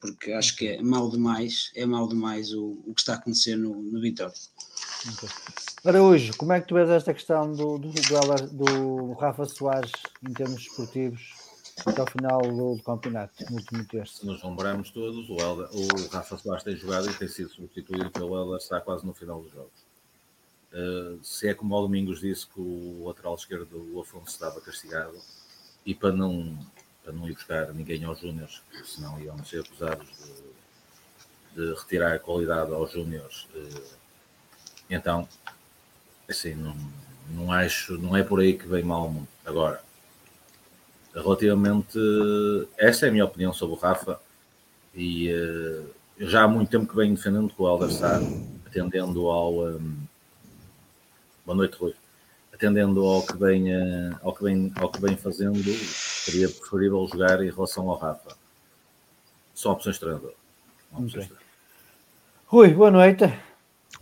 porque acho que é mal demais, é mal demais o, o que está a acontecer no, no Vitória. Ora, hoje, como é que tu vês esta questão do, do, do, do Rafa Soares em termos esportivos até ao final do, do, campeonato, no último terço? Nos lembramos todos, o, o Rafa Soares tem jogado e tem sido substituído pelo Helder está quase no final dos jogos. Uh, se é como o Domingos disse que o lateral esquerdo, o Afonso, estava castigado, e para não, para não ir buscar ninguém aos Júniors, senão iam ser acusados de, de retirar a qualidade aos Júniors, uh, então, assim, não, não acho, não é por aí que vem mal muito. Agora, relativamente, esta é a minha opinião sobre o Rafa, e uh, eu já há muito tempo que venho defendendo que o Helder está atendendo ao. Um, Boa noite, Rui. Atendendo ao que vem, ao que vem, ao que vem fazendo, seria preferível jogar em relação ao Rafa. Só opções de treinador. Okay. Rui, boa noite.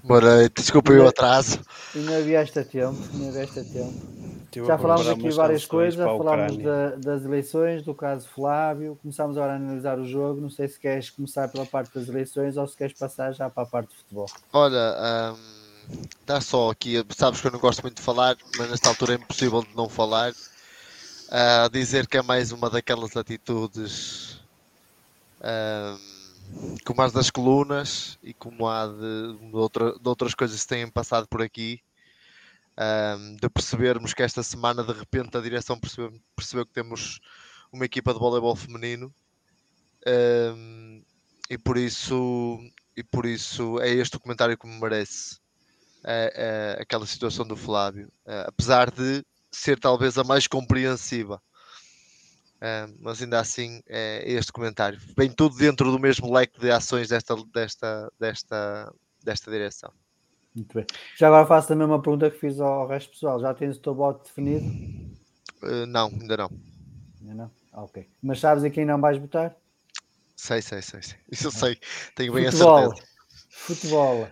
Boa noite, desculpa o atraso. Ainda vieste a tempo, ainda vieste a tempo. Já falámos aqui várias coisas, falámos da, das eleições, do caso Flávio, começámos agora a analisar o jogo. Não sei se queres começar pela parte das eleições ou se queres passar já para a parte de futebol. Olha, um Dá só aqui, sabes que eu não gosto muito de falar, mas nesta altura é impossível de não falar. Uh, dizer que é mais uma daquelas atitudes uh, como as das colunas e como há de, de, outra, de outras coisas que têm passado por aqui. Uh, de percebermos que esta semana de repente a direção percebeu, percebeu que temos uma equipa de voleibol feminino e por isso e por isso é este o comentário que me merece uh, uh, aquela situação do Flávio, uh, apesar de ser talvez a mais compreensiva. mas ainda assim é este comentário. Vem tudo dentro do mesmo leque de ações desta, desta, desta, desta direção. Muito bem. Já agora faço também uma pergunta que fiz ao resto pessoal. Já tens o teu bote definido? não, ainda não. Ainda não? Ah, ok. Mas sabes a quem não vais votar? Sei, sei, sei, sei. Isso eu sei. Tenho bem Futebol. a certeza. Futebol.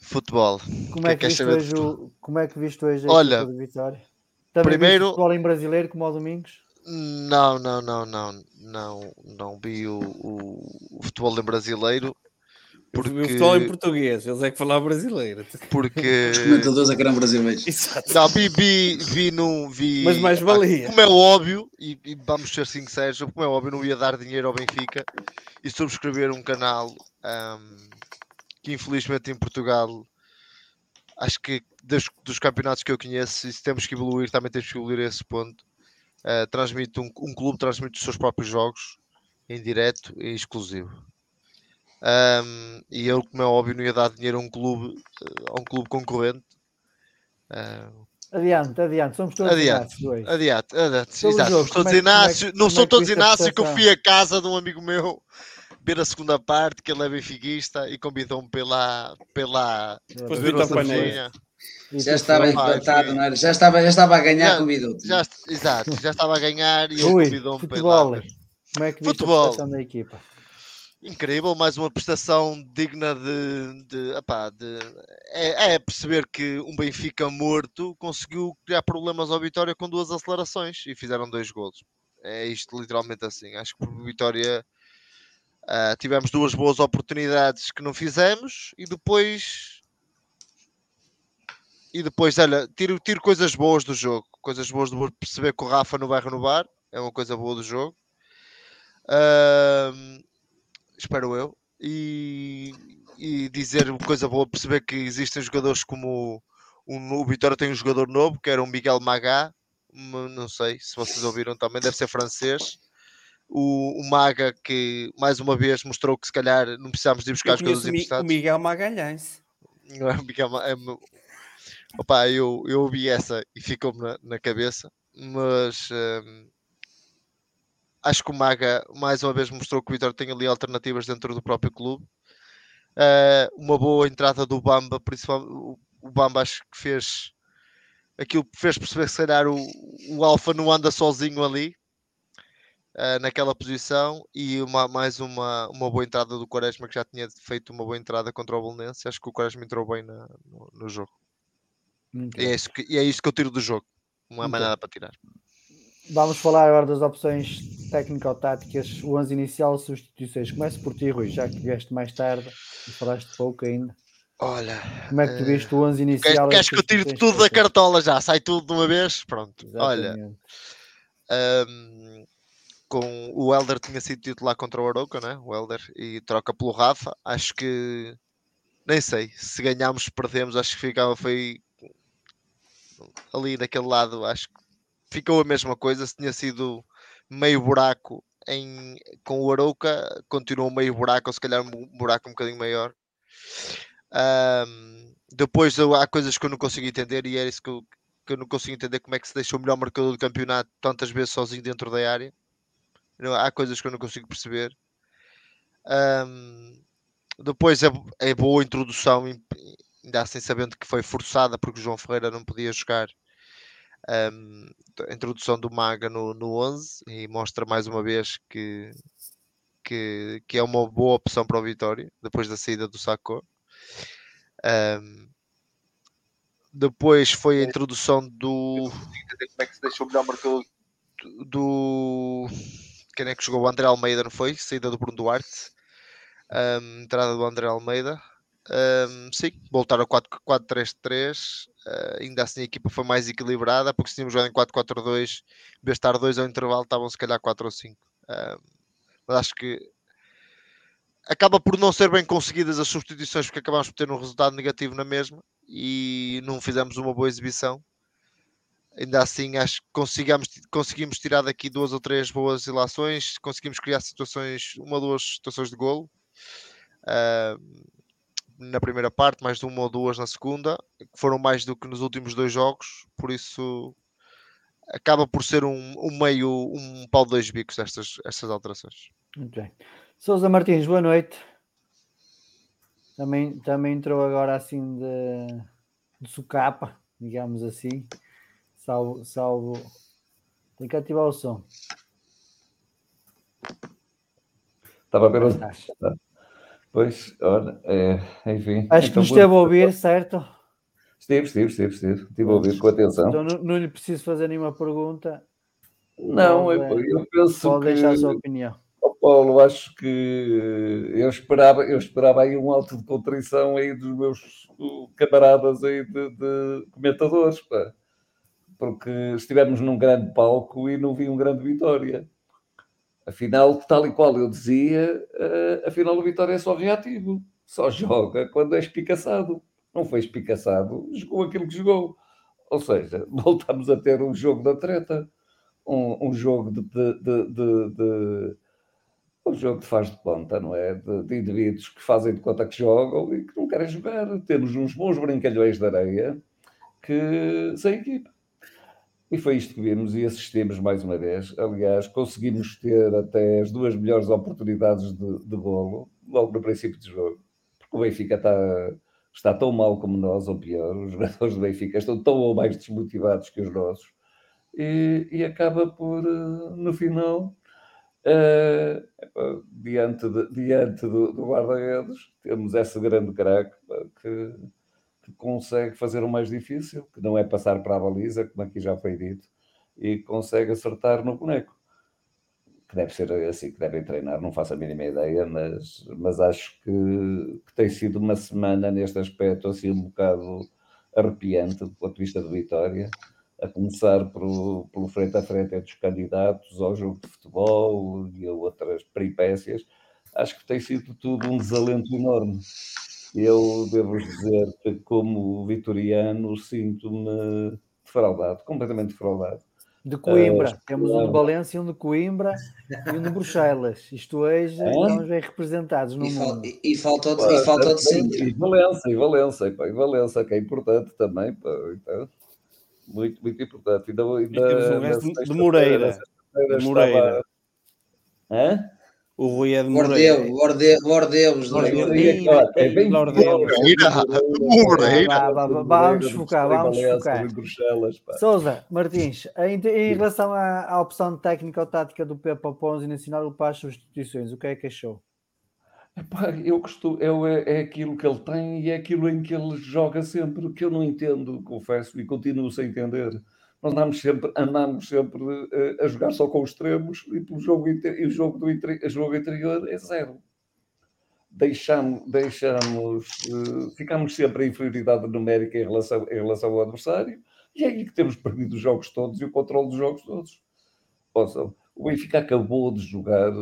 Futebol. Como é que, que, viste hoje o, como é que viste hoje a Olha, Vitória? Também primeiro futebol em brasileiro como ao Domingos? Não, não, não, não, não, não vi o, o, o futebol em brasileiro. Porque... O futebol em português, eles é que falam brasileiro. Porque. [laughs] Os comentadores é que eram brasileiros. Exato. Não, vi, vi, vi, vi. Mas mais valia. Como é óbvio, e, e vamos ser sinceros, como é óbvio, não ia dar dinheiro ao Benfica e subscrever um canal. Um, que infelizmente em Portugal acho que dos, dos, campeonatos que eu conheço, e se temos que evoluir, também temos que evoluir a esse ponto. Uh, transmite um, um, clube transmite os seus próprios jogos em direto e exclusivo. Um, e eu, como é óbvio, não ia dar dinheiro a um clube, a um clube concorrente. Uh, adiante, adiante, somos todos adiante, Inácio, adiante, adiante, exato, somos todos é, Inácio, é, não sou todos Inácio que eu fui a casa de um amigo meu ver a segunda parte, que ele é benfiquista e convidou-me pela, pela Depois ver a panela. Já estava empatado, não era? Já estava, já estava a ganhar, convidou já, Exato, já estava a ganhar e ele convidou-me pela. Como é que futebol. a da equipa? Incrível, mais uma prestação digna de. de, epá, de é, é, perceber que um Benfica morto conseguiu criar problemas ao Vitória com duas acelerações e fizeram dois golos. É isto literalmente assim. Acho que o Vitória uh, tivemos duas boas oportunidades que não fizemos e depois. E depois, olha, tiro, tiro coisas boas do jogo. Coisas boas de perceber que o Rafa não vai renovar. É uma coisa boa do jogo. Uh, espero eu, e, e dizer coisa boa, perceber que existem jogadores como o, o Vitória tem um jogador novo, que era o Miguel Magá, não sei se vocês ouviram também, deve ser francês. O, o, Maga, que mais uma vez mostrou que se calhar não precisamos de buscar jogadores emprestados. O Miguel Magalhães. Não é o Miguel é, Opa, eu, eu ouvi essa e ficou-me na, na, cabeça, mas hum, acho que o Maga mais uma vez mostrou que o Vitória tem ali alternativas dentro do próprio clube. Uh, uma boa entrada do Bamba, principalmente o Bamba acho que fez aquilo que fez perceber que se calhar o, o Alfa não anda sozinho ali uh, naquela posição e uma, mais uma, uma boa entrada do Quaresma que já tinha feito uma boa entrada contra o Bolonense. Acho que o Quaresma entrou bem na, no, no, jogo. E é, isso que, e é isso que eu tiro do jogo. Não há mais nada para tirar. Vamos falar agora das opções técnico-táticas, o 11 inicial, substituições. Começo por ti, Rui, já que vieste mais tarde e falaste pouco ainda. Olha, como é que tu viste o 11 inicial? Queres, que eu tire tudo da cartola já? Sai tudo de uma vez? Pronto. Exatamente. Olha, um, com o Helder tinha sido titular contra o Aroca, né? O Helder e troca pelo Rafa. Acho que nem sei se ganhámos, perdemos. Acho que ficava foi ali daquele lado. Acho que ficou a mesma coisa. Se tinha sido meio buraco em, com o Arouca, continuou meio buraco, ou se calhar um buraco um bocadinho maior. Um, depois há coisas que eu não consigo entender e é isso que eu, que eu não consigo entender como é que se deixa o melhor marcador do campeonato tantas vezes sozinho dentro da área. há coisas que eu não consigo perceber. Um, depois é, é boa introdução, ainda assim sabendo que foi forçada porque o João Ferreira não podia jogar um, a introdução do Maga no, no 11 e mostra mais uma vez que, que, que é uma boa opção para o Vitória depois da saída do Sacco. Um, depois foi a introdução do. Como é que se deixou melhor marcador do. Quem é que jogou? O André Almeida, não foi? Saída do Bruno Duarte. Um, entrada do André Almeida. Um, sim, voltaram ao 4-3-3. Uh, ainda assim a equipa foi mais equilibrada, porque se tínhamos jogado em 4-4-2, em de estar 2 ao intervalo, estavam se calhar 4 ou 5. Uh, mas acho que acaba por não ser bem conseguidas as substituições, porque acabamos por ter um resultado negativo na mesma e não fizemos uma boa exibição. Ainda assim, acho que conseguimos, conseguimos tirar daqui duas ou três boas ilações, conseguimos criar situações, uma ou duas situações de golo. Uh, na primeira parte, mais de uma ou duas na segunda, que foram mais do que nos últimos dois jogos, por isso acaba por ser um, um meio, um pau de dois bicos estas, estas alterações. Muito bem. Sousa Martins, boa noite. Também, também entrou agora assim de, de sucapa, digamos assim. Salvo, salvo. Tem que ativar o som. Estava a ver. Pois, olha, é, enfim. Acho que então, esteve a ouvir, certo? Estive, estive, estive, estive. Estive a ouvir com atenção. Então não, não lhe preciso fazer nenhuma pergunta. Não, pode, eu, penso pode que... deixar a sua opinião. Oh, Paulo, acho que eu esperava, eu esperava aí um alto de contrição aí dos meus camaradas aí de, de comentadores, pá. porque estivemos num grande palco e não vi um grande vitória. Afinal, tal e qual eu dizia, uh, afinal o Vitória é só reativo, só joga quando é espicaçado. Não foi espicaçado, jogou aquilo que jogou. Ou seja, [laughs] voltamos a ter um jogo da treta, um, um jogo de, de, de, de o jogo que faz de conta, não é? De, de, indivíduos que fazem de conta que jogam e que não querem jogar. Temos uns bons brincalhões de areia que sem equipa. E foi isto que vimos e assistimos mais uma vez. Aliás, conseguimos ter até as duas melhores oportunidades de, de golo, logo no princípio do jogo. Porque o Benfica está, está tão mal como nós, ou pior. Os jogadores do Benfica estão tão ou mais desmotivados que os nossos. E, e acaba por, eh, no final, uh, diante, de, diante do, do guarda-redes, temos esse grande craque que que consegue fazer o mais difícil, que não é passar para a baliza, como aqui já foi dito, e consegue acertar no boneco. Que deve ser assim que devem treinar, não faço a mínima ideia, mas, mas acho que, que tem sido uma semana neste aspecto assim um bocado arrepiante do ponto de vista de Vitória, a começar pelo, pelo frente a frente entre os candidatos ao jogo de futebol e a outras peripécias. Acho que tem sido tudo um desalento enorme eu devo dizer que, como vitoriano, sinto-me defraudado, completamente defraudado. De Coimbra, uh, temos um de Valência, um de Coimbra e um de Bruxelas. Isto hoje é? estamos bem representados no e mundo. e, e falta de, e falta de Sintra. E Valença, e Valença, e, pá, e Valença, que é importante também. Pá, então, muito, muito importante. Ainda, ainda, e temos o resto de Moreira. De Moreira. Hã? O Rui é de Moreira. Bordeus, Bordeus. É bem Vamos focar, vamos focar. Souza, Martins, em, em relação à, à opção técnica ou tática do Pepa Pons e nacional para as substituições, o que é que achou? Epá, eu costumo, eu, é, é aquilo que ele tem e é aquilo em que ele joga sempre, que eu não entendo, confesso, e continuo sem entender nós andamos sempre, andamos sempre uh, a jogar só com os extremos e, pelo jogo, e o jogo, do o jogo interior é zero. Deixamos, deixamos uh, ficamos sempre em inferioridade numérica em relação, em relação ao adversário e é aí que temos perdido os jogos todos e o controle dos jogos todos. Ouçam, o Benfica acabou de jogar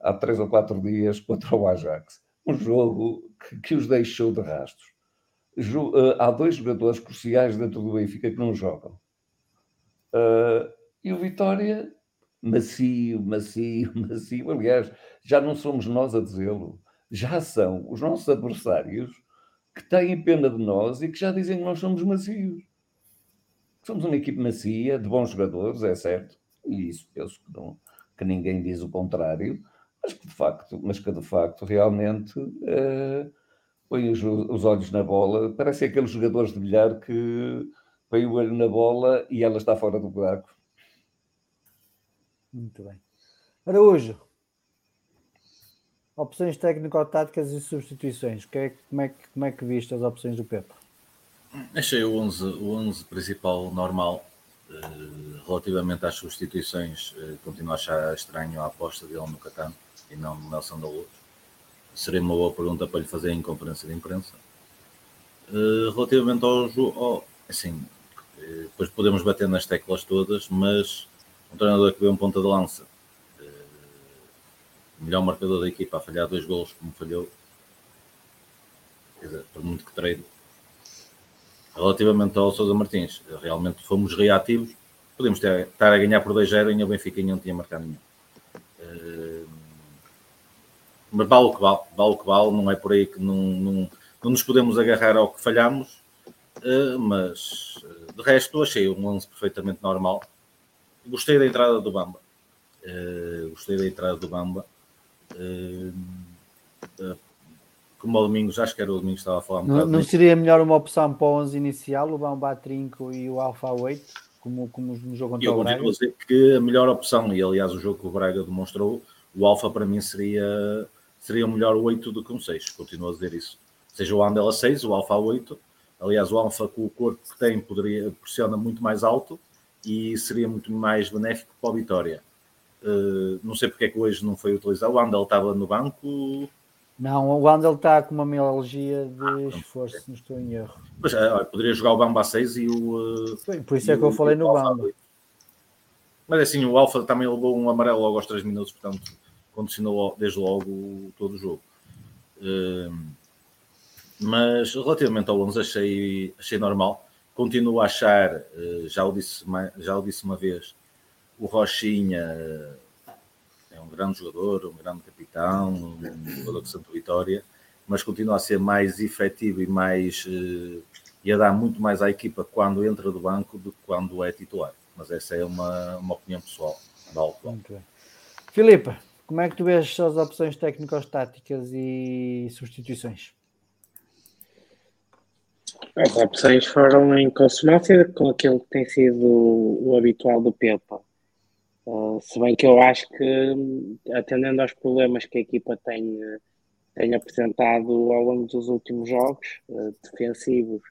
há três ou quatro dias contra o Ajax. Um jogo que, que os deixou de rastros. Uh, há dois jogadores cruciais dentro do Benfica que não jogam Uh, e o Vitória, macio, macio, [laughs] macio. Aliás, já não somos nós a dizê-lo, já são os nossos adversários que têm pena de nós e que já dizem que nós somos macios. Somos uma equipe macia, de bons jogadores, é certo, e isso penso que, não, que ninguém diz o contrário, mas que de facto, mas que de facto realmente uh, põe os, os olhos na bola. Parecem aqueles jogadores de bilhar que põe o olho na bola e ela está fora do buraco. Muito bem. Araújo. Opções técnico-táticas e substituições. Que é, como, é, como é que viste as opções do Pepe? Achei o 11, o 11 principal normal. Uh, relativamente às substituições, uh, continuo a achar estranho a aposta dele no Catano e não no Nelson da Luz. Seria uma boa pergunta para lhe fazer em conferência de imprensa. Uh, relativamente ao jogo, assim, depois podemos bater nas teclas todas, mas um treinador que vê um ponta de lança, eh, melhor marcador da equipa, a falhar dois golos como falhou, quer dizer, por muito que treine. Relativamente ao Sousa Martins, realmente fomos reativos, podemos ter, estar a ganhar por 2-0 e o Benfica não tinha marcado nenhum. Eh, mas vale o que vale, vale o que vale, não é por aí que não, não, não nos podemos agarrar ao que falhamos, eh, mas de resto, achei um 11 perfeitamente normal. Gostei da entrada do Bamba. Uh, gostei da entrada do Bamba. Uh, uh, como o Domingos, acho que era o Domingos que estava a falar um Não, não seria melhor uma opção para o 11 inicial, o Bamba a Trinco e o Alfa 8, como, como no jogo contra o Braga? Eu dizer que a melhor opção, e aliás o jogo que o Braga demonstrou, o Alfa para mim seria, seria o melhor 8 do que um 6. Continuo a dizer isso. Seja o Andela 6, o Alfa 8, Aliás, o Alfa, com o corpo que tem, poderia pressiona muito mais alto e seria muito mais benéfico para a Vitória. Uh, não sei porque é que hoje não foi utilizado. O Andel estava no banco. Não, o Andel está com uma mialgia de ah, esforço, não estou em erro. Mas, uh, poderia jogar o Bamba a 6 e o. Uh, por isso é que eu falei no Bamba. Mas assim, o Alfa também levou um amarelo logo aos 3 minutos, portanto, condicionou desde logo todo o jogo. Uh, mas relativamente ao 11 achei, achei normal. Continuo a achar, eh, já o, disse, já o disse uma vez, o Rochinha, É um grande jogador, um grande capitão, um jogador de Santa Vitória, mas continua a ser mais efetivo e mais eh, e a dar muito mais à equipa quando entra do banco do que quando é titular. Mas essa é uma, uma opinião pessoal. Muito bem. Filipe, como é que tu vês as opções técnico-táticas e substituições? As opções foram em consonância com aquilo que tem sido o habitual do Pepa. Uh, se bem que eu acho que, atendendo aos problemas que a equipa tem, tem apresentado ao longo dos últimos jogos, uh, defensivos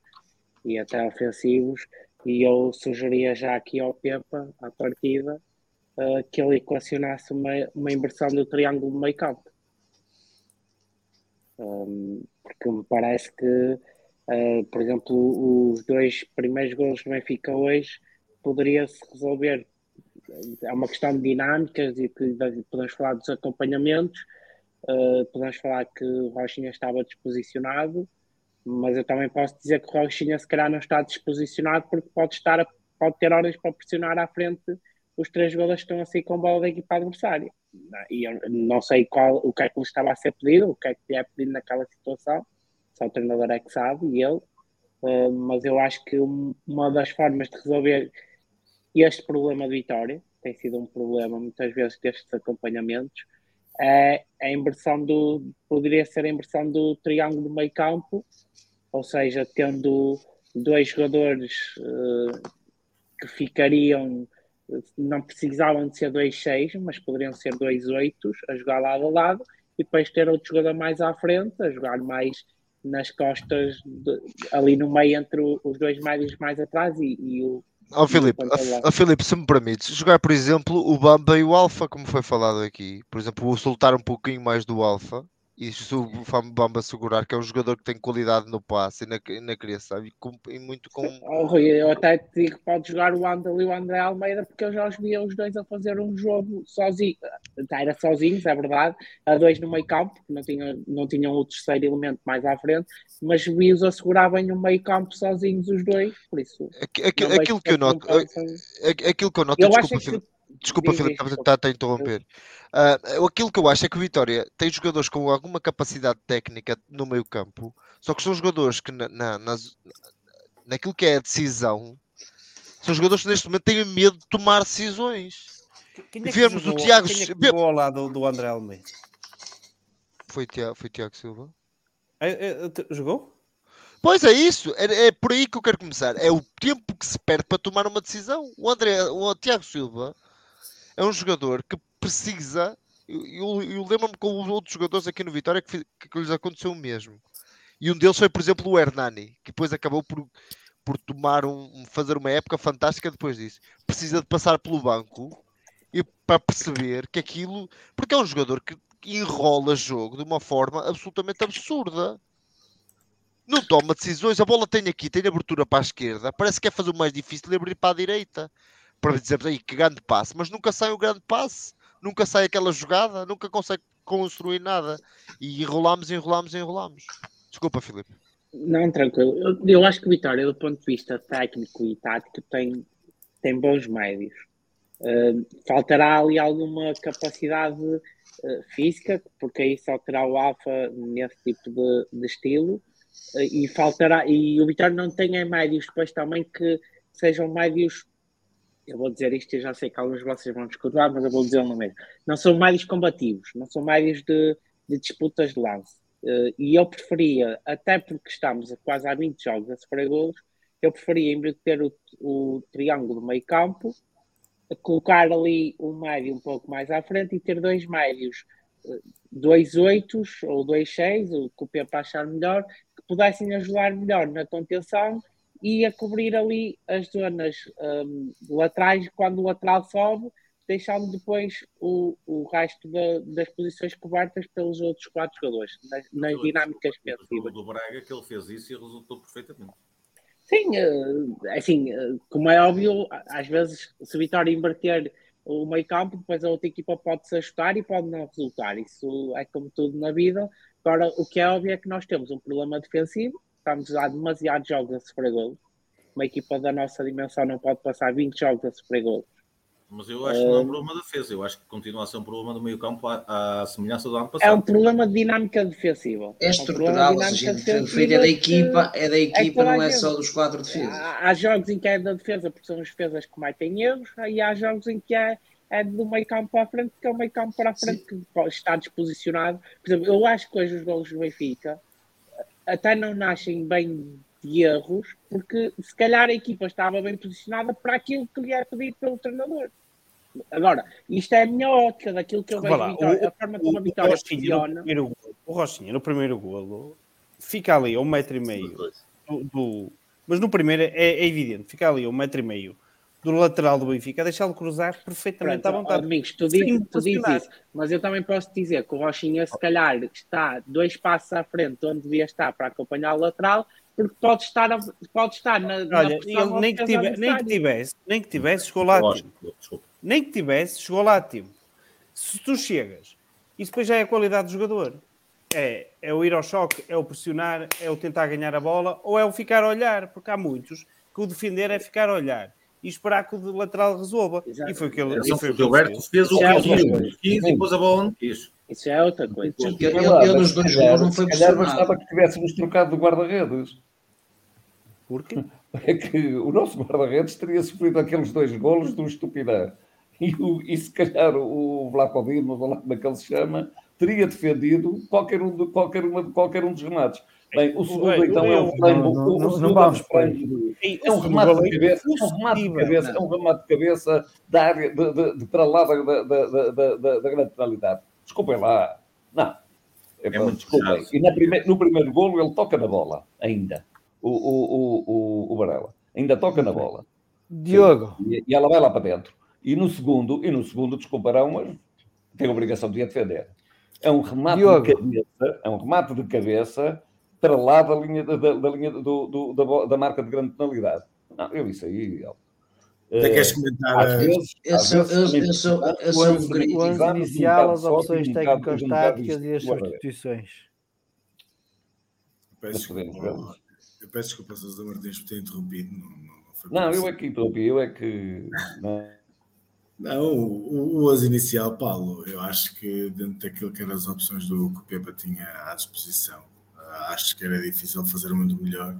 e até ofensivos, e eu sugeria já aqui ao Pepa, à partida, uh, que ele equacionasse uma, uma inversão do triângulo meio campo. Um, porque me parece que, uh, por exemplo, os dois primeiros gols do Benfica hoje poderia-se resolver. É uma questão de dinâmicas e que podemos falar dos acompanhamentos, uh, podemos falar que o Rochinha estava disposicionado, mas eu também posso dizer que o Rochinha se calhar não está disposicionado porque pode estar a, pode ter horas para pressionar à frente os três jogadores estão a sair com bola da equipa adversária. E eu não sei qual, o que é que lhe estava a ser pedido, o que é que lhe é pedido naquela situação, só o treinador é que sabe e ele. Uh, mas eu acho que uma das formas de resolver este problema de Vitória, tem sido um problema muitas vezes destes acompanhamentos, é a inversão do, poderia ser a inversão do triângulo do meio campo, ou seja, tendo dois jogadores uh, que ficariam não precisavam de ser dois seis, mas poderiam ser dois oitos a jogar lado a lado e depois ter outro jogador mais à frente, a jogar mais nas costas, de, ali no meio entre os dois médios mais atrás e, e o. Oh, Filipe, a, a Filipe, se me permites, jogar, por exemplo, o Bamba e o Alfa, como foi falado aqui, por exemplo, o soltar um pouquinho mais do Alfa e se o Bamba segurar que é um jogador que tem qualidade no passe e na, na criação e, com, e muito com. [laughs] Oh, Rui, eu até te digo que pode jogar o Andal e o André Almeida porque eu já os via os dois a fazer um jogo sozinho. Era sozinhos, é verdade, a dois no meio campo, porque não tinham, não tinham o terceiro elemento mais à frente, mas vi-os a segurar bem no meio campo sozinhos os dois, por isso. Aquilo, aquilo que eu noto, aquilo que eu noto, eu desculpa, acho que Desculpa, Filipe, estava a interromper. Uh, aquilo que eu acho é que o Vitória tem jogadores com alguma capacidade técnica no meio campo, só que são jogadores que na, na, naquilo que é a decisão, são jogadores que neste momento têm medo de tomar decisões. Quem é que Vemos jogou, o Tiago quem é que jogou ao lado do André Almeida? Foi Tiago, foi Tiago Silva. É, é, jogou? Pois é isso, é, é, por aí que eu quero começar. É o tempo que se perde para tomar uma decisão. O André, o Tiago Silva é um jogador que precisa. Eu, eu lembro-me com os outros jogadores aqui no Vitória que, que, lhes aconteceu o mesmo. E um deles foi, por exemplo, o Hernani, que depois acabou por, por tomar um, fazer uma época fantástica depois disso. Precisa de passar pelo banco e para perceber que aquilo. Porque é um jogador que enrola jogo de uma forma absolutamente absurda. Não toma decisões, a bola tem aqui, tem abertura para a esquerda, parece que é fazer o mais difícil de abrir para a direita para dizer aí que grande passe, mas nunca sai o grande passe, nunca sai aquela jogada, nunca consegue construir nada. E enrolamos, enrolamos, enrolamos. Desculpa, Filipe. Não, tranquilo. Eu, eu, acho que o Vitória, do ponto de vista técnico e tático, tem, tem bons médios. Uh, faltará ali alguma capacidade uh, física, porque aí só terá o Alfa nesse tipo de, de estilo. Uh, e faltará, e o Vitória não tem médios depois também que sejam médios eu vou dizer isto e já sei que alguns de vocês vão discordar, mas eu vou dizer no mesmo. Não são médios combativos, não são médios de, de disputas de lance. Uh, e eu preferia, até porque estamos a quase há 20 jogos a sofrer golos, eu preferia, ter o, o triângulo meio campo, colocar ali um médio um pouco mais à frente e ter dois médios, uh, dois oitos ou dois seis, o que o Pepe achar melhor, que pudessem ajudar melhor na contenção e a cobrir ali as zonas um, laterais quando o lateral sobe, deixando depois o, o resto da, das posições cobertas pelos outros quatro jogadores, nas, nas dinâmicas defensivas. do Braga que ele fez isso e resultou perfeitamente. Sim, eh, assim, eh, como é óbvio, às vezes se o Vitória inverter o meio campo, depois a outra equipa pode se ajustar e pode não resultar. Isso é como tudo na vida. Agora, o que é óbvio é que nós temos um problema defensivo estamos a demasiados jogos a sofrer golos. Uma equipa da nossa dimensão não pode passar 20 jogos a sofrer golos. Mas eu acho que não é um problema da defesa, eu acho que continua a ser um problema do meio campo à, à semelhança do ano passado. É um problema de dinâmica defensiva. É estrutural, ou seja, o feito é da equipa, é da equipa, não é só dos quatro defesas. Há, há jogos em que é da defesa, porque são as defesas que cometem erros, e há jogos em que é, é do meio campo para a frente, que é o meio campo para a frente Sim. que está disposicionado. Por exemplo, eu acho que hoje os golos do Benfica até não nascem bem de erros, porque se calhar a equipa estava bem posicionada para aquilo que lhe é pedido pelo treinador. Agora, isto é a minha ótica daquilo que eu vejo lá, Vitória, o, a forma como a Vitória o funciona. No o Rochinha, no primeiro golo, fica ali a um metro e meio do, do mas no primeiro é, é, evidente, fica ali a um metro e meio do lateral do Benfica, deixá-lo cruzar perfeitamente Pronto, à vontade. Amigos, tu, diz, tu dizes isso, mas eu também posso dizer que o Rochinha, se calhar, está dois passos à frente onde devia estar para acompanhar o lateral, porque pode estar, pode estar na. Olha, na nem, que tivesse, nem que tivesse, nem que tivesse, chegou lá a tempo. Nem que tivesse, chegou lá a. Se tu chegas, isso depois já é a qualidade do jogador. É, é o ir ao choque, é o pressionar, é o tentar ganhar a bola, ou é o ficar a olhar, porque há muitos que o defender é ficar a olhar e esperar que o lateral resolva. Exato. E foi o que ele, e foi o Gilberto fez. o que quis e pôs a bola onde quis. Isso é outra coisa. Ele, ele, nos dois jogos não foi pressionado. bastava que tivéssemos trocado de guarda-redes. Por quê? [laughs] É que o nosso guarda-redes teria sofrido aqueles dois golos do estupidez. E, o, e se calhar o Vlacodir, ou lá como é que ele se chama, teria defendido qualquer um, de, qualquer, uma, qualquer um dos remates. Bem, o segundo então é um é um. É um remate de cabeça. É um remate de cabeça. É um remate de cabeça da área de, de, de para lá da, da, da, da, da grande penalidade. Desculpem lá. Não. É, é muito desculpem. E na prime, no primeiro golo ele toca na bola, ainda. O, o, o, o, o Varela. Ainda toca na bola. Diogo. E, e, ela vai lá para dentro. E no segundo, e no segundo, desculparão, mas tem a obrigação de a defender. É um remate Diogo. de cabeça, é um remate de cabeça para lá da linha, da, da linha do, do, da, da marca de grande penalidade. Não, eu isso aí. Até queres comentar? Às vezes, eu sou, eu, eu sou, eu sou o 11 inicial, as opções técnicas táticas e as substituições. Peço, eu peço desculpa, Sousa Martins, por ter interrompido. Não, não, não eu é que interrompi, eu é que. Não, não o, o 11 inicial, Paulo, eu acho que dentro daquilo que eram as opções do que o Pepa tinha à disposição, acho que era difícil fazer muito melhor.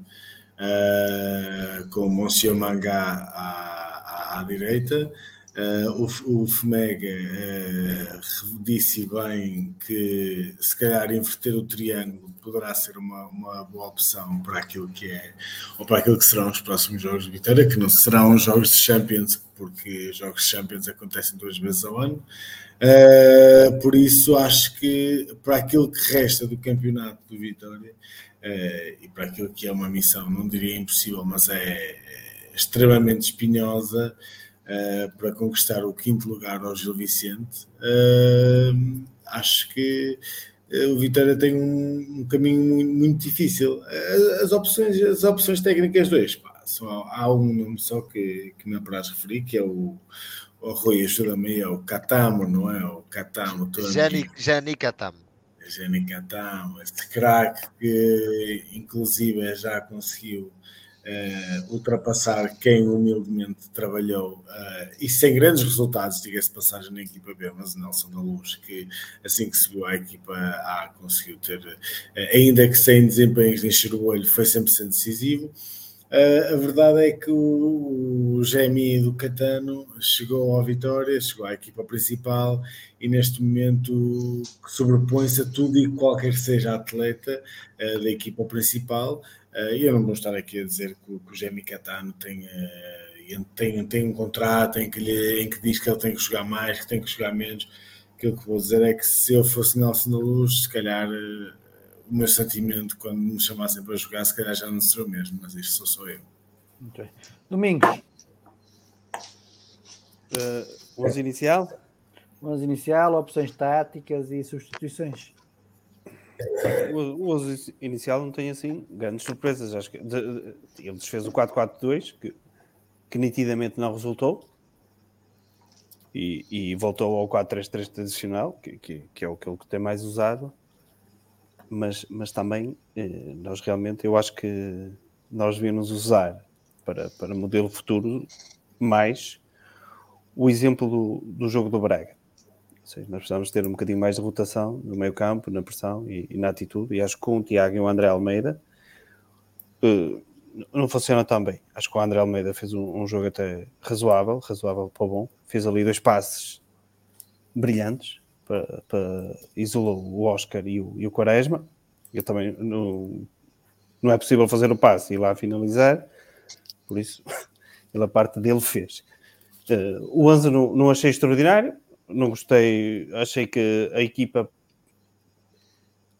Uh, com o Monsieur Mangá à, à, à direita. Uh, o, o Fomega uh, disse bem que se calhar inverter o triângulo poderá ser uma, uma boa opção para aquilo que é ou para aquilo que serão os próximos jogos de Vitória, que não serão jogos de Champions, porque jogos de Champions acontecem duas vezes ao ano. Uh, por isso acho que para aquilo que resta do campeonato do Vitória uh, e para aquilo que é uma missão, não diria impossível, mas é, é extremamente espinhosa uh, para conquistar o quinto lugar ao Gil Vicente. acho que o Vitória tem um, um caminho muito, muito, difícil. As opções, as opções técnicas dois, pá, só, há um nome só que, que me apraz referir, que é o o Rui, ajuda-me é o Catamo, não é? O Catamo. Jani, Jani Catamo. Jani Catamo, este craque que inclusive já conseguiu uh, ultrapassar quem humildemente trabalhou uh, e sem grandes resultados, diga-se passagem na equipa B, mas o Nelson da Luz, que assim que subiu à equipa A conseguiu ter, uh, ainda que sem desempenhos de encher o olho, foi sempre sendo decisivo. Uh, a verdade é que o, o do Catano chegou à vitória, chegou à equipa principal e neste momento sobrepõe-se a tudo e qualquer que seja atleta uh, da equipa principal. Uh, eu não vou estar aqui a dizer que, que o GMI Catano tem, tem, tem um contrato em que, lhe, em que diz que ele tem que jogar mais, que tem que jogar menos. Aquilo que vou dizer é que se eu fosse Nelson da Luz, se calhar o meu sentimento quando me chamassem para jogar, se calhar já não será o mesmo, mas isto sou só eu. Okay. Domingos. Uh, 11 inicial? 11 inicial, opções táticas e substituições. O 11 inicial não tem assim grandes surpresas. Acho que de, de, ele desfez o 4-4-2, que, que nitidamente não resultou. E, e voltou ao 4-3-3 tradicional, que, que, que é o que ele tem mais usado mas, mas também eh, nós realmente, eu acho que nós devíamos usar para, para modelo futuro mais o exemplo do, do jogo do Braga. Ou seja, nós precisamos ter um bocadinho mais de rotação no meio campo, na pressão e, e na atitude. E acho que com o Tiago e o André Almeida uh, não funciona tão bem. Acho que o André Almeida fez um, um, jogo até razoável, razoável para bom. Fez ali dois passes brilhantes para, para o Oscar e o, e o Quaresma. Eu também não, não é possível fazer o passe e ir lá finalizar, por isso [laughs] ele a parte dele fez. Uh, o Anza não, não achei extraordinário, não gostei, achei que a equipa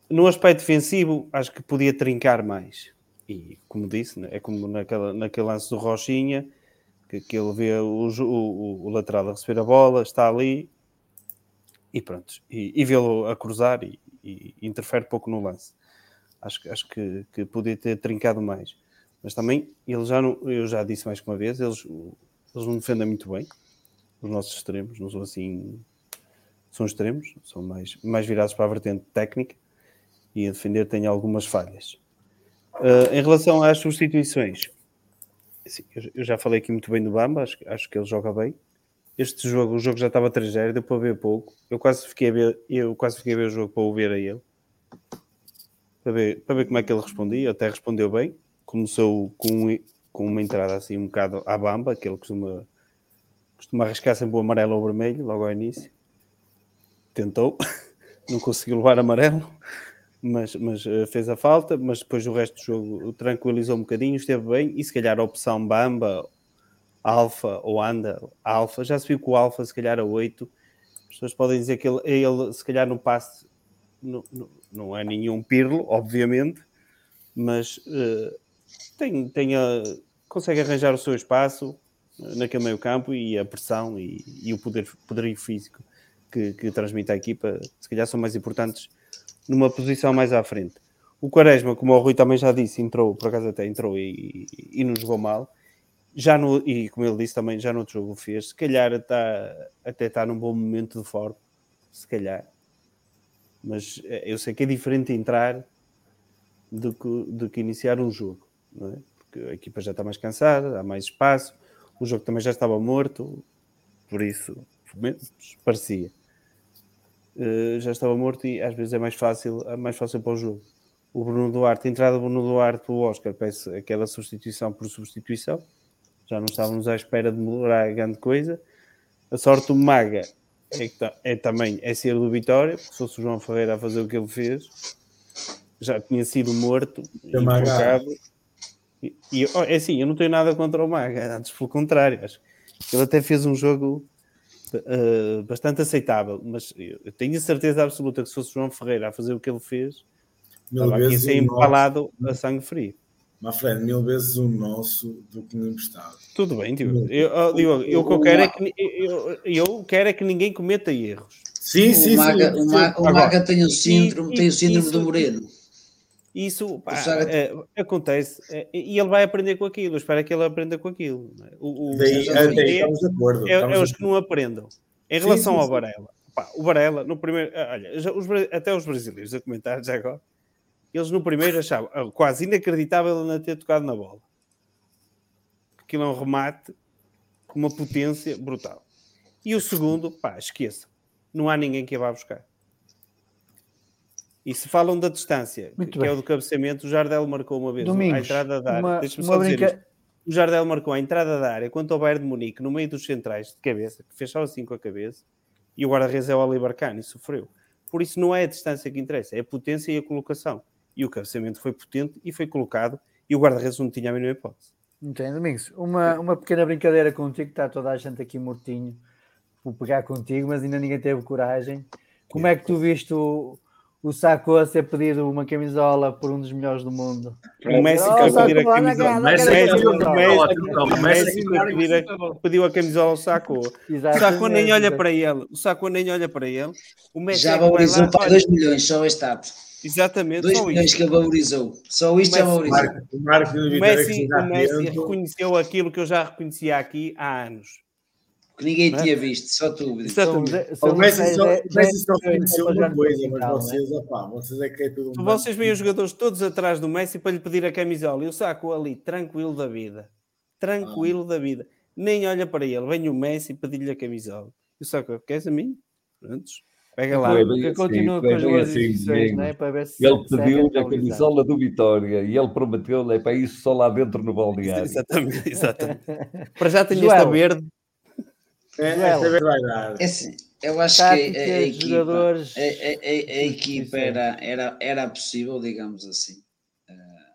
no aspecto defensivo acho que podia trincar mais. E como disse, né, é como naquela, naquele lance do Rochinha, que, que ele vê o, o, o, lateral a receber a bola, está ali e pronto, e, e vê-lo a cruzar e, e, interfere pouco no lance. Acho, acho que, que podia ter trincado mais. Mas também, ele já não, eu já disse mais que uma vez, eles, eles não defendem muito bem os nossos extremos, não são assim, são extremos, são mais, mais virados para a vertente técnica e a defender tem algumas falhas. Uh, em relação às substituições, assim, eu, eu, já falei aqui muito bem do Bamba, acho, acho que ele joga bem. Este jogo, o jogo já estava 3 deu para ver pouco. Eu quase fiquei a ver, eu quase fiquei a ver o jogo para ouvir a ele. Para ver, para ver como é que ele respondia, até respondeu bem. Começou com, com uma entrada assim um bocado à bamba, que ele costuma, costuma arriscar sempre o amarelo ou vermelho, logo ao início. Tentou, [laughs] não conseguiu levar amarelo mas, mas uh, fez a falta, mas depois o resto do jogo tranquilizou um bocadinho, esteve bem, e se calhar a opção Bamba, Alfa ou Anda, Alfa, já se viu que o Alfa se calhar a 8, as pessoas podem dizer que ele, ele se calhar no passe não, não é nenhum pirlo, obviamente, mas uh, tem, tem a, consegue arranjar o seu espaço eh, naquele meio campo e a pressão e, e o poder, poderio físico que, que transmite à equipa, se calhar são mais importantes numa posição mais à frente. O Quaresma, como o Rui também já disse, entrou, por acaso até entrou e, e, e não jogou mal. Já no, e como ele disse também, já no outro jogo fez. Se calhar está, até está num bom momento de forma, se calhar. Mas eh, eu sei que é diferente entrar do que, do que iniciar um jogo, não é? Porque a equipa já está mais cansada, há mais espaço, o jogo também já estava morto, por isso parecia. Eh, já estava morto e às vezes é mais fácil, é mais fácil para o jogo. O Bruno Duarte, a entrada do Bruno Duarte, o Oscar peça aquela substituição por substituição. Já não estávamos à espera de melhorar grande coisa. A sorte do Maga é, que é também é ser do Vitória, se fosse o João Ferreira a fazer o que ele fez, já tinha sido morto e colocado. E, e, é assim, eu não tenho nada contra o Maga, antes pelo contrário, acho que ele até fez um jogo uh, bastante aceitável, mas eu tenho a certeza absoluta que se fosse João Ferreira a fazer o que ele fez, mil estava aqui a ser empalado a sangue frio. Mafred, mil vezes o nosso do que no emprestado. Tudo bem, Diogo. Eu, eu, eu, o que eu quero é que eu, eu quero é que ninguém cometa erros. Sim, sim, o Maga, sim. O Maga, o Maga tem o síndrome, tem o síndrome do Moreno. Isso pá, é, acontece é, e ele vai aprender com aquilo. Eu espero que ele aprenda com aquilo. É? O, o, daí, daí, estamos de acordo. É, é os que não aprendam. Em relação sim, sim, ao Varela, pá, o Varela, no primeiro, ah, olha, já, os, até os brasileiros a comentar já agora, eles no primeiro achavam ah, quase inacreditável ele não ter tocado na bola. Aquilo é um remate com uma potência brutal. E o segundo, pá, esqueça, não há ninguém que a vá buscar. E se falam da distância, Muito que bem. é o do cabeceamento, o Jardel marcou uma vez Domingos, a entrada da área. Deixa-me só dizer brinca... O Jardel marcou a entrada da área quanto ao Bayern de Munique, no meio dos centrais de cabeça, que só assim com a cabeça, e o guarda-redes é o Oliver Kahn e sofreu. Por isso não é a distância que interessa, é a potência e a colocação. E o cabeceamento foi potente e foi colocado, e o guarda-redes não tinha a mínima hipótese. Entendo, Domingos. Uma, uma pequena brincadeira contigo, está toda a gente aqui mortinho por pegar contigo, mas ainda ninguém teve coragem. Como é que tu viste o, o Sacou a ser pedido uma camisola por um dos melhores do mundo. O Messi oh, pedir a camisola. O Messi pediu a camisola ao Sacou. O Sacou nem olha para ele. O Sacou nem olha para ele. O Messi já é valorizou para 2 milhões só este ato. Exatamente. 2 milhões que ele valorizou. Só isto já valorizou. O Messi, o Messi reconheceu aquilo que eu já reconhecia aqui há anos que ninguém é? tinha visto, só tu. Exatamente. Só, o Messi só, Messi só conheceu uma coisa, mas vocês, opá, vocês é que é tudo. Vocês veem os jogadores todos atrás do Messi para lhe pedir a camisola e o saco ali, tranquilo da vida. Tranquilo ah. da vida. nem olha para ele. Vem o Messi pedir-lhe a camisola. E o Saka, queres a mim? Prontos. Pega lá. Foi assim, continua com as assim, exibições, é? Para ver se Ele é pediu a camisola do Vitória e ele prometeu-lhe é para isso só lá dentro no balneário. [laughs] Exatamente, exatamente. [laughs] Para já tenho Joel. esta verde. É, dar. É assim, eu acho Táticas, que a, a equipa, jogadores, a, a- a- a equipa era, era, era possível, digamos assim, eh,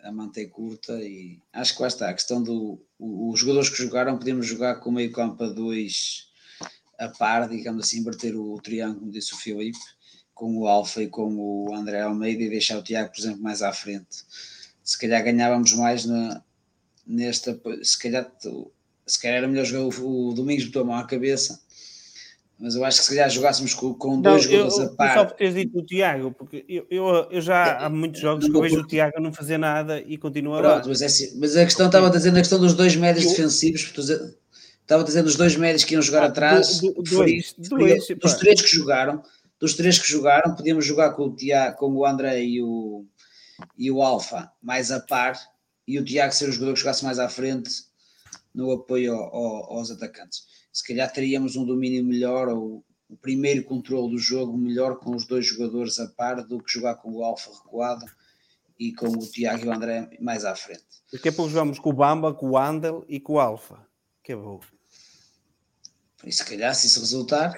a manter curta e acho que lá está. A questão do o- os jogadores que jogaram, podíamos jogar com o meio campo a dois a par, digamos assim, inverter o triângulo, como disse o Filipe, com o Alfa e com o André Almeida e deixar o Tiago, por exemplo, mais à frente. Se calhar ganhávamos mais na, nesta. Se calhar, se calhar era melhor jogar o, o Domingos botou a mão à cabeça, mas eu acho que se calhar jogássemos com, com Não, dois eu, jogadores a eu par. só por teres dito o Tiago, porque eu, eu, eu já há muitos jogos que eu vejo o Tiago não fazer nada e continua. Pronto, mas, é assim, mas a questão estava a dizer na questão dos dois médios Eu- defensivos, estava a dizer dos dois médios que iam jogar Ah, atrás, do- do- dois, preferi- dois, dos três que jogaram, dos três que jogaram, podíamos jogar com o Tiago, com o André e o, e o Alfa mais a par, e o Tiago ser o jogador que jogasse mais à frente no apoio ao- ao- aos atacantes. Se calhar teríamos um domínio melhor ou o primeiro controle do jogo melhor com os dois jogadores a par do que jogar com o Alfa recuado e com o Tiago e o André mais à frente. Daqui a pouco jogamos com o Bamba, com o Andel e com o Alfa. Que é bom. E se calhar, se isso resultar,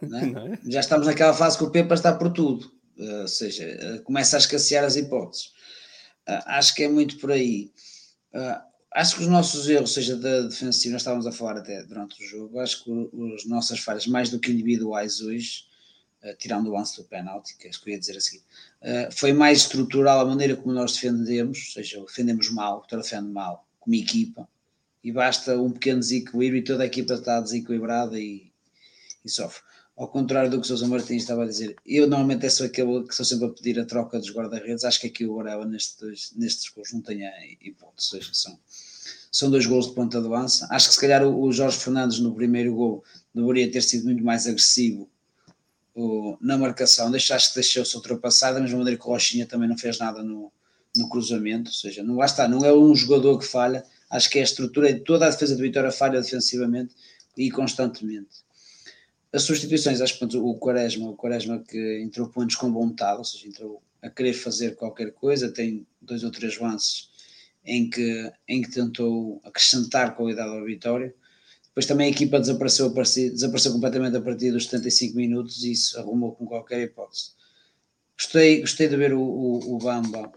né, [laughs] é? já estamos naquela fase que o Pepa está por tudo. Eh, ou seja, eh, começa a escassear as hipóteses. Ah, acho que é muito por aí. Acho que os nossos erros, seja, da defensiva, nós estávamos a falar até durante o jogo, acho que as nossas falhas, mais do que individuais hoje, eh, tirando o lance do penalti, que isso que eu ia dizer a seguir, eh, foi mais estrutural a maneira como nós defendemos, ou seja, defendemos mal, o defende mal, como equipa, e basta um pequeno desequilíbrio e toda a equipa está desequilibrada e, e sofre. Ao contrário do que o Sousa Martins estava a dizer, eu normalmente sou aquele que sou sempre a pedir a troca dos guarda-redes, acho que aqui o Varela nestes, nestes gols não tem hipótese, seja, são, são dois gols de ponta de lança. Acho que se calhar o, Jorge Fernandes no primeiro gol deveria ter sido muito mais agressivo o- na marcação, deixa, acho que deixou-se ultrapassar, da mesma maneira que o Rochinha também não fez nada no, no cruzamento, ou seja, não lá está, não é um jogador que falha, acho que é a estrutura de toda a defesa de Vitória falha defensivamente e constantemente. As substituições, acho que o Quaresma, o Quaresma que entrou pontos com vontade, ou seja, entrou a querer fazer qualquer coisa, tem dois ou três lances em que, em que tentou acrescentar qualidade ao Vitória. Depois também a equipa desapareceu, desapareceu completamente a partir dos 75 minutos e isso arrumou com qualquer hipótese. Gostei, gostei de ver o, o, o Bamba,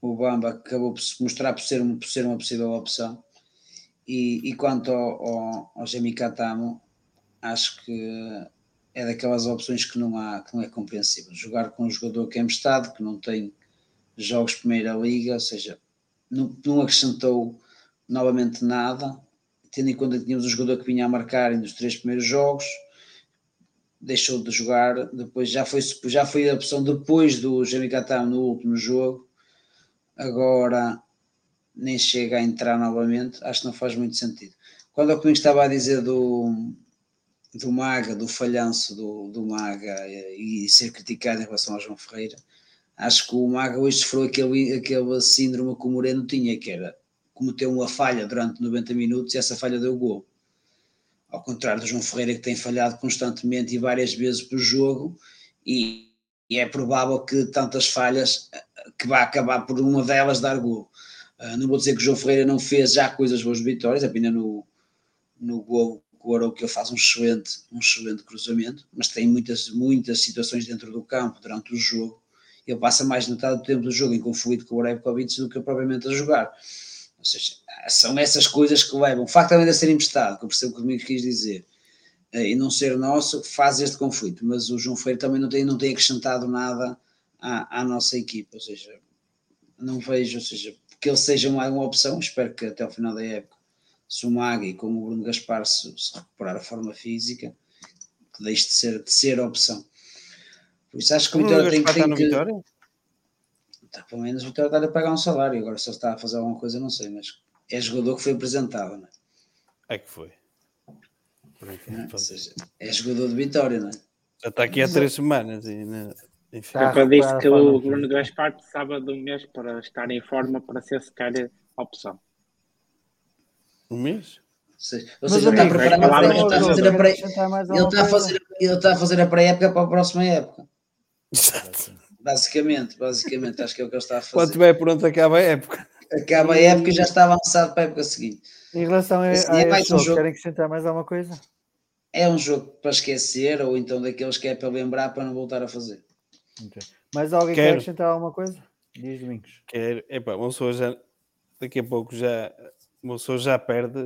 o Bamba acabou por se mostrar por ser, por ser uma possível opção. E, e quanto ao, ao, ao Jamie Katamo, acho que é daquelas opções que não, há, que não é compreensível. Jogar com um jogador que é emprestado, que não tem jogos de primeira liga, ou seja, não, não acrescentou novamente nada, tendo em conta que tínhamos um jogador que vinha a marcar nos três primeiros jogos, deixou de jogar, depois já foi, já foi a opção depois do Jamie Katamo no último jogo, agora nem chega a entrar novamente, acho que não faz muito sentido. Quando o Comigo estava a dizer do, do Maga, do falhanço do, do Maga e, e ser criticado em relação ao João Ferreira, acho que o Maga hoje sofreu aquele, aquele síndrome que o Moreno tinha, que era cometeu uma falha durante 90 minutos e essa falha deu gol. Ao contrário do João Ferreira, que tem falhado constantemente e várias vezes por jogo, e, e é provável que tantas falhas eh, que vai acabar por uma delas dar gol. Uh, não vou dizer que o João Ferreira não fez já coisas boas vitórias, apenas no, no gol que o Arauco faz um excelente, um excelente cruzamento, mas tem muitas, muitas situações dentro do campo durante o jogo. Ele passa mais de metade do tempo do jogo em conflito com o Arevkovic do que propriamente a jogar. Ou seja, são essas coisas que levam. O facto também de ser emprestado, que eu percebo o que o Domingos quis dizer, eh, e não ser nosso, faz este conflito. Mas o João Ferreira também não tem, não tem acrescentado nada à, à nossa equipa. Ou seja, não vejo, ou seja, que ele seja uma, uma opção. Espero que até ao final da época, se o Magui, como o Bruno Gaspar, se, se recuperar a forma física, que deixe de ser, de ser opção. Por isso acho que o Vitória tem, Gaspar tem está no que. Vitória? Tá, pelo menos o Vitória está a pagar um salário. Agora, se ele está a fazer alguma coisa, não sei, mas é jogador que foi apresentado, não é? É que foi. Não é? Ou seja, é jogador de Vitória, não é? Já está aqui há três semanas e né, enfim. Tá. Eu disse que o Bruno Gaspar precisava de um mês para estar em forma para ser sequer opção. Um mês? Sim. Ou seja, ele está a ele está a fazer a pré- Quero ele está a coisa? fazer ele está a fazer a pré-época para a próxima época. Exato. Basicamente, basicamente, acho que é o que ele está a Quando fazer. estiver pronto, acaba a época. Acaba a época e já está avançado para a época seguinte. Em relação a, Esse a é um jogo, jogo. querem acrescentar mais alguma coisa? É um jogo para esquecer ou então daqueles que é para lembrar para não voltar a fazer. Ok. Mais alguém quer Quero. acrescentar alguma coisa? Diz Domingos. Quer, epá, uma pessoa já daqui a pouco já uma pessoa já perde.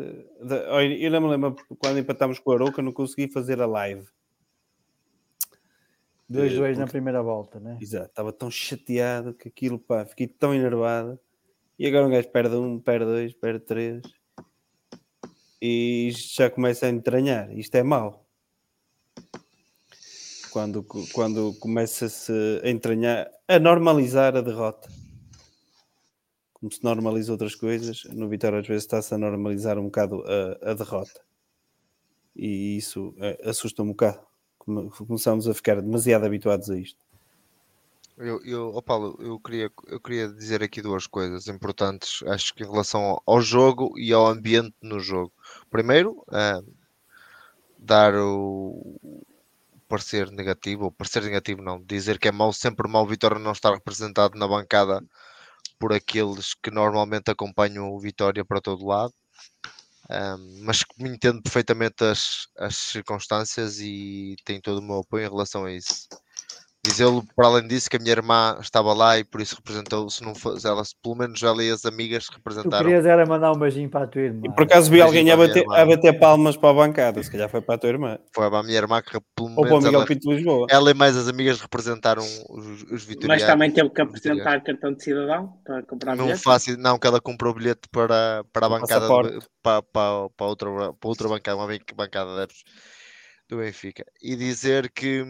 eu não me lembro quando empatámos com o Arouca, não consegui fazer a live. 2-2 Eh, na primeira volta, né? Exato, estava tão chateado que aquilo, pá, fiquei tão enervado. E agora um gajo perde um, perde dois, perde três. E já começa a entranhar. Isto é mau. Quando, quando começa-se a entranhar, a normalizar a derrota. Como se normaliza outras coisas, no Vitória às vezes está-se a normalizar um bocado a, a derrota. E isso eh, assusta um bocado. Come- Começamos a ficar demasiado habituados a isto. Eu, eu, ó Paulo, eu queria, eu queria dizer aqui duas coisas importantes, acho que em relação ao, jogo e ao ambiente no jogo. Primeiro, ah, dar o parecer negativo, ou parecer negativo não, dizer que é mau, sempre mau Vitória não estar representado na bancada por aqueles que normalmente acompanham o Vitória para todo lado. Ah, mas entendo perfeitamente as, as circunstâncias e tem todo o meu apoio em relação a isso. Dizê-lo, para além disso, que a minha irmã estava lá e por isso representou, se não fosse ela, pelo menos ela e as amigas Tu representaram. querias era mandar um beijinho para a tua irmã. E por acaso vi Beijinho alguém a bater, a bater palmas para a bancada, se calhar foi para a tua irmã. Foi para a minha irmã que pelo Ou para o menos Miguel ela, Pinto de Lisboa. ela e mais as amigas representaram os, os vitorianos. Mas também teve que apresentar cartão de cidadão para comprar Não bilhete. faço, não, que ela comprou o bilhete para, para a bancada, para, para, para, outra, para outra bancada, uma ban- bancada de do Benfica. E dizer que,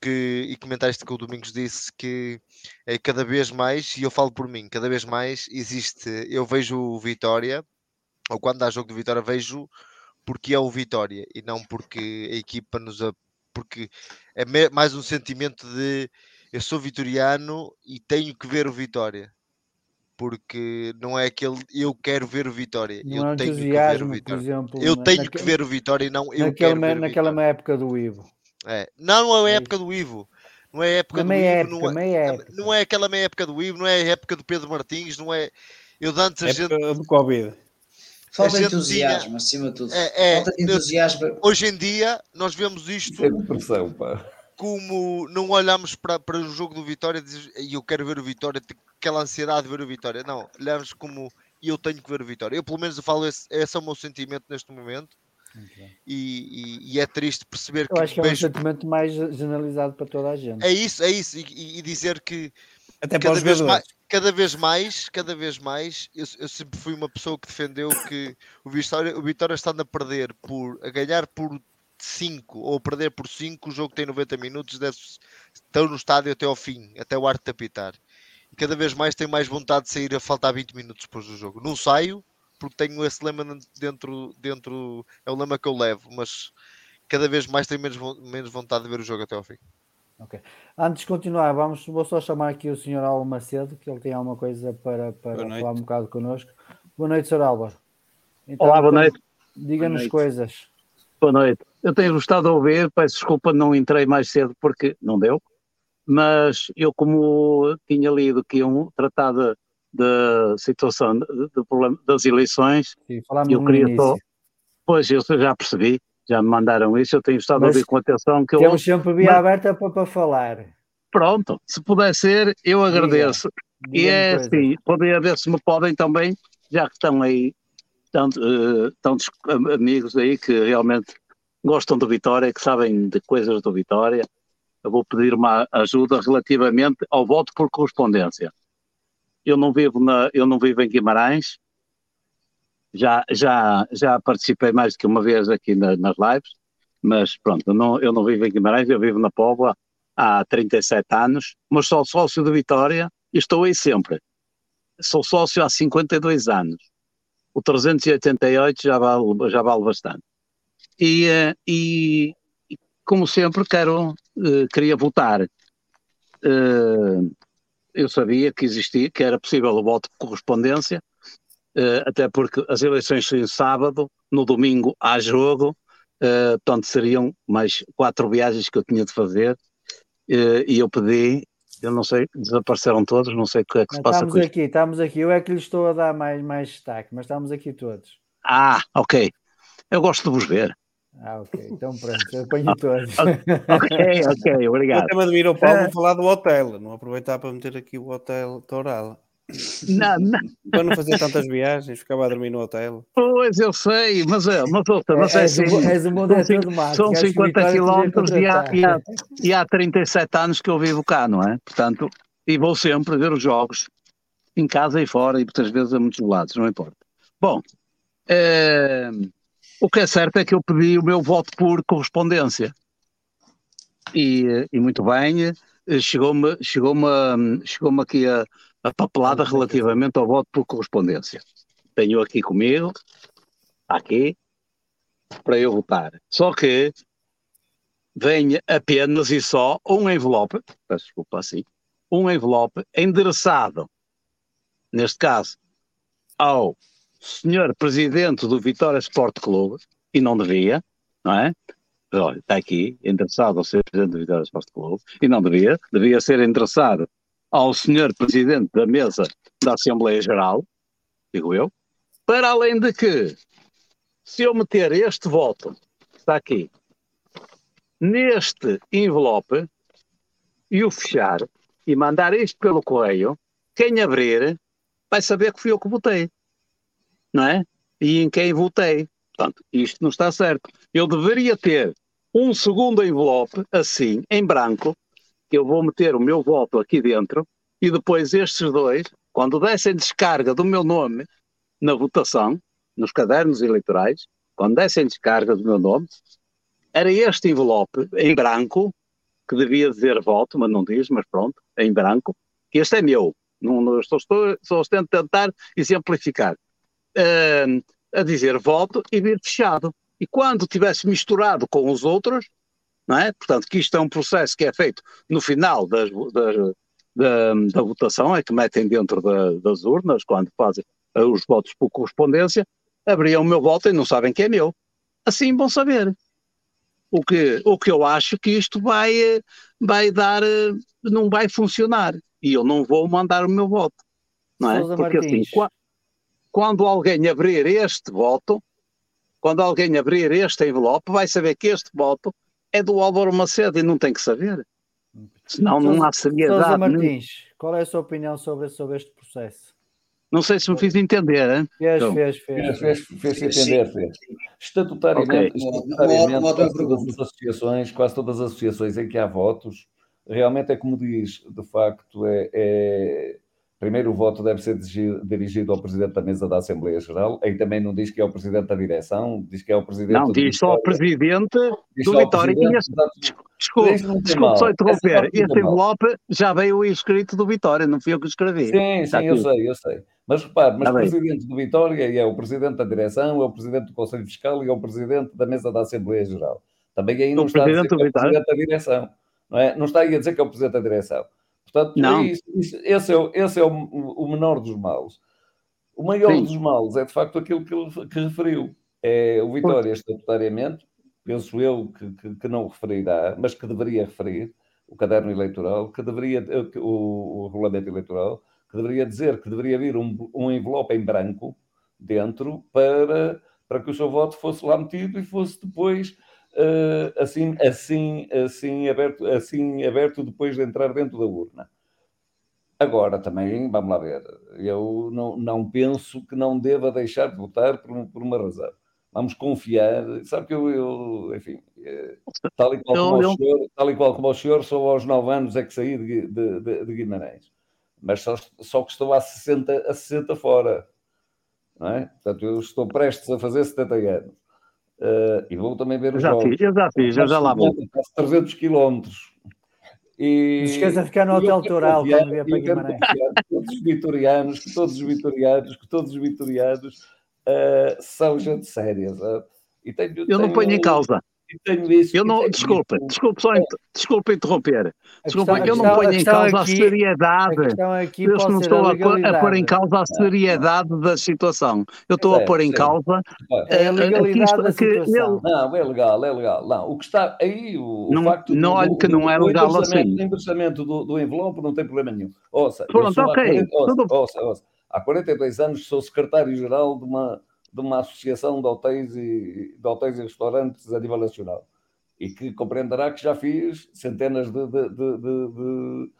que, e comentar isto que o Domingos disse, que é cada vez mais, e eu falo por mim, cada vez mais existe, eu vejo o Vitória, ou quando há jogo de Vitória, vejo porque é o Vitória, e não porque a equipa nos... a- Porque é mais um sentimento de eu sou vitoriano e tenho que ver o Vitória porque não é aquele eu quero ver o Vitória, Não eu é tenho que ver o Vitória. exemplo, eu na- tenho naque- que ver o Vitória e não eu naquela, quero ver naquela Vitória. época do Ivo. É. Não, não é a É época do Ivo. Não é a época Na do meia Ivo, época, não é, meia época. não é aquela meia época do Ivo, não é a época do Pedro Martins, não é. Eu de antes a gente. Época do Covid. Falta entusiasmo, tinha- acima de tudo. É, é, Falta entusiasmo. Hoje em dia nós vemos isto Isso é depressão, pá. Como não olhamos para, para o jogo do Vitória e dizes "Ei, eu quero ver o Vitória, aquela ansiedade de ver o Vitória. Não, olhamos como eu tenho que ver o Vitória. Eu pelo menos eu falo esse, esse é o meu sentimento neste momento. E, e- e é triste perceber Eu acho que é um vejo- sentimento mais generalizado para toda a gente. é isso, é isso, e, e- dizer que Até cada vez, mais, cada vez mais, cada vez mais, eu, eu sempre fui uma pessoa que defendeu que o Vitória, o Vitória estando a perder por a ganhar por 5 ou perder por 5, o jogo tem 90 minutos, deve estão no estádio até ao fim, até o arte apitar. E cada vez mais tenho mais vontade de sair a faltar 20 minutos depois do jogo. Não saio, porque tenho esse lema dentro, dentro é o lema que eu levo, mas cada vez mais tenho menos, menos vontade de ver o jogo até ao fim. Ok. Antes de continuar, vamos, vou só chamar aqui o Sr. Álvaro Macedo, que ele tem alguma coisa para, para falar um bocado connosco. Boa noite, Sr. Álvaro. Então, Olá, boa noite. Diga-nos coisas. Boa noite. Eu tenho gostado de ouvir, peço desculpa, não entrei mais cedo porque não deu, mas eu, como tinha lido que iam tratar da situação de- do problema das eleições, Sim, eu queria só. Pois, eu já percebi, já me mandaram isso, eu tenho estado a Mas ouvir com atenção. Que eu Temos sempre via mas- aberta para, para falar. Pronto, se puder ser, eu Diga. agradeço. E é assim, podem ver se me podem também, já que estão aí eh, tantos am- amigos aí que realmente gostam do Vitória, que sabem de coisas do Vitória, eu vou pedir uma ajuda relativamente ao voto por correspondência. Eu não vivo, na, eu não vivo em Guimarães, já, já, já participei mais do que uma vez aqui na- nas lives, mas pronto, eu não, eu não vivo em Guimarães, eu vivo na Póvoa há 37 anos, mas sou sócio do Vitória e estou aí sempre. Sou sócio há 52 anos. O 388 já vale, já vale bastante. E, eh, e, como sempre, quero, eh, queria votar. Eh, eu sabia que existia, que era possível o voto por correspondência, até porque as eleições são sábado, no domingo há jogo, portanto seriam mais quatro viagens que eu tinha de fazer, e eu pedi, eu não sei, desapareceram todos, não sei o que é que se passa Estamos com isto. aqui, estamos aqui. Eu é que lhe estou a dar mais, mais destaque, mas estamos aqui todos. Ah, ok. Eu gosto de vos ver. Ah, ok. Então pronto, eu apanho [laughs] todos. ok, ok, obrigado. Eu até me admiro o Paulo Eh, falar do hotel, não aproveitar para meter aqui o hotel Toral. Não, não. Para não fazer tantas viagens, ficava a dormir no hotel. Pois, eu sei, mas, é, mas, ouça, mas é, o assim, bo- és o mundo é são, todo mato, são acho que 50 Vitória podia quilómetros e há, e, há, e há 37 anos que eu vivo cá, não é? Portanto, e vou sempre ver os jogos, em casa e fora, e muitas vezes a muitos lados, não importa. Bom, eh, o que é certo é que eu pedi o meu voto por correspondência. E, eh, e muito bem, chegou-me chegou chegou aqui a, a papelada relativamente ao voto por correspondência. Tenho aqui comigo, aqui, para eu votar. Só que vem apenas e só um envelope, peço desculpa assim, um envelope endereçado, neste caso, ao senhor presidente do Vitória Sport Clube, e não devia, não é? Olha, está aqui, endereçado ao senhor presidente do Vitória Sport Clube, e não devia, devia ser endereçado ao senhor presidente da mesa da Assembleia Geral, digo eu, para além de que, se eu meter este voto, está aqui, neste envelope, e o fechar, e mandar isto pelo correio, quem abrir vai saber que fui eu que votei, não é? E em quem votei. Portanto, isto não está certo. Eu deveria ter um segundo envelope, assim, em branco, eu vou meter o meu voto aqui dentro, e depois estes dois, quando dessem descarga do meu nome na votação, nos cadernos eleitorais, quando dessem descarga do meu nome, era este envelope em branco, que devia dizer voto, mas não diz, mas pronto, em branco, que este é meu. Não, não estou, estou, só a tentar exemplificar. Ahm, a dizer voto e vir fechado. E quando tivesse misturado com os outros, não é? Portanto, que isto é um processo que é feito no final das, das, da, da votação, é que metem dentro da- das urnas, quando fazem eh, os votos por correspondência, abriam o meu voto e não sabem que é meu. Assim vão saber. O que, o que eu acho que isto vai, eh, vai dar, eh, não vai funcionar. E eu não vou mandar o meu voto. Não é? Sousa Porque assim, Martins. qua- quando alguém abrir este voto, quando alguém abrir este envelope, vai saber que este voto é do Álvaro Macedo e não tem que saber. Senão não há Sousa seriedade. nenhuma. Martins, qual é a sua opinião sobre, sobre este processo? Não sei se me fiz entender. Hein? Fez, Então, fez, fez. Fez, fez, fez entender, fez. Estatutariamente, Ok. estatutariamente Uma- uma quase todas as associações, quase todas as associações em que há votos, realmente é como diz, de facto, é, é- primeiro o voto deve ser dirigido, ao Presidente da Mesa da Assembleia Geral, aí também não diz que é o Presidente da Direção, diz que é o Presidente Não, diz só o presidente Diz do Vitória. Presidente. Desculpe, só interromper. Este envelope já veio escrito do Vitória, não fui eu que escrevi. Sim, Está sim, eu sei, eu sei. Mas repare, mas o presidente do Vitória é o presidente da direção, é o presidente do Conselho Fiscal e é o presidente da mesa da Assembleia Geral. Também aí não está a dizer que é o presidente da direção. Não, é? não está aí a dizer que é o presidente da direção. Portanto, Não. é isso, isso- esse é, o, esse é o, o menor dos males. O maior Sim. dos males é de facto aquilo que, que referiu. É o Vitória estatutariamente, penso eu que, que, que não referirá, mas que deveria referir, o caderno eleitoral, que deveria, eh, o, o regulamento eleitoral, que deveria dizer que deveria vir um, um envelope em branco dentro para, para que o seu voto fosse lá metido e fosse depois assim, assim, assim, aberto, assim aberto depois de entrar dentro da urna. Agora também, vamos lá ver, eu não, não penso que não deva deixar de votar por, por uma razão. Vamos confiar, sabe que eu, eu, enfim, eh, tal e, qual como Eu- o senhor, tal e qual como o senhor, só aos 9 anos é que saí de, de, de- de Guimarães, mas só, só que estou há 60, a 60 fora, não é? Portanto, eu estou prestes a fazer 70 anos. Eh, e vou também ver os já jogos. fiz, eu já fiz, eu já lá vou. Faço 300 quilómetros. E, Não se esqueça de ficar no e Hotel Toral quando vier para Guimarães. que todos os vitorianos, que todos os vitorianos, que todos os vitorianos ah, são gente séria, sabe? E tenho, Eu não tenho- ponho em causa. Tenho isso. Eu não, isso. desculpe só, int- desculpe interromper. Desculpe, questão- a eu não a ponho em causa a aqui- seriedade. a aqui Eu não estou a a, a pôr em causa a seriedade da situação. Eu estou a Certo, pôr em causa É a legalidade da que situação. ele, Não, é legal, é legal. Não, o que está aí, o, o Não- facto não, do, olha que não é do legal endossamento, assim. do endossamento do, do envelope não tem problema nenhum. Ouça, Pronto, ok, 40 ouça, tudo- ouça, ouça. há 42 anos sou secretário-geral de uma, de uma associação de hotéis, e, de hotéis e restaurantes a nível nacional. E que compreenderá que já fiz centenas de, de, de,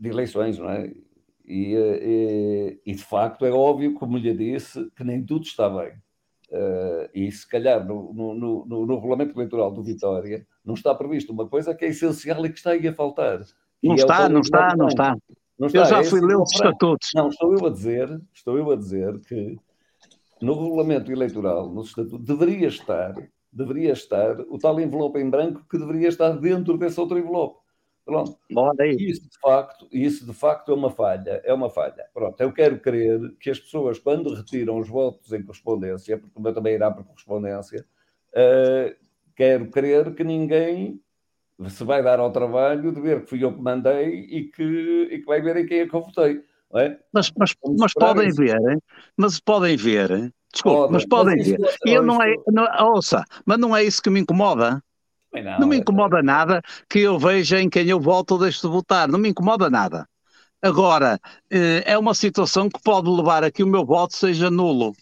de- eleições, não é? E, eh, e, e, de facto é óbvio, como lhe disse, que nem tudo está bem. Eh, e se calhar no, no, no, no- regulamento eleitoral do Vitória não está previsto uma coisa que é essencial e que está aí a faltar. não é está, tal não está, não está. Não Eu já é fui ler os estatutos. Não, estou eu a dizer, estou eu a dizer que no regulamento eleitoral, no estatuto, deveria estar, deveria estar o tal envelope em branco que deveria estar dentro desse outro envelope. Pronto. Isso de facto, isso de facto é uma falha, é uma falha. Pronto, eu quero crer que as pessoas quando retiram os votos em correspondência, porque o meu também irá por correspondência, eh, quero crer que ninguém se vai dar ao trabalho de ver que fui eu que mandei e que, e que vai ver em quem é que eu votei. É? Mas, mas, mas podem isso. ver, hein? mas podem ver, hein? desculpe, Podem, mas mas podem isso ver. E eu não, é, isso- não, ouça, mas não é isso que me incomoda. Não, não, me é- incomoda nada que eu veja em quem eu voto ou deixo de votar. Não me incomoda nada. Agora, eh, é uma situação que pode levar a que o meu voto seja nulo.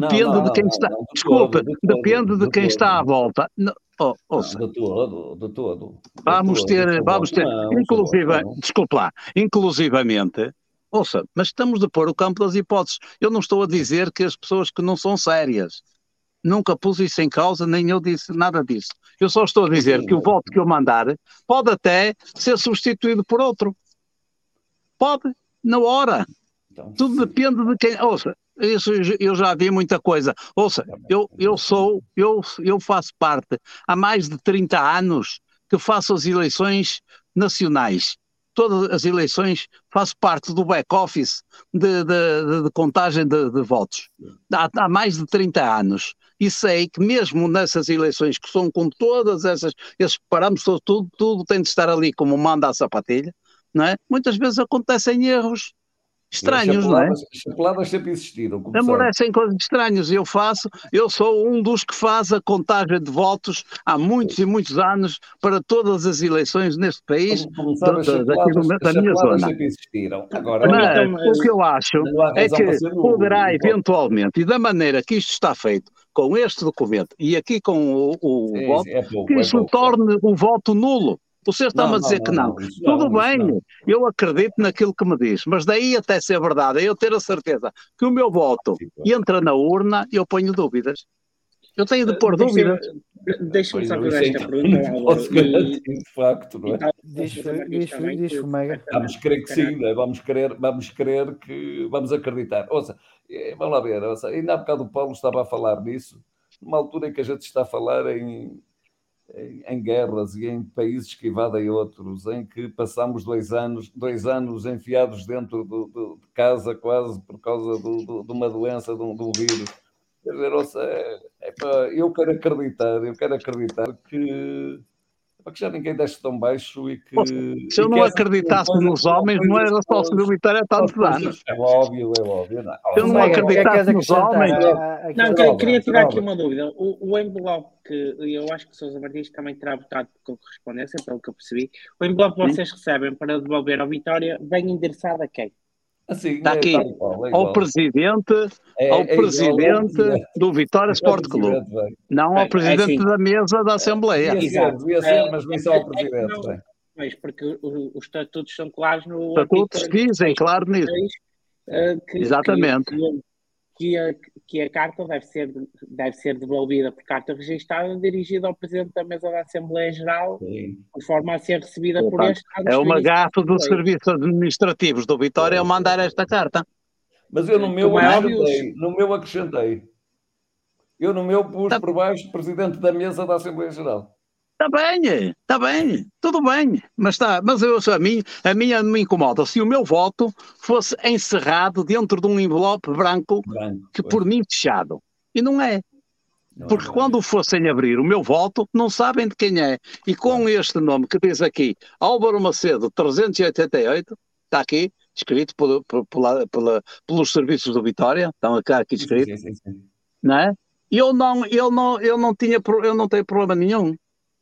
Depende não, de quem está. não, de Desculpe, todo, de todo, depende de de quem todo. está à volta. Não, oh, ouça, de todo, de todo. Vamos ter, vamos ter, por inclusive, desculpe lá, inclusivamente, ouça, mas estamos de pôr o campo das hipóteses. Eu não estou a dizer que as pessoas que não são sérias, nunca pus isso em causa, nem eu disse nada disso. Eu só estou a dizer Sim, que o voto que eu mandar pode até ser substituído por outro. Pode, na hora. Então, Tudo depende de quem. Ouça, isso eu já vi muita coisa. Ouça, eu, eu sou, eu, eu faço parte há mais de 30 anos que faço as eleições nacionais. Todas as eleições faço parte do back-office de, de- de- contagem de, de votos. Há, há mais de 30 anos. E sei que mesmo nessas eleições que são com todas essas, esses parâmetros, tudo, tudo tem de estar ali como manda a sapatilha, não é? Muitas vezes acontecem erros estranhos, não é? Chapeladas, sempre existiram. Amolecem coisas estranhas. Eu faço, eu sou um dos que faz a contagem de votos há muitos e muitos anos para todas as eleições neste país, Como, como sabe, as da- minha zona. existiram. Agora, Mas o que eu acho é que poderá eventualmente, e da maneira que isto está feito, com este documento e aqui com o, o Sim, voto, é pouco, que é isso pouco. torne o voto nulo. O senhor está-me Não, a dizer não, que não, não. não, isso não, Tudo bem, não. eu acredito naquilo que me diz, mas daí até ser verdade, é eu ter a certeza que o meu voto entra na urna, eu ponho dúvidas. Eu tenho de pôr Deixa-me- dúvidas. Deixa-me só fazer esta pergunta. posso garantir, de facto, não é? Diz, Fomega. Vamos crer que sim, não é? vamos crer, vamos crer que vamos acreditar. Ouça, eh, vamos lá ver, ouça, ainda há bocado o Paulo estava a falar nisso, numa altura em que a gente está a falar em, em, guerras e em países que invadem outros, em que passamos dois anos, dois anos enfiados dentro do- do- de casa quase por causa do- de uma doença, de um, de um vírus. Quer dizer, é, é eu quero acreditar, eu quero acreditar que, pá, que já ninguém desce tão baixo e que. Se eu não acreditasse coisa- nos homens, não era só o Sr. Vitória há tantos anos. É óbvio, é óbvio. Não, Se eu não é acreditasse nos homens. Não, a- queria, queria tirar aqui uma dúvida. O, o envelope que eu acho que o Sousa Martins também terá votado com correspondência, pelo que eu percebi. O envelope que vocês recebem para devolver ao Vitória vem endereçado a quem? Assim, Está é aqui, e qual, é ao igual. presidente, É- ao é igual ao presidente presidente. do Vitória É Sport Clube, não ao é presidente assim. da mesa da Assembleia. Devia ser, Exato. devia ser, É, mas nem só é- ao é presidente. não-. Pois, porque os estatutos são claros no Estatutos dizem, claro nisso. 46, eh, que, Exatamente. Que, que, a, que a carta deve ser, deve ser devolvida por carta registada dirigida ao Presidente da Mesa da Assembleia Geral, Sim. de forma a ser recebida por Portanto, este. É uma da dos serviços administrativos do Vitória eu mandar esta carta. Mas eu no meu é acrescentei. No meu acrescentei. Eu no meu pus Tá- por baixo presidente da mesa da Assembleia Geral. Está bem, está bem, tudo bem, mas está, mas eu, a mim, a minha não me incomoda se o meu voto fosse encerrado dentro de um envelope branco Branco. que por mim fechado. E não é. Porque quando fossem abrir o meu voto, não sabem de quem é. E com este nome que diz aqui, Álvaro Macedo 388, está aqui, escrito por, por- pela- pela- pelos serviços do Vitória, estão aqui, aqui escrito, não é? Eu não, eu não, eu não tinha, eu não tenho problema nenhum.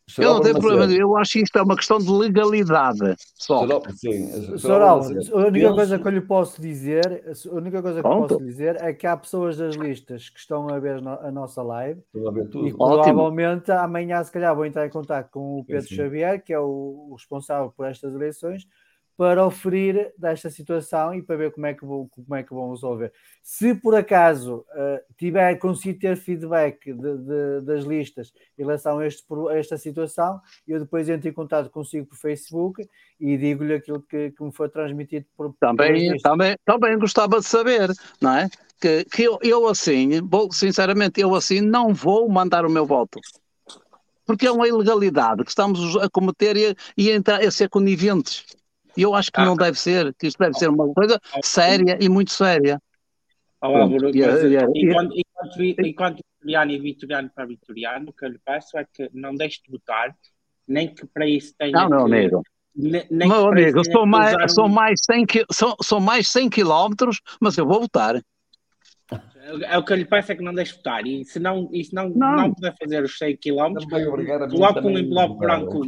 Sr. Eu não tenho problema. Eu acho que isto é uma questão de legalidade. Só. Sim, Sr. Álvaro, a única coisa que eu lhe posso dizer, a única coisa que eu Pronto. posso dizer é que há pessoas das listas que estão a ver a nossa live a ver tudo. e Ótimo. provavelmente amanhã se calhar vou entrar em contato com o Pedro sim. Xavier, que é o, o responsável por estas eleições, para oferir desta situação e para ver como é que, vou, como é que vão resolver. Se por acaso eh, tiver conseguido ter feedback de- de- das listas em relação a, este, a esta situação, eu depois entro em contato consigo por Facebook e digo-lhe aquilo que, que me foi transmitido por Também, também, também gostava de saber, não é? Que, que eu, eu assim, vou, sinceramente, eu assim não vou mandar o meu voto. Porque é uma ilegalidade que estamos a cometer e, e a, entrar, a ser coniventes. E eu acho que não deve ser, que isto deve ser uma coisa séria e muito séria. Ó, Álvaro, e- e- e- enquanto, enquanto, vi- enquanto Vitoriano e Vitoriano para Vitoriano, o que eu lhe peço é que não deixe de votar, nem que para isso tenha Não, meu que, amigo. ne- nem Meu amigo, que mais, um- mais 100, qui- são, são mais 100 quilómetros, mas eu vou votar. É o que eu lhe peço é que não deixe de votar. E se não, e se não, Não. não puder fazer os 100 km, coloque um envelope branco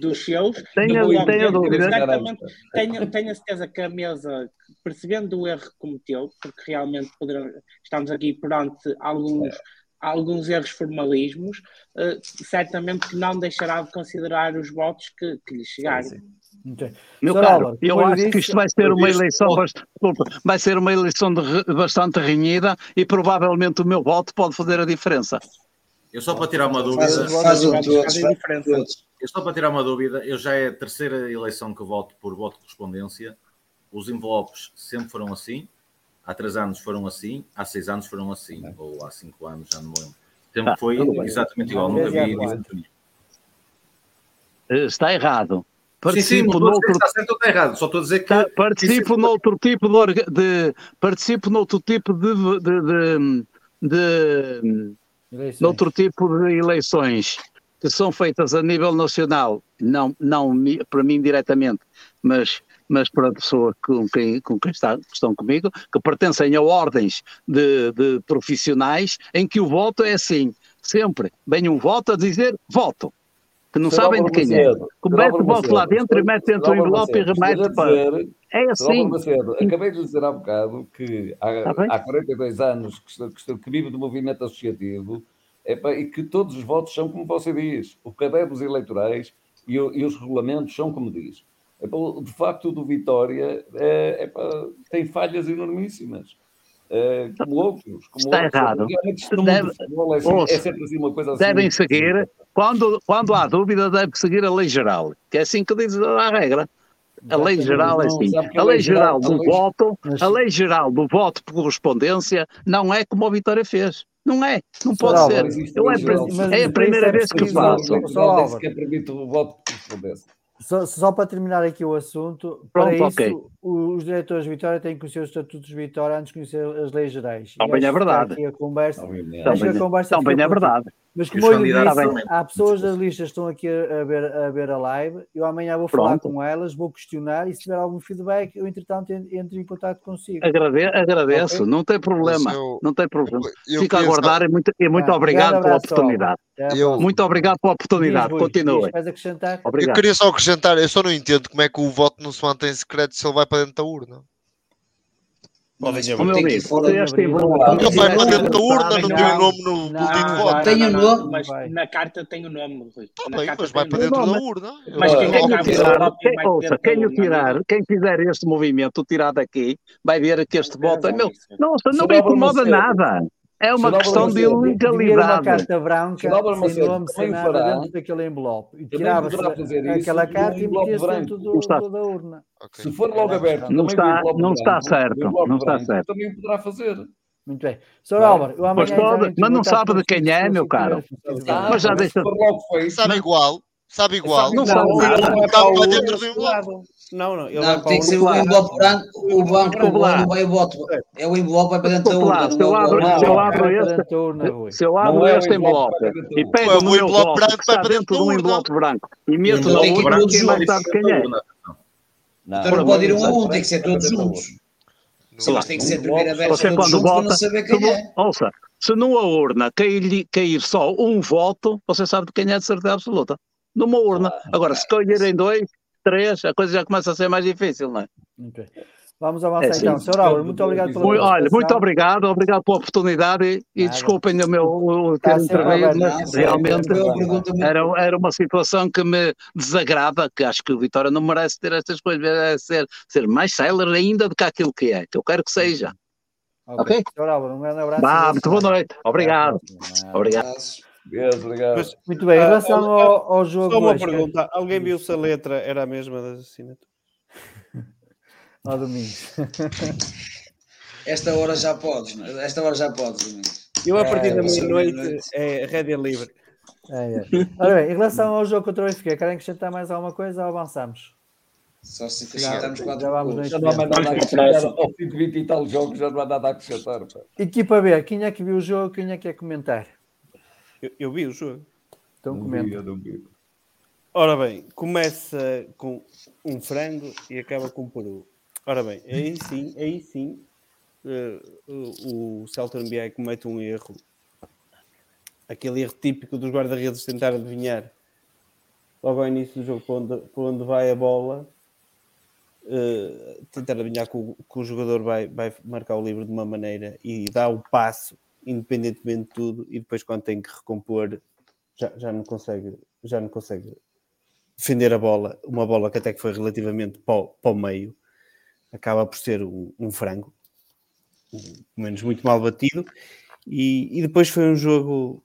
dos seus. Tenha- e coloque tenha dentro dúvida. exatamente- Tenha, tenha certeza que a mesa, percebendo o erro que cometeu, porque realmente poderão- estamos aqui perante alguns, alguns erros formalismos, eh, certamente que não deixará de considerar os votos que, que lhe chegarem. Ok. Meu Sr. caro, Álvaro, eu acho que isto vai ser uma eleição, bast- desculpa, vai ser uma eleição de bastante renhida e provavelmente o meu voto pode fazer a diferença. Eu só para tirar uma dúvida. Faz- faz o todos, Faz faz diferença. Eu só para tirar uma dúvida, eu já é a terceira eleição que voto por voto de correspondência. Os envelopes sempre foram assim. Há três anos foram assim, há seis anos foram assim, ou há cinco anos, já não me lembro. Sempre Ah, foi exatamente igual, nunca e vi Está errado. Sim, sim, Participo a dizer noutro está certo ou está errado, só estou a dizer que. Tá, participo noutro tipo de, orga- de participo noutro tipo de, de, de, de noutro tipo de eleições que são feitas a nível nacional, não, não para mim diretamente, mas, mas para a pessoa com quem, com quem está, estão comigo, que pertencem a ordens de, de profissionais, em que o voto é assim, sempre vem um voto a dizer voto, que não sabem de quem é. Macedo, Que Sr. mete Álvaro o voto lá dentro e mete dentro do envelope e remete para. dizer- É assim. Macedo, acabei de dizer há bocado que há, Tá há 42 anos que, que, estou- que vivo do movimento associativo epá, e que todos os votos são como você diz, o caderno dos eleitorais e, o- e os regulamentos são como diz. Epá, o- de facto, o do Vitória é, epá, tem falhas enormíssimas. É, como outros, como Está outros. errado. Deve- futebol é, assim- ouça, é sempre assim uma coisa assim. devem seguir, quando, quando há dúvida, deve seguir a lei geral, que é assim que diz a regra. A lei geral é assim. A lei geral do voto, a lei geral do voto por correspondência não é como a Vitória fez. Não é, não pode Sr. ser. Álvaro, é, mas é a isso primeira é vez que preciso- faço. Só disse que é permite o voto. Só, só para terminar aqui o assunto, Pronto, para isso, ok. os diretores de Vitória têm que conhecer os estatutos de Vitória antes de conhecer as leis gerais. Também é verdade. Também- é aqui. verdade. Mas como eu lhe disse, há pessoas das listas que estão aqui a, ver, a ver a live. Eu amanhã vou falar Pronto. com elas, vou questionar e se tiver algum feedback, eu entretanto en- entro em contato consigo. Agrade- agradeço, Ok? não tem problema, eu- não tem problema. Fico a aguardar e muito, e muito Ah, obrigado pela oportunidade. Eu-. Muito obrigado pela oportunidade. Acrescentar? Eu queria só acrescentar, eu só não entendo como é que o voto não se mantém secreto se ele vai para dentro da urna. Podem abrir. amigo, fora se de este abrir. envelope Não, Ele vai para dentro da urna, não tem o nome no boletim de não, voto. Tem o nome? Mas na carta tem o nome, Rui. Tá Na bem, mas vai para dentro da urna. Eu- Mas quem é ouça, quem o tirar, quem fizer este movimento, o tirar daqui, vai ver que este voto é meu. Nossa, não me incomoda nada. É uma questão de. Devia uma ilegalidade. carta branca, sem Macedo, nome, sem também nada, fará- dentro daquele envelope. E tirava-se aquela carta e metia-se dentro está- da urna. Ok. Se for logo aberto, Não está- não está branco, certo, não está branco certo. Também poderá fazer. Muito bem. Sr. Álvaro, eu amanhã Mas, pode- mas não sabe de quem é, meu caro. Ah, Mas já deixa- Sabe igual. Sabe igual. Não, Não, não, não, não, não, não, não, dentro não, do envelope. Não, não, ele Não, vai para tem que ser o envelope branco, o banco não vai o voto. É o envelope vai para dentro da urna. não se eu abro, envelope. se eu Não, abro este, se eu Não abro o este envelope e pego o meu envelope branco para dentro de um da urna. envelope branco e meto Então na urna, quem mais juntos. sabe quem é? Então não pode ir um a um, tem que ser todos juntos. Sim, mas tem que ser Você quando não vota, saber se quem não- é. ouça, se numa urna cair, cair só um voto, você sabe de quem é de certeza absoluta. Numa urna. Agora, se caírem dois, três, a coisa já começa a ser mais difícil, não é? Ok. Vamos avançar É, então. Sr. Álvaro, muito obrigado pela Muito, olha, muito obrigado, obrigado pela oportunidade e, e desculpem o meu o, ter intervido, mas realmente era, era uma situação que me desagrada, que acho que o Vitória não merece ter estas coisas, é ser, ser mais célere ainda do que aquilo que é, que eu quero que seja. Ok? Sr. Álvaro, um grande abraço. E muito boa noite. Obrigado. Obrigado. Deus, obrigado. Mas- Muito bem, em Ah, relação ah, ao, ao jogo Só uma hoje, pergunta. Alguém viu se a letra era a mesma das assinaturas? [laughs] ao Domingos. Esta hora já podes, não é? esta hora já podes, Domingos. Eu, a partir É, da ser meia-noite, é rédea livre. É, é. [laughs] Ora bem, em relação ao jogo contra o Benfica, querem acrescentar mais alguma coisa ou avançamos? Só se Já- acrescentarmos quatro já vamos Já não há mais nada a acrescentar. Ao fim de 20 e tal jogos já não há nada a acrescentar. Equipa B, quem é que viu o jogo? Quem é que quer comentar? Eu, eu vi o jogo. Então comenta. Ora bem, começa com um frango e acaba com um peru. Ora bem, aí sim, aí sim, eh, o Celton BI comete um erro. Aquele erro típico dos guarda-redes tentar adivinhar logo ao início do jogo para onde, para onde vai a bola. eh, tentar adivinhar que o, que o jogador vai, vai marcar o livro de uma maneira e dá o passo, independentemente de tudo, e depois quando tem que recompor já, já não consegue já não consegue defender a bola, uma bola que até que foi relativamente para para o meio, acaba por ser um, um frango, pelo menos muito mal batido, e, e depois foi um jogo,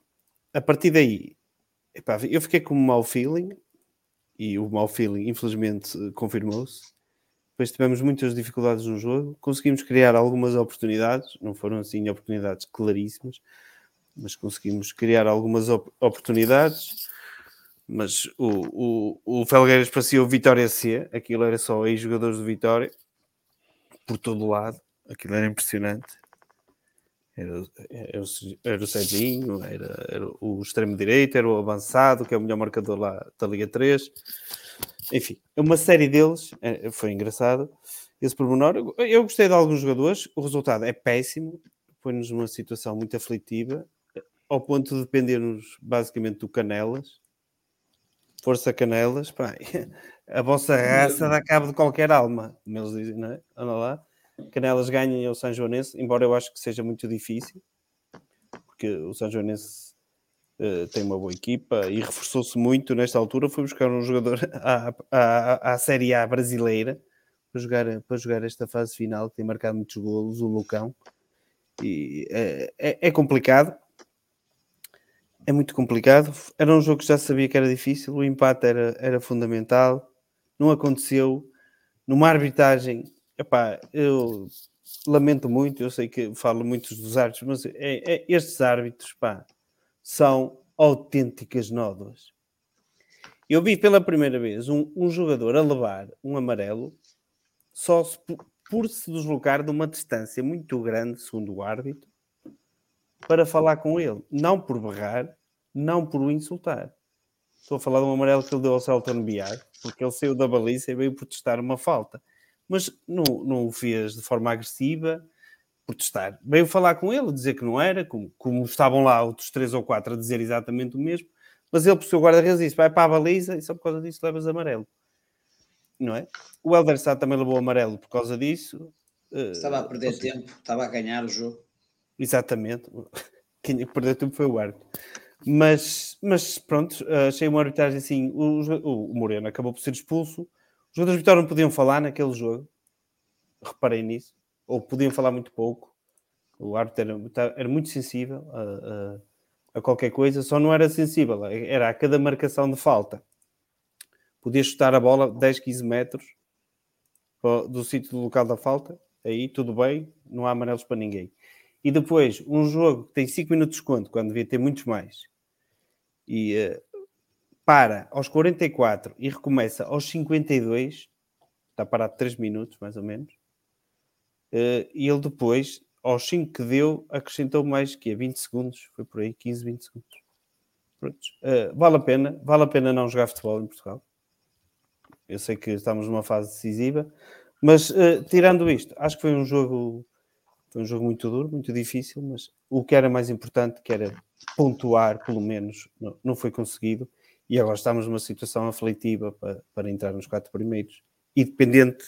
a partir daí, epá, eu fiquei com um mau feeling, e o mau feeling infelizmente confirmou-se, depois tivemos muitas dificuldades no jogo, conseguimos criar algumas oportunidades, não foram assim oportunidades claríssimas, mas conseguimos criar algumas op- oportunidades. Mas o, o, o Felgueiras parecia o Vitória C, aquilo era só ex-jogadores do Vitória, por todo lado, aquilo era impressionante. Era, era, era o Serginho, era, era o extremo-direito, era o avançado, que é o melhor marcador lá da Liga 3. Enfim, uma série deles eh, foi engraçado. Esse pormenor, eu, gostei de alguns jogadores, o resultado é péssimo, põe-nos numa situação muito aflitiva, ao ponto de dependermos basicamente do Canelas. Força Canelas, pá, [laughs] a vossa raça dá cabo de qualquer alma, como eles dizem, não é? Anda lá. Canelas ganhem ao São Joanense, embora eu acho que seja muito difícil, porque o São Joanense eh, tem uma boa equipa e reforçou-se muito nesta altura. Foi buscar um jogador [laughs] à, à, à Série A brasileira para jogar, para jogar esta fase final, que tem marcado muitos golos, o Lucão. E é, é, é complicado, é muito complicado. Era um jogo que já sabia que era difícil, o empate era, era fundamental, não aconteceu. Numa arbitragem, epá, eu lamento muito, eu sei que falo muitos dos árbitros, mas é, é- estes árbitros pá, são autênticas nódoas. Eu vi pela primeira vez um, um jogador a levar um amarelo só se por, se deslocar de uma distância muito grande, segundo o árbitro, para falar com ele, não por berrar, não por o insultar. Estou a falar de um amarelo que ele deu ao Celton Biar, porque ele saiu da baliza e veio protestar uma falta. Mas não, não o fez de forma agressiva, protestar. Veio falar com ele, dizer que não era, como, como estavam lá outros três ou quatro a dizer exatamente o mesmo, mas ele, por seu guarda-redes, disse: vai para a baliza e só por causa disso levas amarelo. Não é? O Helder Sá também levou amarelo por causa disso. Eh, Estava a perder seja, tempo, estava a ganhar o jogo. Exatamente. [laughs] Quem perdeu tempo foi o árbitro. Mas, mas pronto, achei uma arbitragem assim. O, o Moreno acabou por ser expulso. Os jogadores de Vitória não podiam falar naquele jogo. Reparei nisso. Ou podiam falar muito pouco. O árbitro era, ta- era muito sensível a, a- a qualquer coisa, só não era sensível, era a cada marcação de falta. Podia chutar a bola 10, 15 metros do sítio do local da falta, aí tudo bem, não há amarelos para ninguém. E depois, um jogo que tem 5 minutos de desconto, quando devia ter muitos mais, e eh, para aos 44 e recomeça aos 52, está parado 3 minutos mais ou menos, uh, e ele depois, aos 5 que deu, acrescentou mais que é 20 segundos, foi por aí, 15, 20 segundos. Uh, vale a pena, vale a pena não jogar futebol em Portugal. Eu sei que estamos numa fase decisiva, mas uh, tirando isto, acho que foi um jogo foi um jogo muito duro, muito difícil, mas o que era mais importante, que era pontuar, pelo menos, não, não foi conseguido. E agora estamos numa situação aflitiva para, para entrar nos quatro primeiros e dependente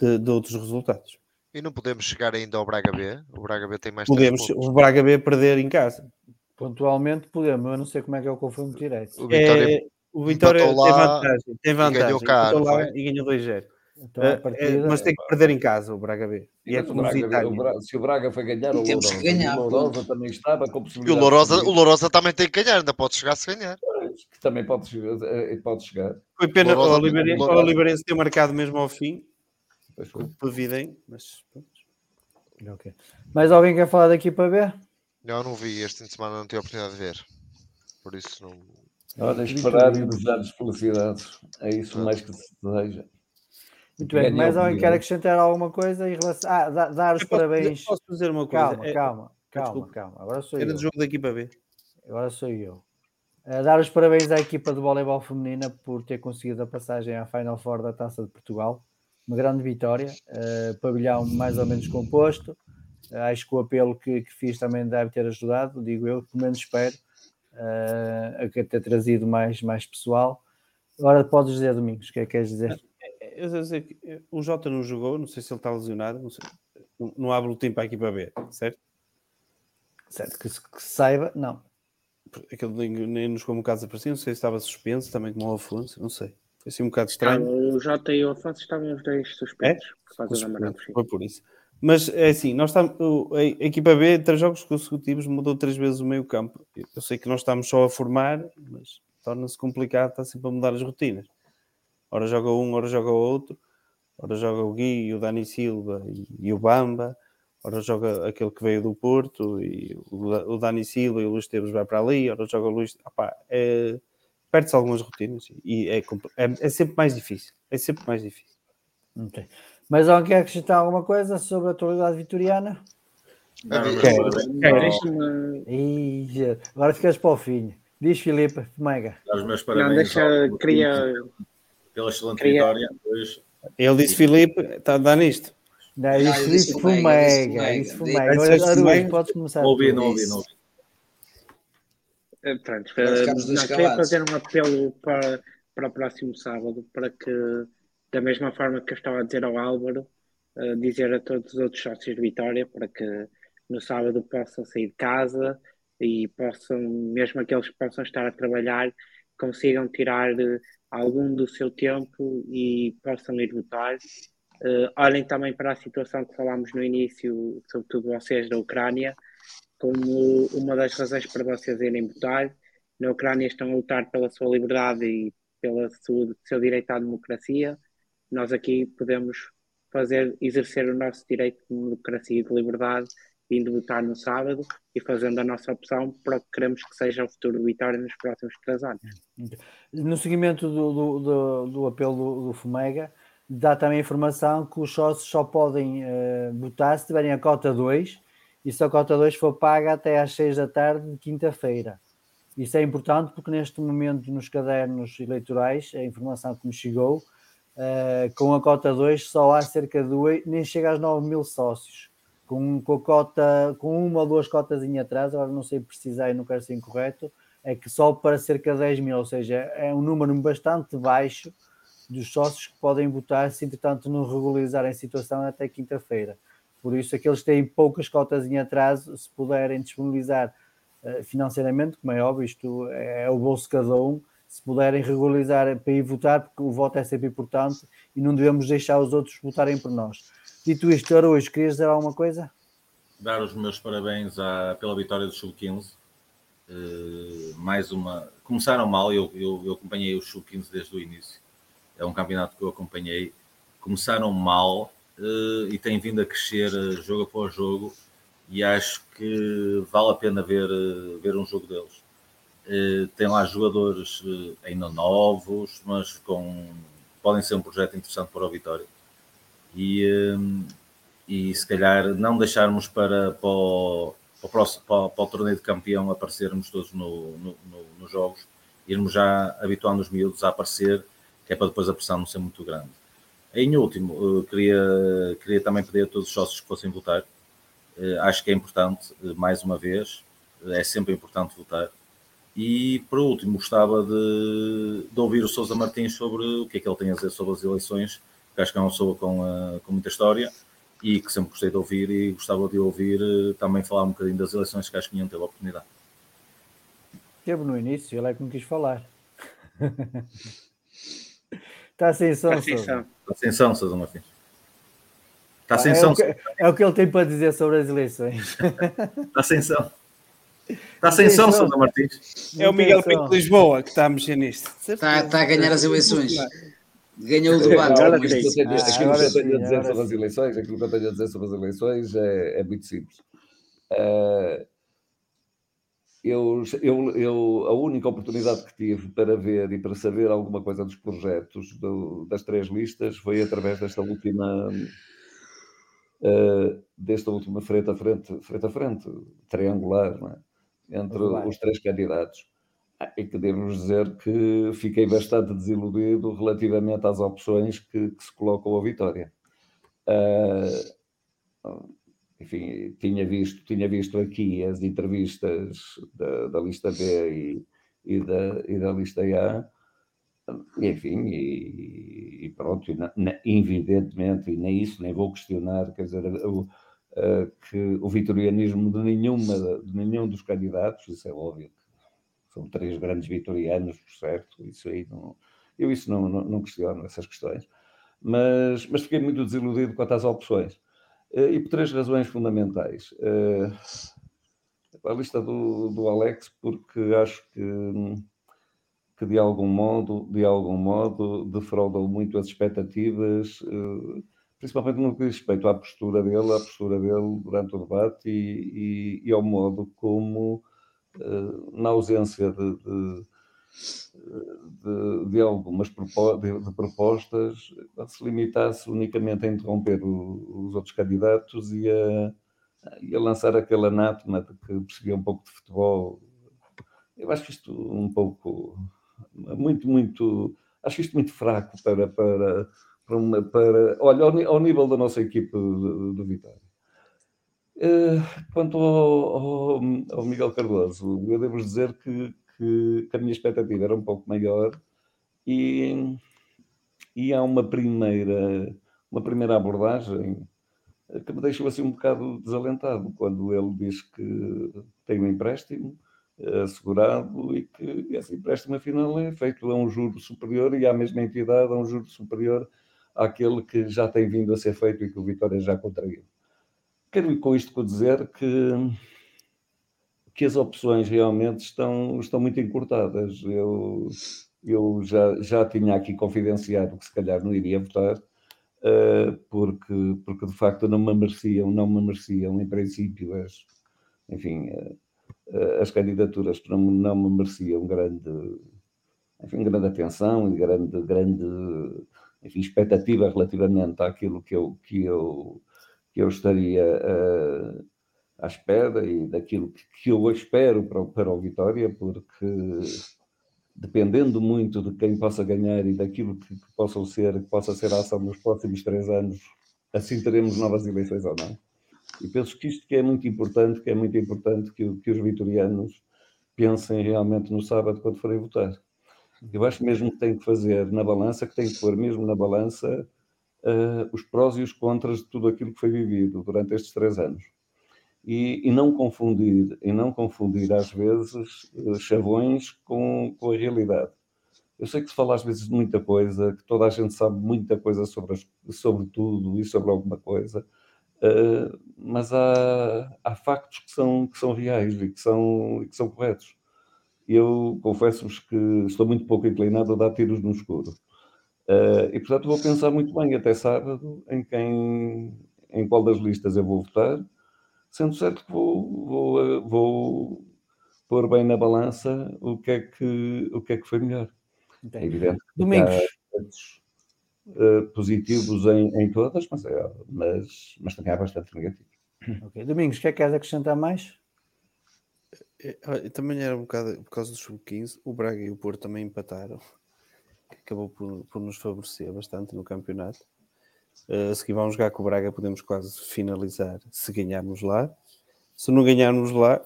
de, de, outros resultados. E não podemos chegar ainda ao Braga B? O Braga B tem mais Podemos o Braga B perder em casa. Pontualmente podemos, eu não sei como é que é o confronto direto. O Vitória, é, o Vitória tem vantagem, tem vantagem. E ganhou, caro, lá e ganhou 2-0. Então, partida, mas tem que perder em casa o Braga B. E é o Braga, o Braga, se o Braga foi ganhar, o Lourosa, ganhar, o Lourosa também estava com possibilidade. E o Lourosa, o Lourosa também tem que ganhar, ainda pode chegar se ganhar. Também pode, eh, pode chegar. Foi pena o Oliveirense ter marcado mesmo ao fim. Duvidem, mas okay. Mais alguém quer falar daqui para ver? Não, não vi. Este fim de semana não tive a oportunidade de ver. Por isso não. Olha, esperar e desejar felicidades. É isso mais que se deseja. Muito bem, mas alguém quer acrescentar alguma coisa em relação. Ah, dar, os parabéns. Posso dizer uma coisa? Calma, é... calma, calma, Desculpa. calma. Agora sou Era eu. do jogo da equipa B. Agora sou eu. Uh, dar os parabéns à equipa de voleibol feminina por ter conseguido a passagem à Final Four da Taça de Portugal. Uma grande vitória. Uh, pavilhão mais ou menos composto. Uh, acho que o apelo que, que, fiz também deve ter ajudado, digo eu, pelo menos espero, uh, a ter trazido mais, mais pessoal. Agora podes dizer, Domingos, o que é que queres dizer? eu dizer que eh, o Jota não jogou, não sei se ele está lesionado, não, sei, não, não o tempo para a equipa B, certo? Certo, que, que saiba, não. Aquele nem, nem nos convocados apareciam, não sei se estava suspenso também como o Afonso, não sei. Foi assim um bocado estranho. o Jota e o Afonso estavam os dois suspensos é? por causa da Foi por isso. Mas é assim, nós estamos, a equipa B, três jogos consecutivos, mudou três vezes o meio campo. Eu sei que nós estamos só a formar, mas torna-se complicado, está sempre a mudar as rotinas ora joga um, ora joga outro, ora joga o Gui, o Dani Silva e, o Bamba, ora joga aquele que veio do Porto e o, Dani Silva e o Luís Teves vai para ali, ora joga o Luís. Opá, é, perde-se algumas rotinas e é, é, é, sempre mais difícil. É sempre mais difícil. Okay. Mas alguém quer acrescentar alguma coisa sobre a atualidade vitoriana? Agora ficas para o fim. Diz Filipe Mega. Os meus parabéns. Não, deixa, queria, pela excelente Queria... vitória. Pois... Ele disse Filipe, está a dar nisto. Não, isso disse Fumega. Isso Fumega. Podes começar. Não ouvi, não ouvi, não ouvi. Pronto, nós queria fazer um apelo para, para o próximo sábado, para que, da mesma forma que eu estava a dizer ao Álvaro, uh, dizer a todos os outros sócios de Vitória, para que no sábado possam sair de casa e possam, mesmo aqueles que possam estar a trabalhar, consigam tirar algum do seu tempo e possam ir votar. Uh, olhem também para a situação que falámos no início, sobretudo vocês da Ucrânia, como uma das razões para vocês irem votar. Na Ucrânia estão a lutar pela sua liberdade e pelo seu direito à democracia. Nós aqui podemos fazer, exercer o nosso direito de democracia e de liberdade, indo votar no sábado e fazendo a nossa opção para o que queremos que seja o futuro do Vitória nos próximos três anos. No seguimento do, do, do, do apelo do, do Fumega, dá também a informação que os sócios só podem uh, votar se tiverem a cota 2 e se a cota 2 for paga até às 6 da tarde de quinta-feira. Isso é importante porque neste momento nos cadernos eleitorais, a informação que me chegou, uh, com a cota 2 só há cerca de 8, nem chega aos 9 mil sócios com, com, cota, com uma ou duas cotas em atrás, agora não sei precisar e não quero ser incorreto, é que só para cerca de 10 mil, ou seja, é um número bastante baixo dos sócios que podem votar se entretanto não regularizarem a situação até quinta-feira. Por isso, aqueles que têm poucas cotas em atraso, se puderem disponibilizar uh, financeiramente, como é óbvio, isto é, é o bolso de cada um, se puderem regularizar para ir votar, porque o voto é sempre importante e não devemos deixar os outros votarem por nós. Dito isto, hoje querias dizer alguma coisa? Dar os meus parabéns à, pela vitória do Sub-15. Uh, eh, mais uma. Começaram mal, eu, eu, eu acompanhei o Sub-15 desde o início. É um campeonato que eu acompanhei. Começaram mal e têm vindo a crescer uh, jogo após jogo. E acho que vale a pena ver, ver um jogo deles. Tem lá jogadores ainda novos, mas com podem ser um projeto interessante para o Vitória. E, e se calhar não deixarmos para, para, o, para, o, próximo, para, para o torneio de campeão aparecermos todos no, no, no, nos jogos, irmos já habituando os miúdos a aparecer, que é para depois a pressão não ser muito grande. Em último, queria, queria também pedir a todos os sócios que fossem votar. Eh, acho que é importante, eh, mais uma vez, é sempre importante votar. E, por último, gostava de, de ouvir o Sousa Martins sobre o que é que ele tem a dizer sobre as eleições, que acho que é uma pessoa com, com muita história e que sempre gostei de ouvir e gostava de ouvir também falar um bocadinho das eleições, que acho que nenhum teve a oportunidade. Teve no início, ele é que me quis falar. [laughs] Está sem som, Está sem som, Sousa Martins. Está sem é som. O que, é o que ele tem para dizer sobre as eleições. Está [laughs] sem som. Está sem som, Sousa Martins. É o Miguel Pinto de Lisboa que está a mexer nisto. Está, está a ganhar as eleições. Ganhou o debate. Agora, aquilo que eu tenho, aquilo que eu tenho a dizer sobre as eleições, aquilo que eu tenho a dizer sobre as eleições é, é muito simples. Uh, eu, eu, eu, a única oportunidade que tive para ver e para saber alguma coisa dos projetos do, das três listas foi através desta última uh, desta última frente a frente, frente a frente, triangular, é? entre os três candidatos. Ah, e que devo dizer que fiquei bastante desiludido relativamente às opções que, que se colocam a vitória. Uh, enfim, tinha visto, tinha visto aqui as entrevistas da, da lista B e, e, da, e da lista A, enfim, e, e pronto, na, na, evidentemente, e nem isso nem vou questionar, quer dizer, o, uh, que o vitorianismo de, nenhuma, de nenhum dos candidatos, isso é óbvio, são três grandes vitorianos, certo? Isso aí não, eu isso não, não, não questiono, essas questões. Mas, mas fiquei muito desiludido quanto às opções. Uh, e por três razões fundamentais. Uh, a lista do, do Alex, porque acho que que de algum modo, de algum modo, defraudam muito as expectativas, eh, principalmente no que diz respeito à postura dele, à postura dele durante o debate e, e, e ao modo como, eh, na ausência de, de, de, de algumas de, propostas, se limitasse unicamente a interromper o, os outros candidatos e a, e a lançar aquele anátema de que percebia um pouco de futebol. Eu acho isto um pouco muito, muito. Acho isto muito fraco para. para, para, uma, para olha, ao, ao, nível da nossa equipe do Vitória. Uh, quanto ao, ao, ao, Miguel Cardoso, eu devo dizer que, que, que, a minha expectativa era um pouco maior e, e há uma primeira, uma primeira abordagem que me deixou assim um bocado desalentado quando ele diz que tem um empréstimo assegurado e que esse empréstimo afinal é feito a um juro superior e à mesma entidade a um juro superior àquele que já tem vindo a ser feito e que o Vitória já contraiu. Quero com isto dizer que, que as opções realmente estão, estão muito encurtadas. Eu, eu já, já tinha aqui confidenciado que se calhar não iria votar, uh, porque, porque de facto não me mereciam, não me mereciam em princípio as, enfim, uh, as candidaturas que não, não me mereciam grande, enfim, grande atenção e grande, grande enfim, expectativa relativamente àquilo que eu, que eu, que eu estaria à espera e daquilo que eu espero para, para o Vitória, porque dependendo muito de quem possa ganhar e daquilo que, que ser, que possa ser a ação nos próximos três anos, assim teremos novas eleições ou não. E penso que isto que é muito importante, que é muito importante que, que os vitorianos pensem realmente no sábado quando forem votar. Eu acho mesmo que tem que fazer na balança, que tem que pôr mesmo na balança uh, os prós e os contras de tudo aquilo que foi vivido durante estes três anos. E, e não confundir, e não confundir às vezes uh, chavões com, com a realidade. Eu sei que se fala às vezes de muita coisa, que toda a gente sabe muita coisa sobre, as, sobre tudo e sobre alguma coisa, Uh, mas há, há factos que são, que são reais e que são, que são corretos. Eu confesso-vos que estou muito pouco inclinado a dar tiros no escuro. Uh, e, portanto, vou pensar muito bem até sábado em quem, em qual das listas eu vou votar, sendo certo que vou, vou, vou, pôr bem na balança o que é que, o que, é que foi melhor. Ok. É evidente que Domingos. há aspectos, eh, positivos em, em todas, mas, é- mas, mas também há bastante negativos. Ok. Domingos, o que é que queres acrescentar mais? É, também era um bocado por causa do sub-15. O Braga e o Porto também empataram, que acabou por, por nos favorecer bastante no campeonato. Eh, a seguir vamos jogar com o Braga, podemos quase finalizar se ganharmos lá. Se não ganharmos lá,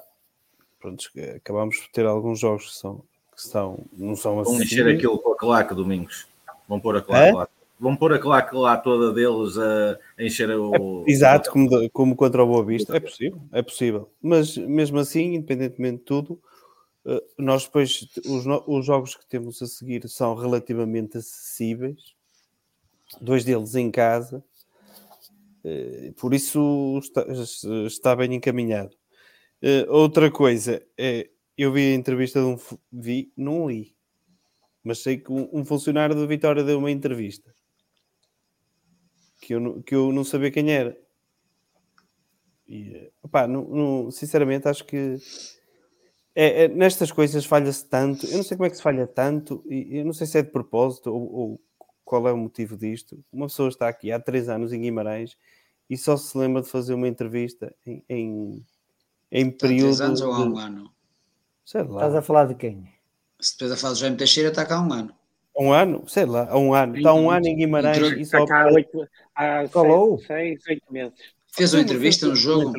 pronto, acabamos por ter alguns jogos que são que são, não são Vão encher aquilo com a claque, Domingos. Vão pôr a claque É? lá. Vão pôr a claque lá toda deles a, a encher o. Exato, como, como contra o Boa Vista. É possível, é possível. Mas mesmo assim, independentemente de tudo, eh, nós depois, os, os jogos que temos a seguir são relativamente acessíveis. Dois deles em casa. Eh, Por isso está, está bem encaminhado. Eh, Outra coisa, é, eu vi a entrevista de um... Vi, não li. Mas sei que um, funcionário da Vitória deu uma entrevista. Que eu, que eu não sabia quem era. E, eh, opá, sinceramente, acho que é, é- nestas coisas falha-se tanto. Eu não sei como é que se falha tanto, e eu não sei se é de propósito ou, ou qual é o motivo disto. Uma pessoa está aqui há três anos em Guimarães e só se lembra de fazer uma entrevista em, em, em Há período. três anos ou há um de- ano? Sei lá. Estás a falar de quem? Se depois a fase do Jaime Teixeira está cá há um ano. Há um ano? Sei lá, há um ano. Está um ano em Guimarães Entrou- e só. Está cá há oito, há seis, seis, oito meses. Fez uma entrevista no jogo?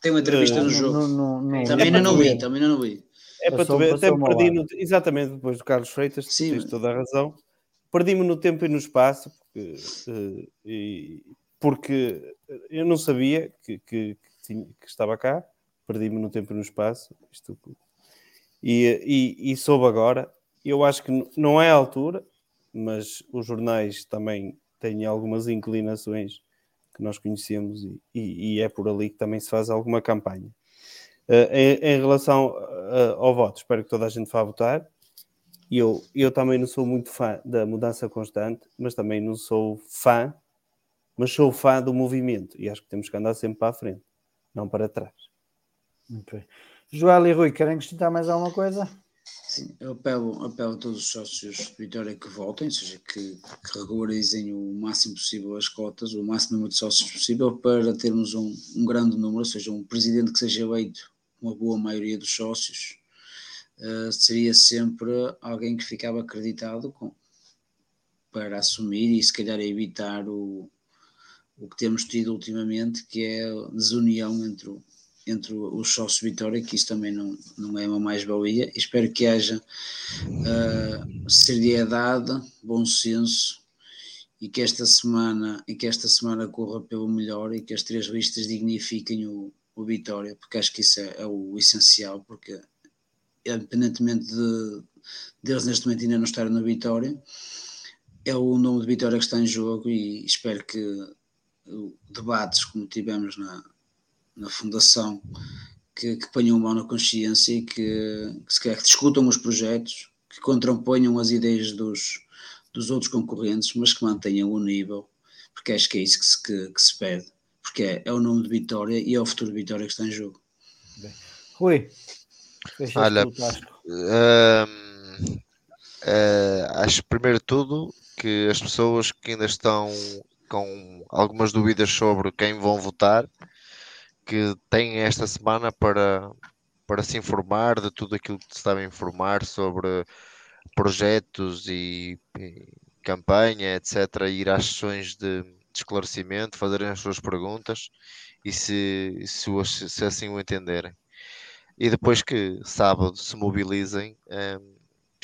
Tem uma entrevista no jogo. não- não- não- Também É ainda não vi, também ainda não vi. É para tu ver, até perdi no, exatamente depois do Carlos Freitas, Sim, tens toda a razão. Perdi-me no tempo e no espaço, porque, eh, porque eu não sabia que, que, que tinha- que estava cá, perdi-me no tempo e no espaço, isto, e, e, e soube agora. Eu acho que não é a altura, mas os jornais também têm algumas inclinações que nós conhecemos e, e- e é por ali que também se faz alguma campanha. Eh, em, em relação eh, ao voto, espero que toda a gente vá votar. Eu, eu também não sou muito fã da mudança constante, mas também não sou fã, mas sou fã do movimento e acho que temos que andar sempre para a frente, não para trás. Muito bem. Joel e Rui, querem acrescentar mais alguma coisa? Sim, eu apelo, apelo a todos os sócios de Vitória que votem, ou seja, que, que regularizem o máximo possível as cotas, o máximo número de sócios possível, para termos um, um grande número, ou seja, um presidente que seja eleito uma boa maioria dos sócios, eh, seria sempre alguém que ficava acreditado com, para assumir e se calhar evitar o, o que temos tido ultimamente, que é a desunião entre, o- entre os sócios Vitória, que isso também não, não é uma mais-valia. Espero que haja uh, seriedade, bom senso e que esta semana e que esta semana corra pelo melhor e que as três listas dignifiquem o, o Vitória, porque acho que isso é, é o essencial, porque independentemente de deles neste momento ainda não estarem na Vitória, é o nome de Vitória que está em jogo e espero que debates como tivemos na, na Fundação que, que ponham mão na consciência e que, que se calhar que discutam os projetos, que contraponham as ideias dos, dos outros concorrentes, mas que mantenham o nível, porque acho que é isso que se, que, que se pede, porque é, é o nome de Vitória e é o futuro de Vitória que está em jogo. Rui, fechaste Olha, hum, eh, acho primeiro de tudo que as pessoas que ainda estão com algumas dúvidas sobre quem vão votar, que têm esta semana para, para se informar de tudo aquilo que se estava a informar sobre projetos e, e campanha, etc., ir às sessões de, de esclarecimento, fazerem as suas perguntas e se, se, se assim o entenderem. E depois que sábado se mobilizem, hum,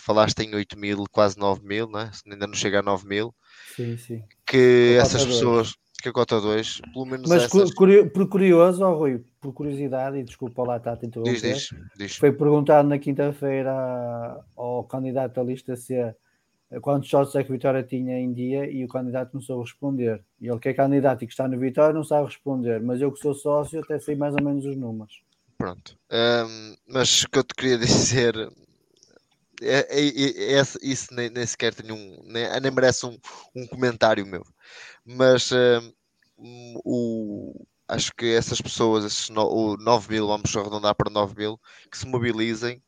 falaste em 8 mil, quase 9 mil, né? ainda não chega a 9 mil, Sim, sim. que a essas cota dois. pessoas, que a cota 2, pelo menos Mas essas, cu- curio- por curioso, ó, Rui, por curiosidade, e desculpa lá estar a te interromper, Diz, diz, diz. foi perguntado na quinta-feira ao candidato da lista C eh, quantos sócios é que Vitória tinha em dia e o candidato não soube responder. E ele que é candidato e que está no Vitória não sabe responder, mas eu que sou sócio até sei mais ou menos os números. Pronto. Hum, mas o que eu te queria [laughs] dizer é, é- é- é- isso nem, nem sequer tem um, nem, nem merece um, um comentário meu. Mas hum, o, acho que essas pessoas, esses no, o 9 mil, vamos arredondar para 9 mil, que se mobilizem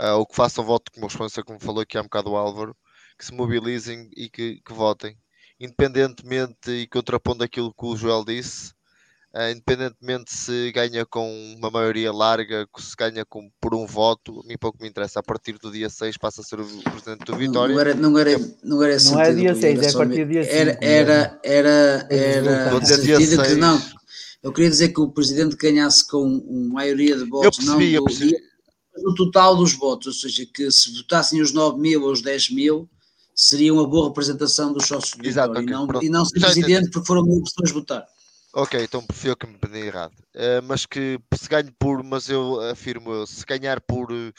uh, ou que façam voto como resposta, como falou aqui há um bocado o Álvaro, que se mobilizem e que, que votem. Independentemente e contrapondo aquilo que o Joel disse, independentemente se ganha com uma maioria larga, se ganha com, por um voto, a mim pouco me interessa. A partir do dia 6 passa a ser o presidente do Vitória. Não era, não era, não era Não é dia 6, é a partir do dia 5. Era, era, era, era Vou dizer dia sentido que 6. não. Eu queria dizer que o presidente ganhasse com uma maioria de votos, percebi, eu não do, percebi. no total dos votos, ou seja, que se votassem os 9 mil ou os 10 mil, seria uma boa representação dos sócios do Exato, Vitória, ok, e, não, pronto. e não ser Já entendi. presidente porque foram mil pessoas votar. Ok, então eu que me pedi errado. Eh, mas que se ganhe por, mas eu afirmo, se ganhar por eh,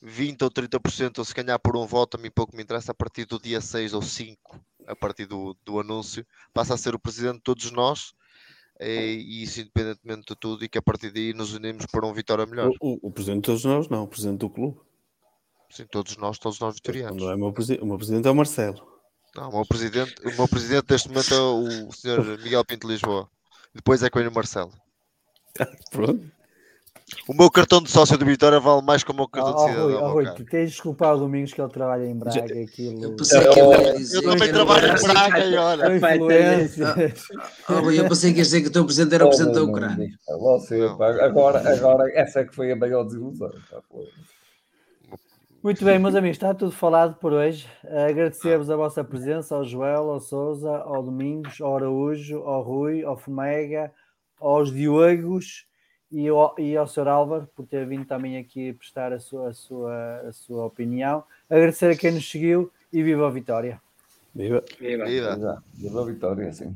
20 ou 30%, ou se ganhar por um voto, a mim pouco me interessa, a partir do dia 6 ou 5, a partir do, do anúncio, passa a ser o presidente de todos nós, eh, e isso independentemente de tudo, e que a partir daí nos unimos para um Vitória melhor. O, o, o presidente de todos nós, não, o presidente do clube. Sim, todos nós, todos nós vitorianos. Não é o meu presidente, o meu presidente é o Marcelo. Não, o meu presidente, o meu presidente neste momento é o Sr. Miguel Pinto de Lisboa. Depois é com o Marcelo. [laughs] Pronto. O meu cartão de sócio do Vitória vale mais que o meu cartão de Oh, Rui, cidadão. oh, Rui, caro. tu tens de desculpar o Domingos que ele trabalha em Braga. Aquilo... Eu pensei que ele ia dizer Eu também que trabalho o em Braga e olha. Oh, Rui, eu pensei que ias dizer que o teu presidente era o Oh, presidente da não, Ucrânia. Você, agora, agora, essa é que foi a maior desilusão. Muito bem, meus amigos, está tudo falado por hoje. Agradecer-vos a vossa presença ao Joel, ao Souza, ao Domingos, ao Araújo, ao Rui, ao Fomega, aos Diogos e ao, e ao Sr. Álvaro por ter vindo também aqui prestar a sua, a sua, a sua opinião. Agradecer a quem nos seguiu e viva a vitória! Viva! Viva. Viva a vitória, sim.